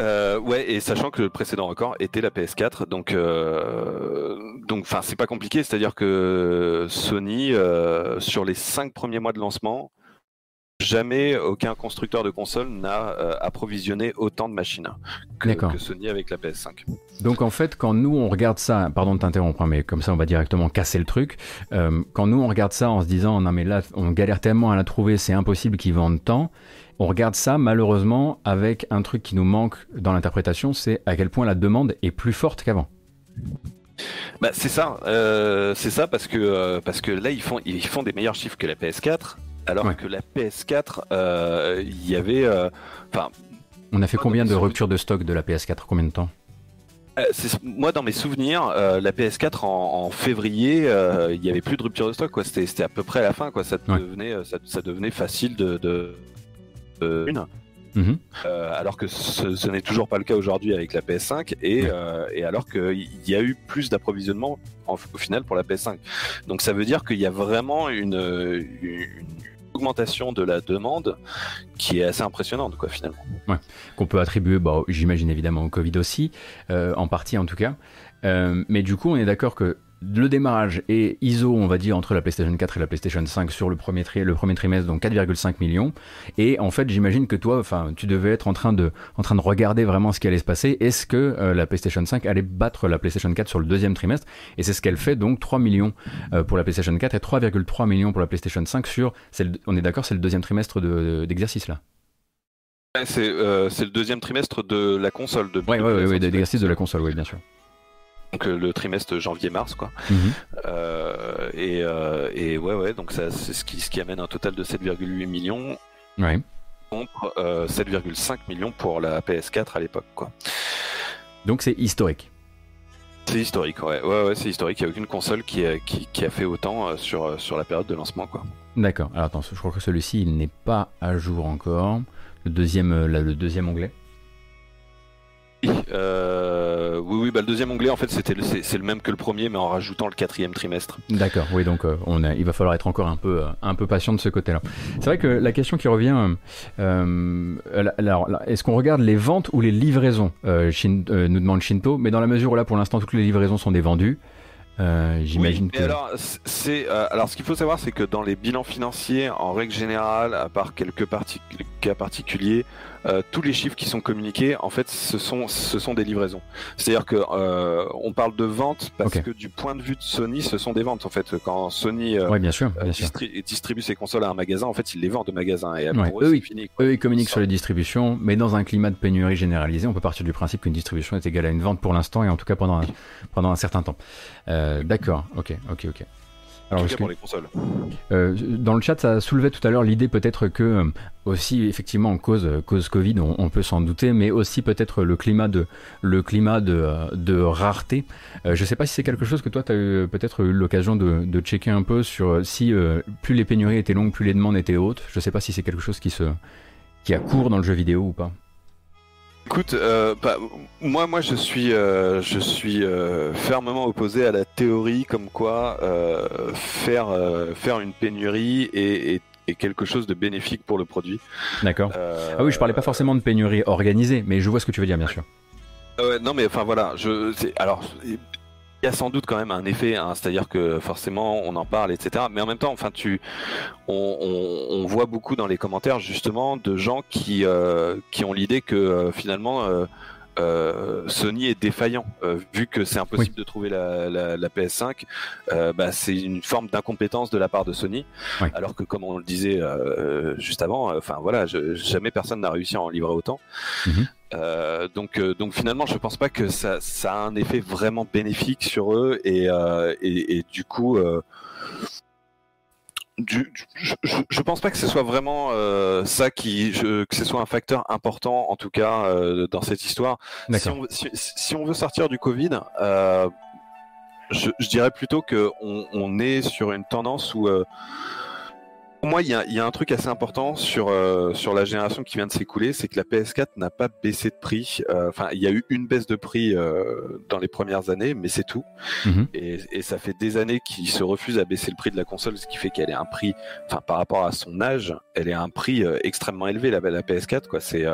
Euh, ouais, et sachant que le précédent record était la PS4, donc euh, donc enfin c'est pas compliqué, c'est-à-dire que Sony euh, sur les cinq premiers mois de lancement, jamais aucun constructeur de console n'a euh, approvisionné autant de machines que, que, Sony avec la PS5. Donc en fait, quand nous on regarde ça, pardon de t'interrompre, hein, mais comme ça on va directement casser le truc. Euh, quand nous on regarde ça en se disant non mais là on galère tellement à la trouver, c'est impossible qu'ils vendent tant. On regarde ça malheureusement avec un truc qui nous manque dans l'interprétation, c'est à quel point la demande est plus forte qu'avant. Bah, c'est ça, euh, c'est ça parce que euh, parce que là ils font ils font des meilleurs chiffres que la PS4, alors ouais. que la PS4 il euh, y avait, enfin. On a fait combien de ruptures de stock de la PS4 Combien de temps? Moi, dans mes souvenirs, euh, la PS4 en, en février, il euh, y avait plus de rupture de stock. Quoi. C'était, à peu près à la fin. Quoi. Ça, ouais. devenait, ça, ça, devenait facile de une. Mm -hmm. euh, alors que ce, ce n'est toujours pas le cas aujourd'hui avec la PS5 et, euh, et alors qu'il y a eu plus d'approvisionnement en- au final pour la PS5. Donc ça veut dire qu'il y a vraiment une, une augmentation de la demande qui est assez impressionnante quoi finalement. Ouais, qu'on peut attribuer, j'imagine évidemment au Covid aussi, euh, en partie en tout cas. Euh, mais du coup, on est d'accord que le démarrage est ISO, on va dire, entre la PlayStation 4 et la PlayStation 5 sur le premier, tri le premier trimestre, donc 4,5 millions. Et en fait, j'imagine que toi, enfin, tu devais être en train de, en train de regarder vraiment ce qui allait se passer. Est-ce que euh, la PlayStation 5 allait battre la PlayStation 4 sur le deuxième trimestre? Et c'est ce qu'elle fait, donc 3 millions euh, pour la PlayStation 4 et 3,3 millions pour la PlayStation 5 sur, le, on est d'accord, c'est le deuxième trimestre d'exercice de, là c'est euh, le deuxième trimestre de la console. De, ouais, de ouais, de la console, oui, bien sûr. Donc euh, le trimestre janvier-mars, quoi. Mm -hmm. euh, et, et, ouais, ouais, donc ça, c'est ce qui, ce qui amène un total de 7,8 millions. Ouais. contre 7,5 millions pour la PS4 à l'époque. Quoi. Donc c'est historique. C'est historique, ouais, ouais, ouais c'est historique. Il n'y a aucune console qui a, qui, qui a fait autant sur, sur la période de lancement, quoi. D'accord. Alors attends, je crois que celui-ci, il n'est pas à jour encore. Le deuxième, là, le deuxième onglet. Euh, oui, oui, bah, le deuxième onglet, en fait, c'était c'est, le même que le premier, mais en rajoutant le quatrième trimestre. D'accord, oui, donc euh, on a, il va falloir être encore un peu, euh, un peu patient de ce côté-là. C'est vrai que la question qui revient, alors, est-ce qu'on regarde les ventes ou les livraisons Shin, Nous demande Shinto, mais dans la mesure où là, pour l'instant, toutes les livraisons sont des vendues. J'imagine que. Alors, c'est, alors, ce qu'il faut savoir, c'est que dans les bilans financiers, en règle générale, à part quelques cas particuliers, euh, tous les chiffres qui sont communiqués, en fait, ce sont, ce sont des livraisons. C'est-à-dire que euh, on parle de ventes parce que du point de vue de Sony, ce sont des ventes. En fait, quand Sony euh, bien sûr, distribue ses consoles à un magasin, en fait, il les vend de magasin. Et pour eux, fini, eux, ils communiquent sur les distributions, mais dans un climat de pénurie généralisé, on peut partir du principe qu'une distribution est égale à une vente pour l'instant et en tout cas pendant un, pendant un certain temps. D'accord, ok, ok, ok. Alors, pour les consoles. Euh, dans le chat, ça soulevait tout à l'heure l'idée peut-être que euh, aussi effectivement en cause cause Covid, on, peut s'en douter, mais aussi peut-être le climat de le climat de, de rareté. Euh, je ne sais pas si c'est quelque chose que toi tu as eu peut-être eu l'occasion de, de, checker un peu sur si plus les pénuries étaient longues, plus les demandes étaient hautes. Je ne sais pas si c'est quelque chose qui se qui a cours dans le jeu vidéo ou pas. Écoute, euh, bah, moi, moi, je suis, euh, je suis euh, fermement opposé à la théorie comme quoi faire, faire une pénurie est, quelque chose de bénéfique pour le produit. D'accord. ah oui, je parlais pas forcément de pénurie organisée, mais je vois ce que tu veux dire, bien sûr. non, mais enfin voilà, je, alors y a sans doute quand même un effet, hein, c'est-à-dire que forcément on en parle, etc. Mais en même temps, enfin, tu, on, voit beaucoup dans les commentaires justement de gens qui, euh, ont l'idée que euh, finalement euh, euh, Sony est défaillant. Euh, vu que c'est impossible de trouver la, la, PS5 euh, bah, c'est une forme d'incompétence de la part de Sony. Alors que comme on le disait juste avant enfin voilà jamais personne n'a réussi à en livrer autant. Mhm. donc, donc finalement, je pense pas que ça, ça, a un effet vraiment bénéfique sur eux. Et, et, et du coup, je, je, pense pas que ce soit vraiment euh, ça qui, que ce soit un facteur important en tout cas euh, dans cette histoire. Si on, si, on, veut sortir du Covid, euh, je, dirais plutôt que on, on, est sur une tendance où pour moi, il y, a, un truc assez important sur, euh, sur la génération qui vient de s'écouler, c'est que la PS4 n'a pas baissé de prix. Euh, enfin, il y a eu une baisse de prix euh, dans les premières années, mais c'est tout. Mhm. Et, ça fait des années qu'il se refuse à baisser le prix de la console, ce qui fait qu'elle est un prix, enfin, par rapport à son âge, elle est un prix extrêmement élevé, la, la PS4, quoi. C'est,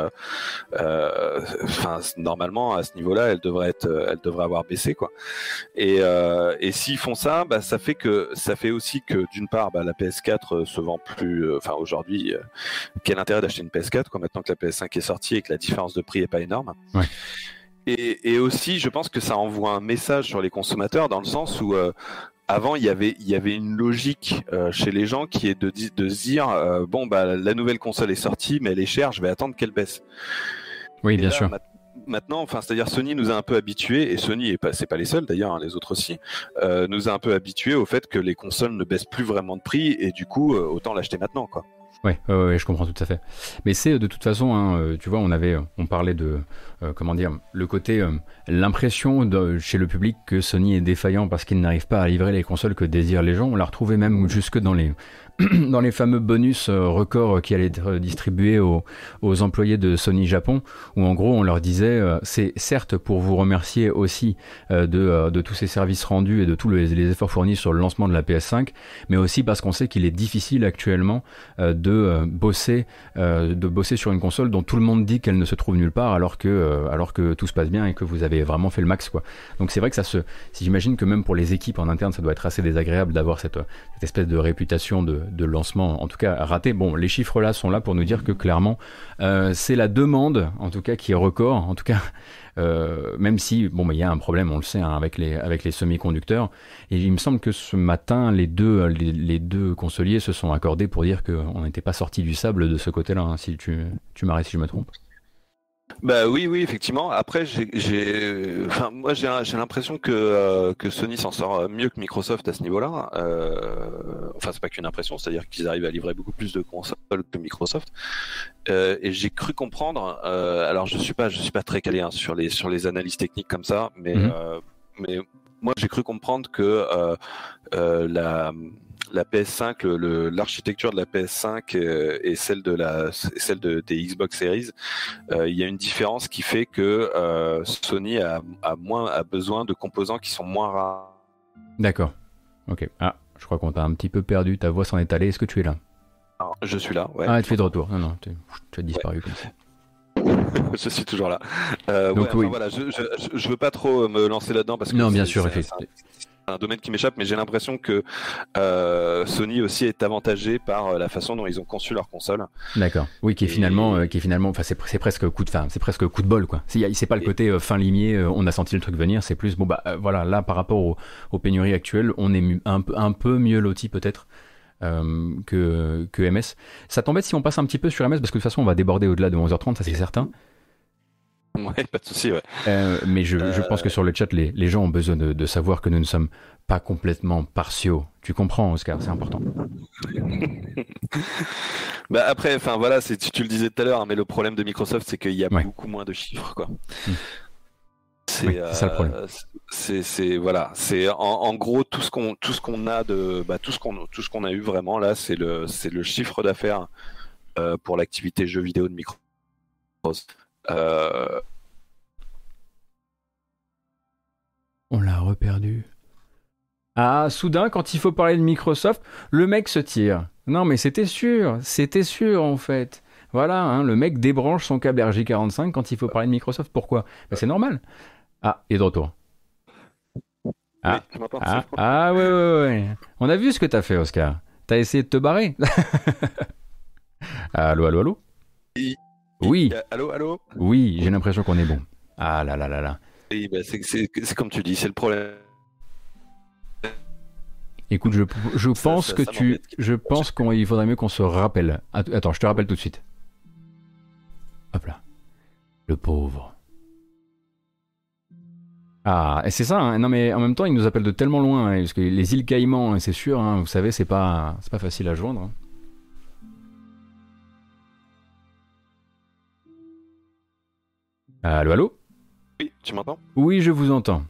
enfin, normalement, à ce niveau-là, elle devrait être, elle devrait avoir baissé, quoi. Et, et s'ils font ça, bah, ça fait que, ça fait aussi que, d'une part, bah, la PS4 se vend plus. Euh, enfin, aujourd'hui, euh, quel intérêt d'acheter une PS4 quand maintenant que la PS5 est sortie et que la différence de prix est pas énorme. Et, aussi, je pense que ça envoie un message sur les consommateurs dans le sens où euh, avant il y avait il y avait une logique chez les gens qui est de, de se dire bon bah la nouvelle console est sortie mais elle est chère, je vais attendre qu'elle baisse. Oui, bien sûr maintenant, enfin, c'est-à-dire Sony nous a un peu habitués, et Sony, et pas, c'est pas les seuls d'ailleurs, hein, les autres aussi, euh, nous a un peu habitués au fait que les consoles ne baissent plus vraiment de prix, et du coup, euh, autant l'acheter maintenant, quoi. Ouais, ouais, je comprends tout à fait. Mais c'est de toute façon, hein, euh, tu vois, on avait, on parlait de, comment dire, le côté, l'impression chez le public que Sony est défaillant parce qu'il n'arrive pas à livrer les consoles que désirent les gens. On l'a retrouvé même jusque dans les, dans les fameux bonus euh, records qui allaient être distribués aux, employés de Sony Japon, où en gros on leur disait euh, c'est certes pour vous remercier aussi euh, de, tous ces services rendus et de tous les, efforts fournis sur le lancement de la PS5, mais aussi parce qu'on sait qu'il est difficile actuellement de bosser de bosser sur une console dont tout le monde dit qu'elle ne se trouve nulle part alors que alors que tout se passe bien et que vous avez vraiment fait le max quoi. Donc c'est vrai que ça se j'imagine que même pour les équipes en interne ça doit être assez désagréable d'avoir cette espèce de réputation de, de lancement, en tout cas raté. Bon, les chiffres là sont là pour nous dire que clairement, euh, c'est la demande, en tout cas, qui est record. En tout cas, euh, même si, bon, il y a un problème, on le sait, hein, avec les, avec les semi-conducteurs. Et il me semble que ce matin, les deux, les, deux consoliers se sont accordés pour dire qu'on n'était pas sorti du sable de ce côté-là, hein, si tu, tu m'arrêtes si je me trompe. Bah oui, oui, effectivement. Après, j'ai, enfin, moi, j'ai, l'impression que euh, que Sony s'en sort mieux que Microsoft à ce niveau-là. Euh, enfin, c'est pas qu'une impression, c'est-à-dire qu'ils arrivent à livrer beaucoup plus de consoles que Microsoft. Euh, et j'ai cru comprendre. alors, je suis pas, je suis pas très calé hein, sur les sur les analyses techniques comme ça, mais mhm. mais moi, j'ai cru comprendre que la la PS5, l'architecture de la PS5 euh, et celle de la celle de, des Xbox Series, euh, il y a une différence qui fait que euh, Sony a, moins a besoin de composants qui sont moins rares. D'accord. Ok. Ah, je crois qu'on t'a un petit peu perdu. Ta voix s'en est allée. Est-ce que tu es là? Je suis là. Ouais. Ah, tu es de retour. Non, non, tu, as disparu comme ça. je suis toujours là. Donc, oui. voilà, je, je, veux pas trop me lancer là-dedans parce que non, bien sûr, effectivement un domaine qui m'échappe, mais j'ai l'impression que euh, Sony aussi est avantagé par euh, la façon dont ils ont conçu leur console. D'accord. Oui, qui est finalement, euh, qui est finalement, enfin c'est, presque coup de, fin, c'est presque coup de bol quoi. C'est, pas le côté fin limier, on a senti le truc venir, c'est plus bon bah voilà là par rapport aux, pénuries actuelles, on est un peu un peu mieux loti peut-être. que, que MS. Ça t'embête si on passe un petit peu sur MS parce que de toute façon on va déborder au-delà de 11h30, ça c'est certain. Ouais, pas de souci, ouais. Euh, mais je, je, pense que sur le chat, les, les gens ont besoin de, de, savoir que nous ne sommes pas complètement partiaux. Tu comprends, Oscar, c'est important. bah après, enfin voilà, tu, tu le disais tout à l'heure, hein, mais le problème de Microsoft, c'est qu'il y a beaucoup moins de chiffres, quoi. Hmm. C'est ça le problème. Euh, c'est voilà, c'est en, en, gros tout ce qu'on tout ce qu'on a de bah, tout ce qu'on tout ce qu'on a eu vraiment là, c'est le c'est le chiffre d'affaires euh, pour l'activité jeux vidéo de Microsoft. Euh, On l'a reperdu. Ah, soudain, quand il faut parler de Microsoft, le mec se tire. Non, mais c'était sûr, c'était sûr en fait. Voilà, hein, le mec débranche son câble RJ45 quand il faut parler de Microsoft. Pourquoi? Ben, C'est normal. Ah, il est de retour. Ah, ah, ah, ouais, ouais, ouais. On a vu ce que t'as fait, Oscar. T'as essayé de te barrer? allô, allô, allô? Oui. Allô, allô? Oui, j'ai l'impression qu'on est bon. Ah là là là là. Oui, bah, c'est comme tu dis, c'est le problème. Écoute, je, je pense que tu, je pense qu'il faudrait mieux qu'on se rappelle. Attends, je te rappelle tout de suite. Hop là. Le pauvre. Ah, et c'est ça. Hein. Non, mais en même temps, il nous appelle de tellement loin, hein, parce que les îles Caïmans, hein, c'est sûr. vous savez, c'est pas, c'est pas facile à joindre. Allô, allô Oui, tu m'entends Oui, je vous entends.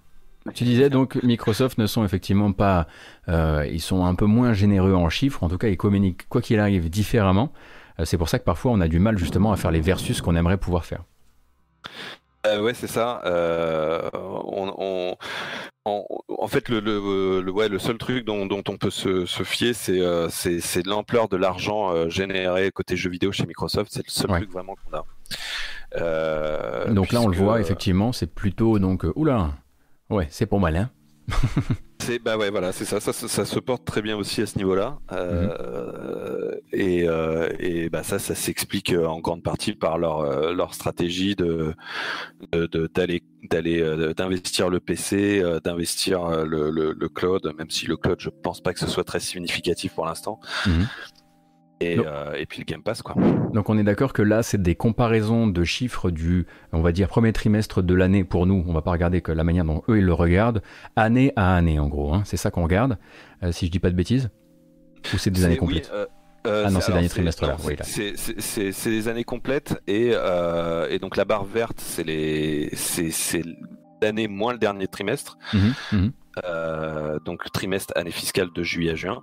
Tu disais donc Microsoft ne sont effectivement pas, euh, ils sont un peu moins généreux en chiffres. En tout cas, ils communiquent quoi qu'il arrive différemment. Euh, c'est pour ça que parfois on a du mal justement à faire les versus qu'on aimerait pouvoir faire. Euh, ouais, c'est ça. on, en fait, le, le, ouais, le seul truc dont, on peut se, fier, c'est l'ampleur de l'argent généré côté jeux vidéo chez Microsoft. C'est le seul truc vraiment qu'on a. Euh, donc là, on le voit, effectivement, c'est plutôt donc. Euh, oula, ouais, c'est pour malin. c'est bah ouais voilà c'est ça, ça, se porte très bien aussi à ce niveau-là euh, et, et bah ça ça s'explique en grande partie par leur leur stratégie de d'aller d'aller d'investir le PC d'investir le, le, cloud même si le cloud je pense pas que ce soit très significatif pour l'instant Euh, et, puis le Game Pass quoi. Donc on est d'accord que là c'est des comparaisons de chiffres du on va dire premier trimestre de l'année pour nous. On va pas regarder que la manière dont eux ils le regardent année à année en gros. Hein. C'est ça qu'on regarde. Euh, si je dis pas de bêtises? Ou c'est des années complètes? Euh, ah non, c'est dernier trimestre là. Oui, c'est des années complètes et, et donc la barre verte c'est les c'est l'année moins le dernier trimestre. Mhm, mhm. Euh, donc trimestre année fiscale de juillet à juin.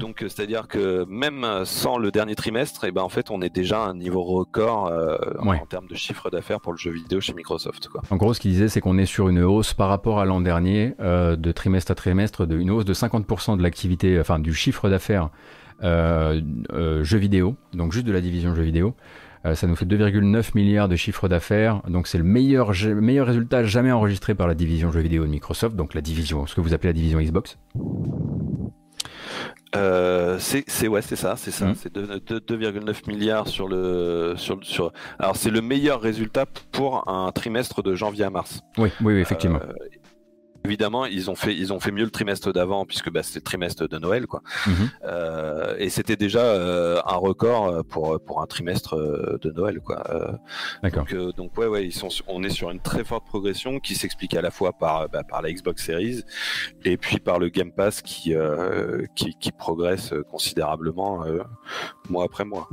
Donc euh, c'est-à-dire que même sans le dernier trimestre, et eh ben en fait on est déjà à un niveau record euh, en termes de chiffre d'affaires pour le jeu vidéo chez Microsoft. Quoi. En gros, ce qu'il disait, c'est qu'on est sur une hausse par rapport à l'an dernier de trimestre à trimestre, de, une hausse de 50% de l'activité, enfin du chiffre d'affaires jeux vidéo, donc juste de la division jeux vidéo. Euh, ça nous fait 2,9 milliards de chiffre d'affaires. Donc c'est le meilleur, meilleur résultat jamais enregistré par la division jeux vidéo de Microsoft, donc la division, ce que vous appelez la division Xbox. Euh, c'est ouais c'est ça c'est ça mmh. c'est 2,9 milliards sur le sur sur alors c'est le meilleur résultat pour un trimestre de janvier à mars oui oui, effectivement euh, évidemment, ils ont fait, ils ont fait mieux le trimestre d'avant puisque bah, c'était le trimestre de Noël, quoi. Mhm. Euh, et c'était déjà euh, un record pour pour un trimestre euh, de Noël, quoi. Euh, D'accord. donc, euh, donc ouais, ouais, ils sont, on est sur une très forte progression qui s'explique à la fois par bah, par la Xbox Series et puis par le Game Pass qui euh, qui, qui progresse considérablement euh, mois après mois.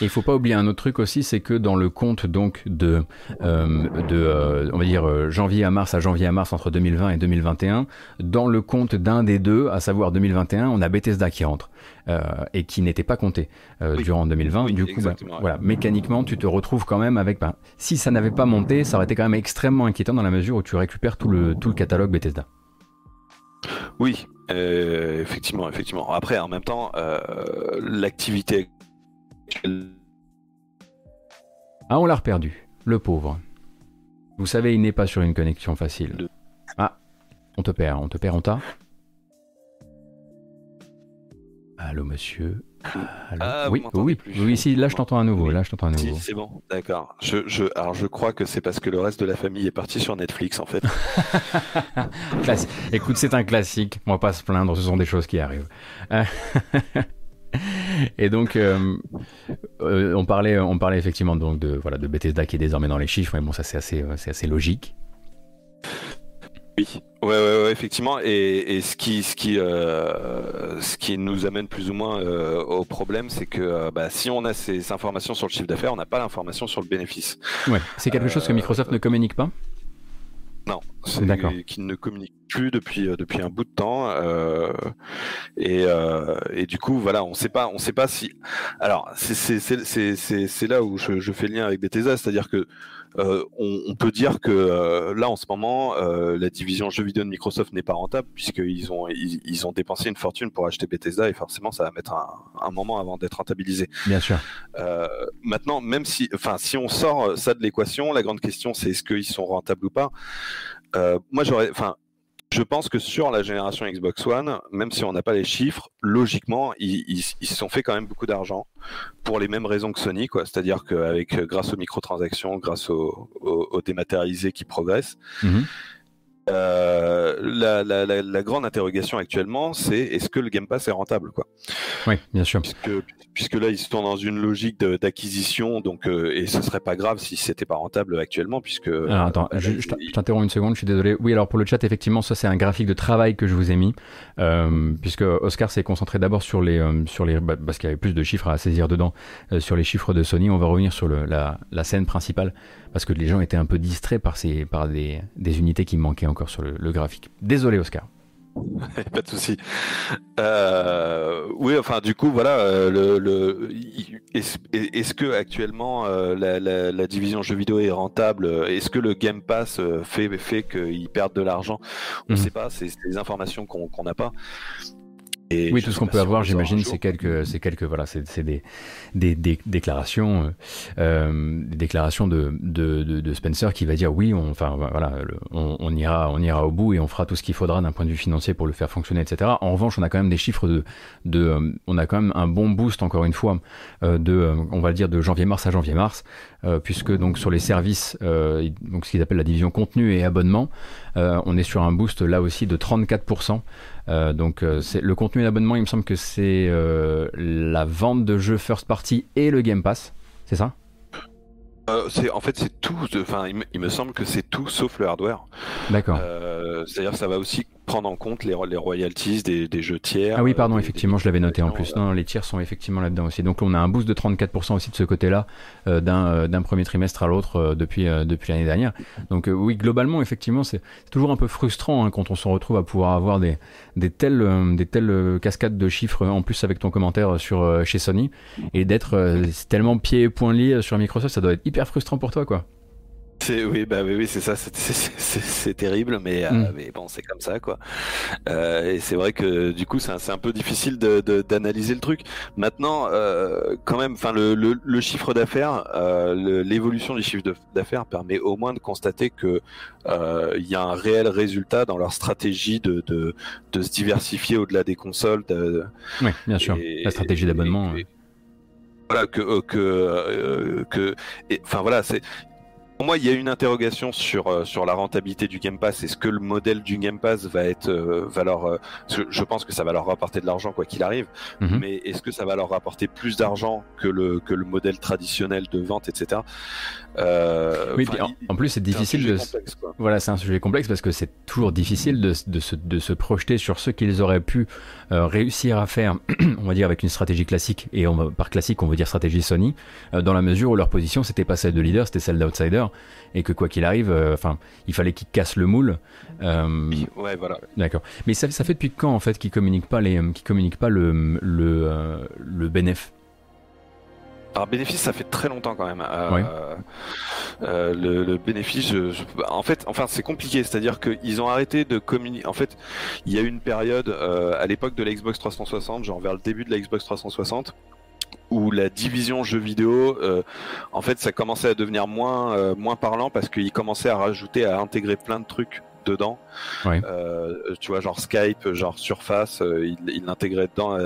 Et il faut pas oublier un autre truc aussi, c'est que dans le compte donc de, euh, de euh, on va dire euh, janvier à mars à janvier à mars entre 2020 et 2021, dans le compte d'un des deux, à savoir 2021, on a Bethesda qui rentre euh, et qui n'était pas compté Oui. durant 2020. Oui, du coup, bah, voilà, mécaniquement, tu te retrouves quand même avec. bah, si ça n'avait pas monté, ça aurait été quand même extrêmement inquiétant dans la mesure où tu récupères tout le tout le catalogue Bethesda. Oui, euh, effectivement, effectivement. Après, en même temps, euh, l'activité Ah, on l'a reperdu, le pauvre. Vous savez, il n'est pas sur une connexion facile. Ah, on te perd, on te perd, on t'a Allô, monsieur Ah, vous Oui, oui, plus. oui, si, là je t'entends à nouveau, là je t'entends à Si, nouveau. c'est bon, d'accord. Je, je, alors je crois que c'est parce que le reste de la famille est parti sur Netflix en fait. Écoute, c'est un classique, on va pas se plaindre, ce sont des choses qui arrivent. Et donc, euh, euh, on, parlait, on parlait effectivement donc de, voilà, de Bethesda qui est désormais dans les chiffres, mais bon, ça c'est assez, euh, c'est assez logique. Oui, ouais, ouais, ouais, effectivement. Et, et ce qui, ce qui, euh, ce qui nous amène plus ou moins euh, au problème, c'est que euh, bah, si on a ces informations sur le chiffre d'affaires, on n'a pas l'information sur le bénéfice. Ouais, c'est quelque chose que Microsoft ne communique pas? Non, c'est D'accord. qu'ils ne communiquent plus depuis depuis un bout de temps euh, et, euh, et du coup voilà on sait pas on sait pas si alors c'est là où je, je fais le lien avec Bethesda c'est-à-dire que on, on peut dire que euh, là en ce moment euh, la division jeux vidéo de Microsoft n'est pas rentable puisqu'ils ont ils, ils ont dépensé une fortune pour acheter Bethesda et forcément ça va mettre un, un moment avant d'être rentabilisé. Bien sûr. Euh, maintenant, même si, enfin, si on sort ça de l'équation, la grande question c'est est-ce qu'ils sont rentables ou pas? Euh, moi, j'aurais, enfin, je pense que sur la génération Xbox One, même si on n'a pas les chiffres, logiquement, ils, se sont fait quand même beaucoup d'argent pour les mêmes raisons que Sony, quoi. C'est-à-dire qu'avec, grâce aux microtransactions, grâce aux au, au dématérialisés qui progressent, Mhm. euh, la, la, la, la grande interrogation actuellement, c'est est-ce que le Game Pass est rentable, quoi? Oui, bien sûr. Puisque, puisque là, ils sont dans une logique d'acquisition, donc euh, et ce serait pas grave si c'était pas rentable actuellement, puisque. Alors attends, euh, je, je t'in- je t'interromps une seconde, je suis désolé. Oui, alors pour le chat, effectivement, ça c'est un graphique de travail que je vous ai mis, euh, puisque Oscar s'est concentré d'abord sur les, sur les, bah, parce qu'il y avait plus de chiffres à saisir dedans, sur les chiffres de Sony. On va revenir sur le- la, la scène principale, parce que les gens étaient un peu distraits par, ces, par des, des unités qui manquaient encore sur le, le graphique. Désolé, Oscar. pas de souci. Euh, oui, enfin, du coup, voilà, euh, le, le, il- est-ce, que actuellement euh, la, la, la division jeux vidéo est rentable? Est-ce que le Game Pass fait fait qu'ils perdent de l'argent? On ne Mhm. sait pas. C'est, des informations qu'on qu'on n'a pas. Et oui, tout ce qu'on peut avoir, j'imagine, c'est quelques, c'est quelques, voilà, c'est des, des, des déclarations, euh, euh, des déclarations de, de, de, de Spencer qui va dire oui, on, enfin voilà, on, on ira, on ira au bout et on fera tout ce qu'il faudra d'un point de vue financier pour le faire fonctionner, etc. En revanche, on a quand même des chiffres de, de, euh, on a quand même un bon boost encore une fois euh, de, on va le dire de janvier-mars à janvier-mars, euh, puisque donc sur les services, euh, donc ce qu'ils appellent la division contenu et abonnement, on est sur un boost là aussi de 34%. Euh, donc euh, c'est le contenu et l'abonnement, il me semble que c'est euh, la vente de jeux first party et le Game Pass, c'est ça? Euh, en fait c'est tout. Enfin, il, me- il me semble que c'est tout sauf le hardware. D'accord. Euh, C'est-à-dire que ça va aussi prendre en compte les, les royalties des, des jeux tiers. Ah oui, euh, pardon, des- effectivement, je l'avais noté en plus. euh, Non, les tiers sont effectivement là-dedans aussi. Donc on a un boost de 34% aussi de ce côté-là, euh, d'un euh, d'un premier trimestre à l'autre euh, depuis, euh, depuis l'année dernière. Donc euh, oui, globalement, effectivement, c'est c'est toujours un peu frustrant hein, quand on se retrouve à pouvoir avoir des, des telles, euh, des telles euh, cascades de chiffres, en plus avec ton commentaire sur, euh, chez Sony, et d'être euh, tellement pieds et poings liés sur Microsoft, ça doit être hyper frustrant pour toi, quoi. C'est oui, bah oui, oui, c'est ça, c'est- terrible, mais, euh, Mm. mais bon, c'est comme ça, quoi. Euh, et c'est vrai que du coup, c'est un, peu difficile de- de- d'analyser le truc. Maintenant, euh, quand même, enfin, le, le, le chiffre d'affaires, l'évolution du chiffre de- d'affaires permet au moins de constater que il y a un réel résultat dans leur stratégie de, de, de se diversifier au-delà des consoles. de- Oui, bien sûr. Et- La stratégie d'abonnement. voilà que que euh, que enfin voilà c'est pour moi, il y a une interrogation sur euh, sur la rentabilité du Game Pass. Est-ce que le modèle du Game Pass va être euh, va leur, euh, je, pense que ça va leur rapporter de l'argent quoi qu'il arrive, Mhm. mais est-ce que ça va leur rapporter plus d'argent que le que le modèle traditionnel de vente, etc. Euh, Oui, en, plus c'est difficile de. complexe. Voilà, c'est un sujet complexe parce que c'est toujours difficile de, de se, de se- projeter sur ce qu'ils auraient pu euh, réussir à faire, on va dire avec une stratégie classique, et on par classique on veut dire stratégie Sony, euh, dans la mesure où leur position c'était pas celle de leader, c'était celle d'outsider, et que quoi qu'il arrive, euh, enfin, il fallait qu'ils cassent le moule. Euh, Ouais, voilà. D'accord. Mais ça, ça fait depuis quand en fait qu'ils communiquent pas les, qu'ils communiquent pas le le euh, le bénéf? Alors bénéfice, ça fait très longtemps quand même. Euh, Ouais. euh, le, le bénéfice, je- je- en fait, enfin c'est compliqué, c'est-à-dire qu'ils ont arrêté de communiquer. En fait, il y a eu une période euh, à l'époque de la Xbox 360, genre vers le début de la Xbox 360, où la division jeux vidéo, euh, en fait, ça commençait à devenir moins euh, moins parlant parce qu'ils commençaient à rajouter, à intégrer plein de trucs dedans. Euh, tu vois, genre Skype, genre Surface, ils il l'intégraient dedans.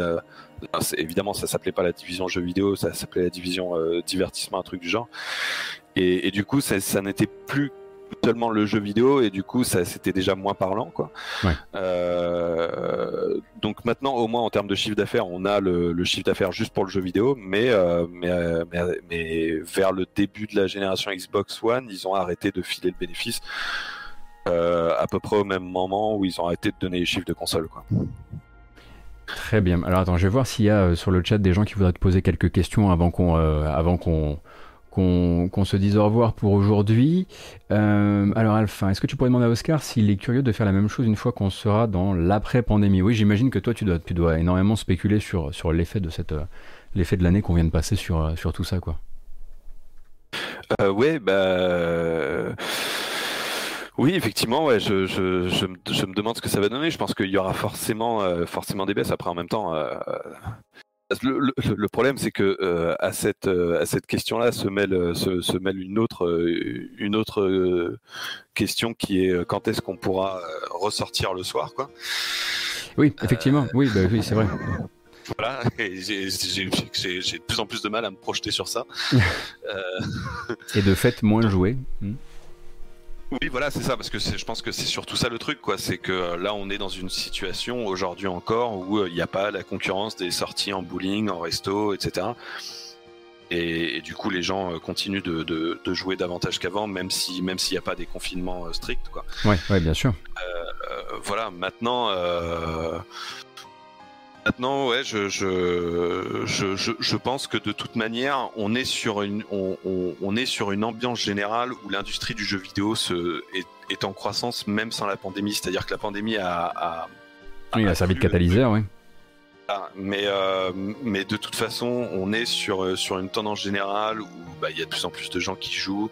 évidemment, ça s'appelait pas la division jeux vidéo, ça s'appelait la division divertissement, un truc du genre. Et, et du coup, ça, ça n'était plus seulement le jeu vidéo, et du coup, ça c'était déjà moins parlant, quoi. Ouais. Euh, donc maintenant, au moins en termes de chiffre d'affaires, on a le, le chiffre d'affaires juste pour le jeu vidéo, mais, euh, mais, euh, mais, mais vers le début de la génération Xbox One, ils ont arrêté de filer le bénéfice. euh, à peu près au même moment où ils ont arrêté de donner les chiffres de console, quoi. Très bien. Alors attends, je vais voir s'il y a sur le chat des gens qui voudraient te poser quelques questions avant qu'on avant qu'on qu'on se dise au revoir pour aujourd'hui. Euh, alors Alpha, est-ce que tu pourrais demander à Oscar s'il est curieux de faire la même chose une fois qu'on sera dans l'après-pandémie? Oui, j'imagine que toi tu dois tu dois énormément spéculer sur l'effet de cette euh, l'effet de l'année qu'on vient de passer sur euh, tout ça quoi. Bah. Oui, effectivement, ouais, je, je, je, me, demande ce que ça va donner. Je pense qu'il y aura forcément, forcément des baisses. Après, en même temps, le, le, le problème, c'est que euh, à cette, euh, à cette question-là se mêle, se, se mêle une autre, euh, une autre euh, question qui est euh, quand est-ce qu'on pourra euh, ressortir le soir, quoi. Oui, effectivement. Oui, bah, oui, c'est vrai. Voilà, j'ai- de plus en plus de mal à me projeter sur ça. Euh, Et de fait moins joué. Hmm. Oui, voilà, c'est ça, parce que c'est- je pense que c'est surtout ça le truc, quoi. C'est que euh, là, on est dans une situation aujourd'hui encore où euh, il n'y a pas la concurrence des sorties en bowling, en resto, etc. Et, et du coup, les gens euh, continuent de, de- de jouer davantage qu'avant, même si même s'il n'y a pas des confinements euh, stricts, quoi. Ouais, ouais, bien sûr. Euh, voilà, maintenant. Maintenant, ouais, je, je, je, je, pense que de toute manière, on est sur une, on, on, on est sur une ambiance générale où l'industrie du jeu vidéo se, est, est en croissance même sans la pandémie. C'est-à-dire que la pandémie a, a, Oui, a servi de catalyseur, oui. ah, mais, euh, mais de toute façon, on est sur, euh, sur une tendance générale où bah, il y a de plus en plus de gens qui jouent,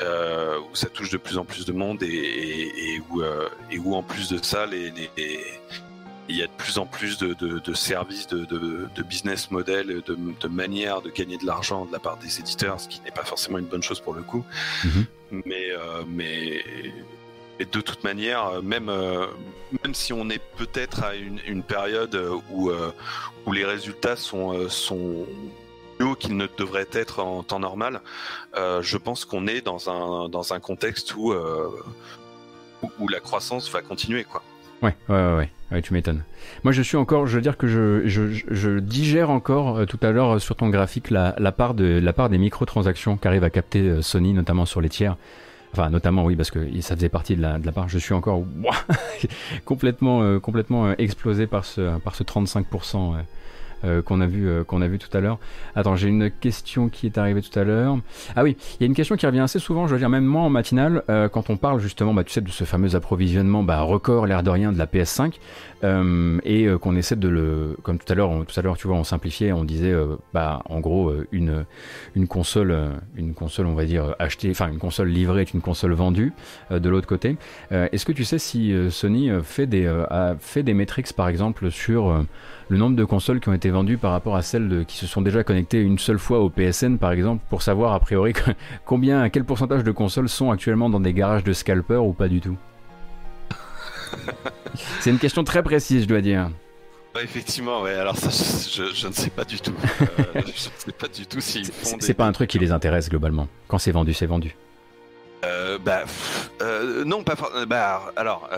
euh, où ça touche de plus en plus de monde et, et, et où, euh, et où en plus de ça, les- il y a de plus en plus de, de, de services, de, business model, de, manières de gagner de l'argent de la part des éditeurs, ce qui n'est pas forcément une bonne chose pour le coup. Mhm. Mais, euh, mais et de toute manière, euh, même, euh, même si on est peut-être à une, une période où, euh, où les résultats sont, sont plus hauts qu'ils ne devraient être en temps normal, je pense qu'on est dans un, dans un contexte où, où, où la croissance va continuer. Quoi. Ouais, ouais, ouais, ouais, tu m'étonnes. Moi, je suis encore, je veux dire que je, je, je- je digère encore euh, tout à l'heure euh, sur ton graphique la, la part de la part des microtransactions qu'arrive à capter euh, Sony, notamment sur les tiers. Enfin, notamment, oui, parce que ça faisait partie de la, de la part. Je suis encore ouah, complètement, euh, complètement euh, explosé par ce, par ce 35% euh, qu'on a vu, euh, qu'on a vu tout à l'heure. Attends, j'ai une question qui est arrivée tout à l'heure. Ah oui, il y a une question qui revient assez souvent, je veux dire même moi en matinale, euh, quand on parle justement, bah, tu sais, de ce fameux approvisionnement bah, record, l'air de rien, de la PS5, euh, et euh, qu'on essaie de le, comme tout à l'heure, tout à l'heure, tu vois, on simplifiait, on disait, euh, bah, en gros, une une console, une console, on va dire achetée, enfin une console livrée est une console vendue. de l'autre côté, est-ce que tu sais si Sony fait des a fait des métriques par exemple sur le nombre de consoles qui ont été vendues par rapport à celles qui se sont déjà connectées une seule fois au PSN par exemple, pour savoir a priori combien, quel pourcentage de consoles sont actuellement dans des garages de scalpers ou pas du tout? C'est une question très précise, je dois dire. Effectivement, ouais. Alors ça, je, je ne sais pas du tout. Euh, je ne sais pas du tout s'ils font C'est des... pas un truc qui les intéresse globalement. Quand c'est vendu, c'est vendu. bah, non, pas bah, alors,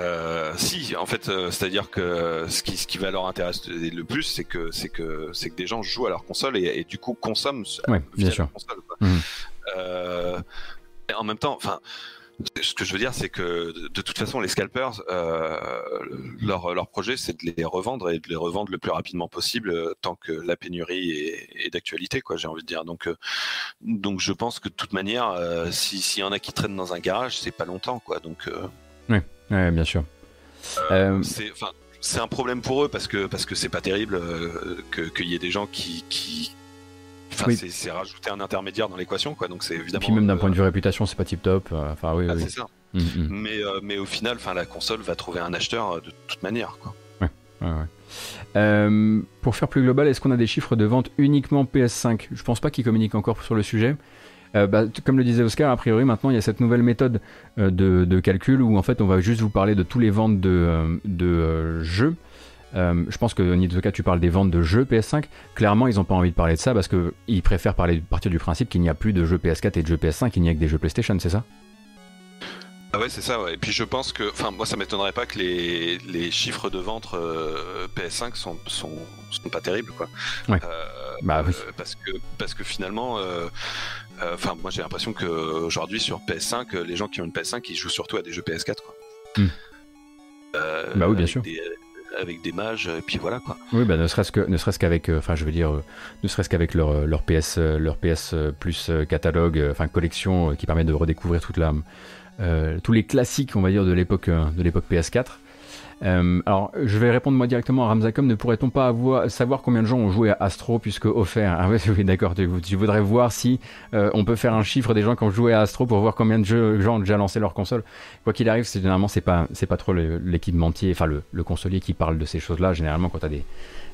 si, en fait, c'est-à-dire que ce qui, ce qui va leur intéresser le plus, c'est que, c'est que, c'est que des gens jouent à leur console et, du coup consomment ouais, bien sûr. console. Mhm. en même temps, enfin ce que je veux dire, c'est que de toute façon, les scalpers, euh, leur, leur projet, c'est de les revendre et de les revendre le plus rapidement possible, euh, tant que la pénurie est, d'actualité, quoi. J'ai envie de dire. Donc, euh, donc, je pense que de toute manière, s'il y en a qui traînent dans un garage, c'est pas longtemps, quoi. Donc, oui, bien sûr. c'est, c'est un problème pour eux parce que parce que c'est pas terrible qu'il y ait des gens qui, qui c'est rajouter un intermédiaire dans l'équation, quoi. Donc c'est évidemment. puis même d'un point de vue réputation, c'est pas tip top. Euh, enfin oui, ah, C'est ça. Mm, mm. Mais euh, mais au final, enfin la console va trouver un acheteur euh, de toute manière, quoi. pour faire plus global, est-ce qu'on a des chiffres de vente uniquement PS5 Je pense pas qu'ils communiquent encore sur le sujet. Bah, comme le disait Oscar, a priori maintenant il y a cette nouvelle méthode de, de, calcul où en fait on va juste vous parler de tous les ventes de, de jeux euh, je pense que cas tu parles des ventes de jeux PS5. Clairement, ils n'ont pas envie de parler de ça parce qu'ils préfèrent parler, partir du principe qu'il n'y a plus de jeux PS4 et de jeux PS5, il n'y a que des jeux PlayStation, c'est ça? Ah ouais, c'est ça, ouais. Et puis je pense que, enfin, moi ça m'étonnerait pas que les, les chiffres de vente euh, PS5 sont, sont, sont, pas terribles, quoi. Ouais. Euh, bah oui. parce, que, parce que finalement, enfin, moi j'ai l'impression qu'aujourd'hui sur PS5, les gens qui ont une PS5, ils jouent surtout à des jeux PS4, quoi. Hmm. bah oui, bien sûr avec des mages, et puis voilà quoi. Oui, bah, ne serait-ce que, ne serait-ce qu'avec, euh, enfin, je veux dire, euh, ne serait-ce qu'avec leur, euh, leur PS, leur PS plus catalogue, enfin collection qui permet de redécouvrir toute tous les classiques, on va dire, de l'époque, de l'époque PS4. Euh, alors, je vais répondre moi directement à Ramzacom. Ne pourrait-on pas avoir, savoir combien de gens ont joué à Astro puisque offert Ah oui, d'accord. Tu, voudrais voir si euh, on peut faire un chiffre des gens qui ont joué à Astro pour voir combien de gens ont déjà lancé leur console. Quoi qu'il arrive, c'est généralement c'est pas c'est pas trop l'équipementier, enfin le, le consolier qui parle de ces choses-là. Généralement, quand tu as des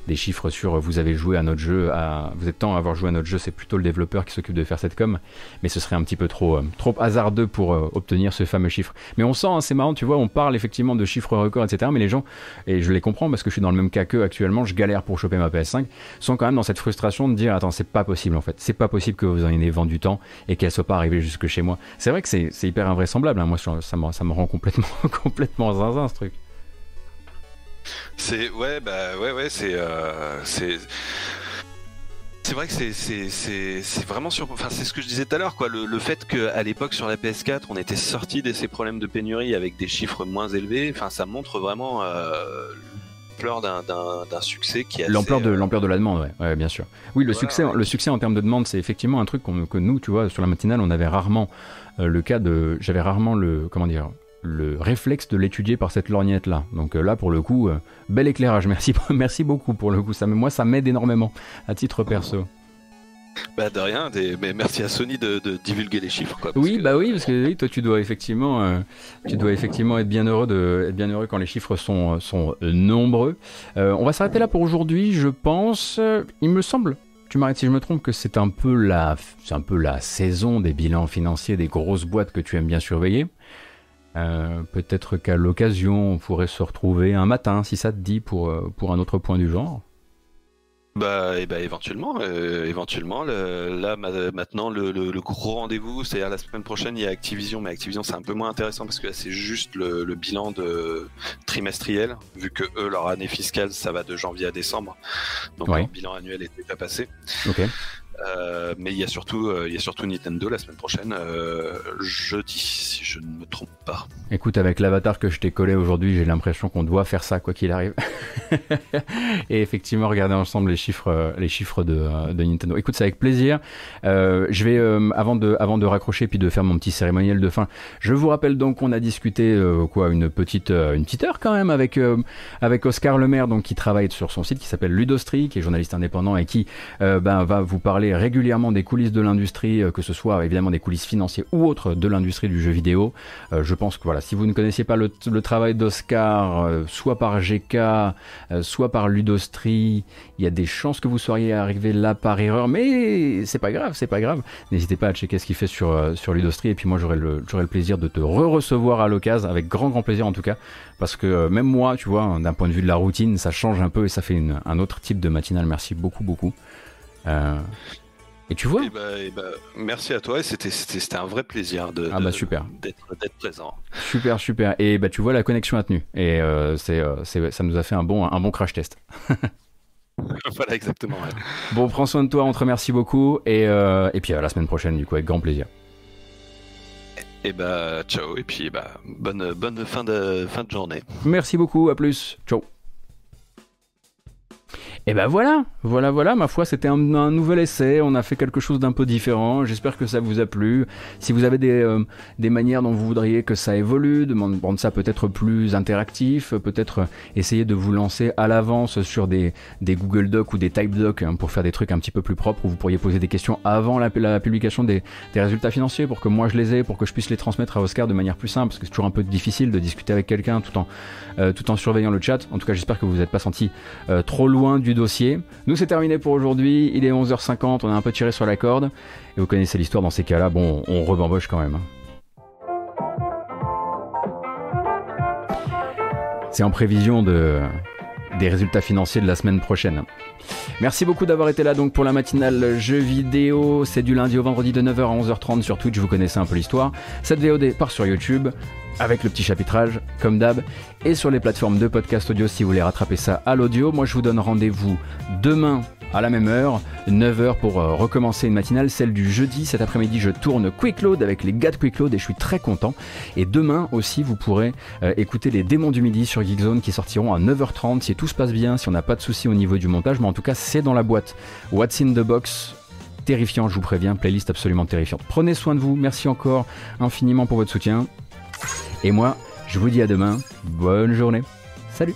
des chiffres sur vous avez joué à notre jeu, vous êtes temps à avoir joué à notre jeu, c'est plutôt le développeur qui s'occupe de faire cette com, mais ce serait un petit peu trop, euh, trop hasardeux pour euh, obtenir ce fameux chiffre. Mais on sent, hein, c'est marrant, tu vois, on parle effectivement de chiffres records, etc. Mais les gens, et je les comprends parce que je suis dans le même cas qu'eux actuellement, je galère pour choper ma PS5, sont quand même dans cette frustration de dire attends, c'est pas possible en fait, c'est pas possible que vous en ayez vendu tant et qu'elle soit pas arrivée jusque chez moi. C'est vrai que c'est hyper invraisemblable, hein. moi ça me, ça me rend complètement, complètement zinzin ce truc. C'est ouais bah ouais ouais c'est euh, c'est c'est vrai que c'est c'est vraiment sur enfin c'est ce que je disais tout à l'heure quoi. Le, le fait qu'à l'époque sur la PS4 on était sorti de ces problèmes de pénurie avec des chiffres moins élevés enfin ça montre vraiment euh, l'ampleur d'un succès qui est l'ampleur de euh, l'ampleur de la demande ouais, bien sûr. Oui le succès le succès en termes de demande c'est effectivement un truc que nous tu vois sur la matinale on avait rarement le cas de j'avais rarement le comment dire le réflexe de l'étudier par cette lorgnette là. Donc euh, là pour le coup, euh, bel éclairage. Merci, merci beaucoup pour le coup. Ça, moi ça m'aide énormément à titre perso. Bah de rien, mais merci à Sony de, divulguer les chiffres. Quoi, oui, bah oui, parce que toi tu dois effectivement, euh, tu dois effectivement être bien heureux de, être bien heureux quand les chiffres sont, sont nombreux. on va s'arrêter là pour aujourd'hui, je pense. Il me semble, tu m'arrêtes si je me trompe, que c'est un peu la, c'est un peu la saison des bilans financiers des grosses boîtes que tu aimes bien surveiller. Euh, peut-être qu'à l'occasion, on pourrait se retrouver un matin, si ça te dit, pour, euh, pour un autre point du genre. Bah, et eh bah éventuellement, euh, éventuellement. là maintenant, le, gros rendez-vous, c'est-à-dire la semaine prochaine, il y a Activision, mais Activision c'est un peu moins intéressant parce que là c'est juste le, bilan de trimestriel, vu que eux leur année fiscale ça va de janvier à décembre, donc leur bilan annuel est déjà passé. Ok. Euh, mais il y a surtout, euh, il y a surtout Nintendo la semaine prochaine, euh, jeudi, si je ne me trompe pas. Écoute, avec l'avatar que je t'ai collé aujourd'hui, j'ai l'impression qu'on doit faire ça quoi qu'il arrive. et effectivement, regarder ensemble les chiffres, les chiffres de, de Nintendo. Écoute, c'est avec plaisir. je vais, avant de, avant de raccrocher puis de faire mon petit cérémoniel de fin, je vous rappelle donc qu'on a discuté quoi, une petite, une petite heure quand même avec, avec Oscar Lemaire, donc qui travaille sur son site qui s'appelle Ludostri, qui est journaliste indépendant et qui ben, va vous parler régulièrement des coulisses de l'industrie, euh, que ce soit évidemment des coulisses financières ou autres de l'industrie du jeu vidéo. Euh, je pense que voilà, si vous ne connaissiez pas le, travail d'Oscar, euh, soit par GK, soit par Ludostri, il y a des chances que vous soyez arrivé là par erreur, mais c'est pas grave, c'est pas grave. N'hésitez pas à checker ce qu'il fait sur, sur Ludostri, et puis moi j'aurai le, le plaisir de te re-recevoir à l'occasion, avec grand grand plaisir en tout cas, parce que même moi, tu vois, d'un point de vue de la routine, ça change un peu et ça fait un autre type de matinale. Merci beaucoup, beaucoup. Euh, Et tu vois et bah, et bah, Merci à toi, c'était- un vrai plaisir de, Ah bah super. d'être présent. Super, super. Et bah tu vois, la connexion a tenu. Et euh, euh, c'est- ça nous a fait un bon, un bon crash test. voilà, exactement. ouais. Bon, prends soin de toi, on te remercie beaucoup. Et, euh, et puis à la semaine prochaine, du coup, avec grand plaisir. Et bah, ciao, et puis bah, bonne, bonne fin, de, fin de journée. Merci beaucoup, à plus. Ciao. Et ben voilà, voilà, voilà, ma foi, c'était un, un nouvel essai, on a fait quelque chose d'un peu différent, j'espère que ça vous a plu. Si vous avez des, euh, des manières dont vous voudriez que ça évolue, de m'en- rendre ça peut-être plus interactif, peut-être essayer de vous lancer à l'avance sur des, des Google Docs ou des Type Docs hein, pour faire des trucs un petit peu plus propres, où vous pourriez poser des questions avant la, la publication des, des résultats financiers, pour que moi je les ai, pour que je puisse les transmettre à Oscar de manière plus simple, parce que c'est toujours un peu difficile de discuter avec quelqu'un tout en, euh, tout en surveillant le chat. En tout cas, j'espère que vous n'êtes pas senti euh, trop loin du dossier. Nous, c'est terminé pour aujourd'hui. Il est 11h50, on a un peu tiré sur la corde. Et vous connaissez l'histoire dans ces cas-là. Bon, on rebamboche quand même. hein. C'est en prévision de, des résultats financiers de la semaine prochaine. Merci beaucoup d'avoir été là donc pour la matinale jeux vidéo. C'est du lundi au vendredi de 9h à 11h30 sur Twitch, vous connaissez un peu l'histoire. Cette VOD part sur YouTube avec le petit chapitrage comme d'hab et sur les plateformes de podcast audio si vous voulez rattraper ça à l'audio. Moi je vous donne rendez-vous demain à la même heure, 9h pour euh, recommencer une matinale, celle du jeudi. Cet après-midi, je tourne Quick Load avec les gars de Quick Load et je suis très content. Et demain aussi, vous pourrez euh, écouter les démons du midi sur Geekzone qui sortiront à 9h30 si tout se passe bien, si on n'a pas de soucis au niveau du montage, mais en tout cas, c'est dans la boîte. What's in the box? Terrifiant, je vous préviens, playlist absolument terrifiante. Prenez soin de vous, merci encore infiniment pour votre soutien. Et moi, je vous dis à demain, bonne journée, salut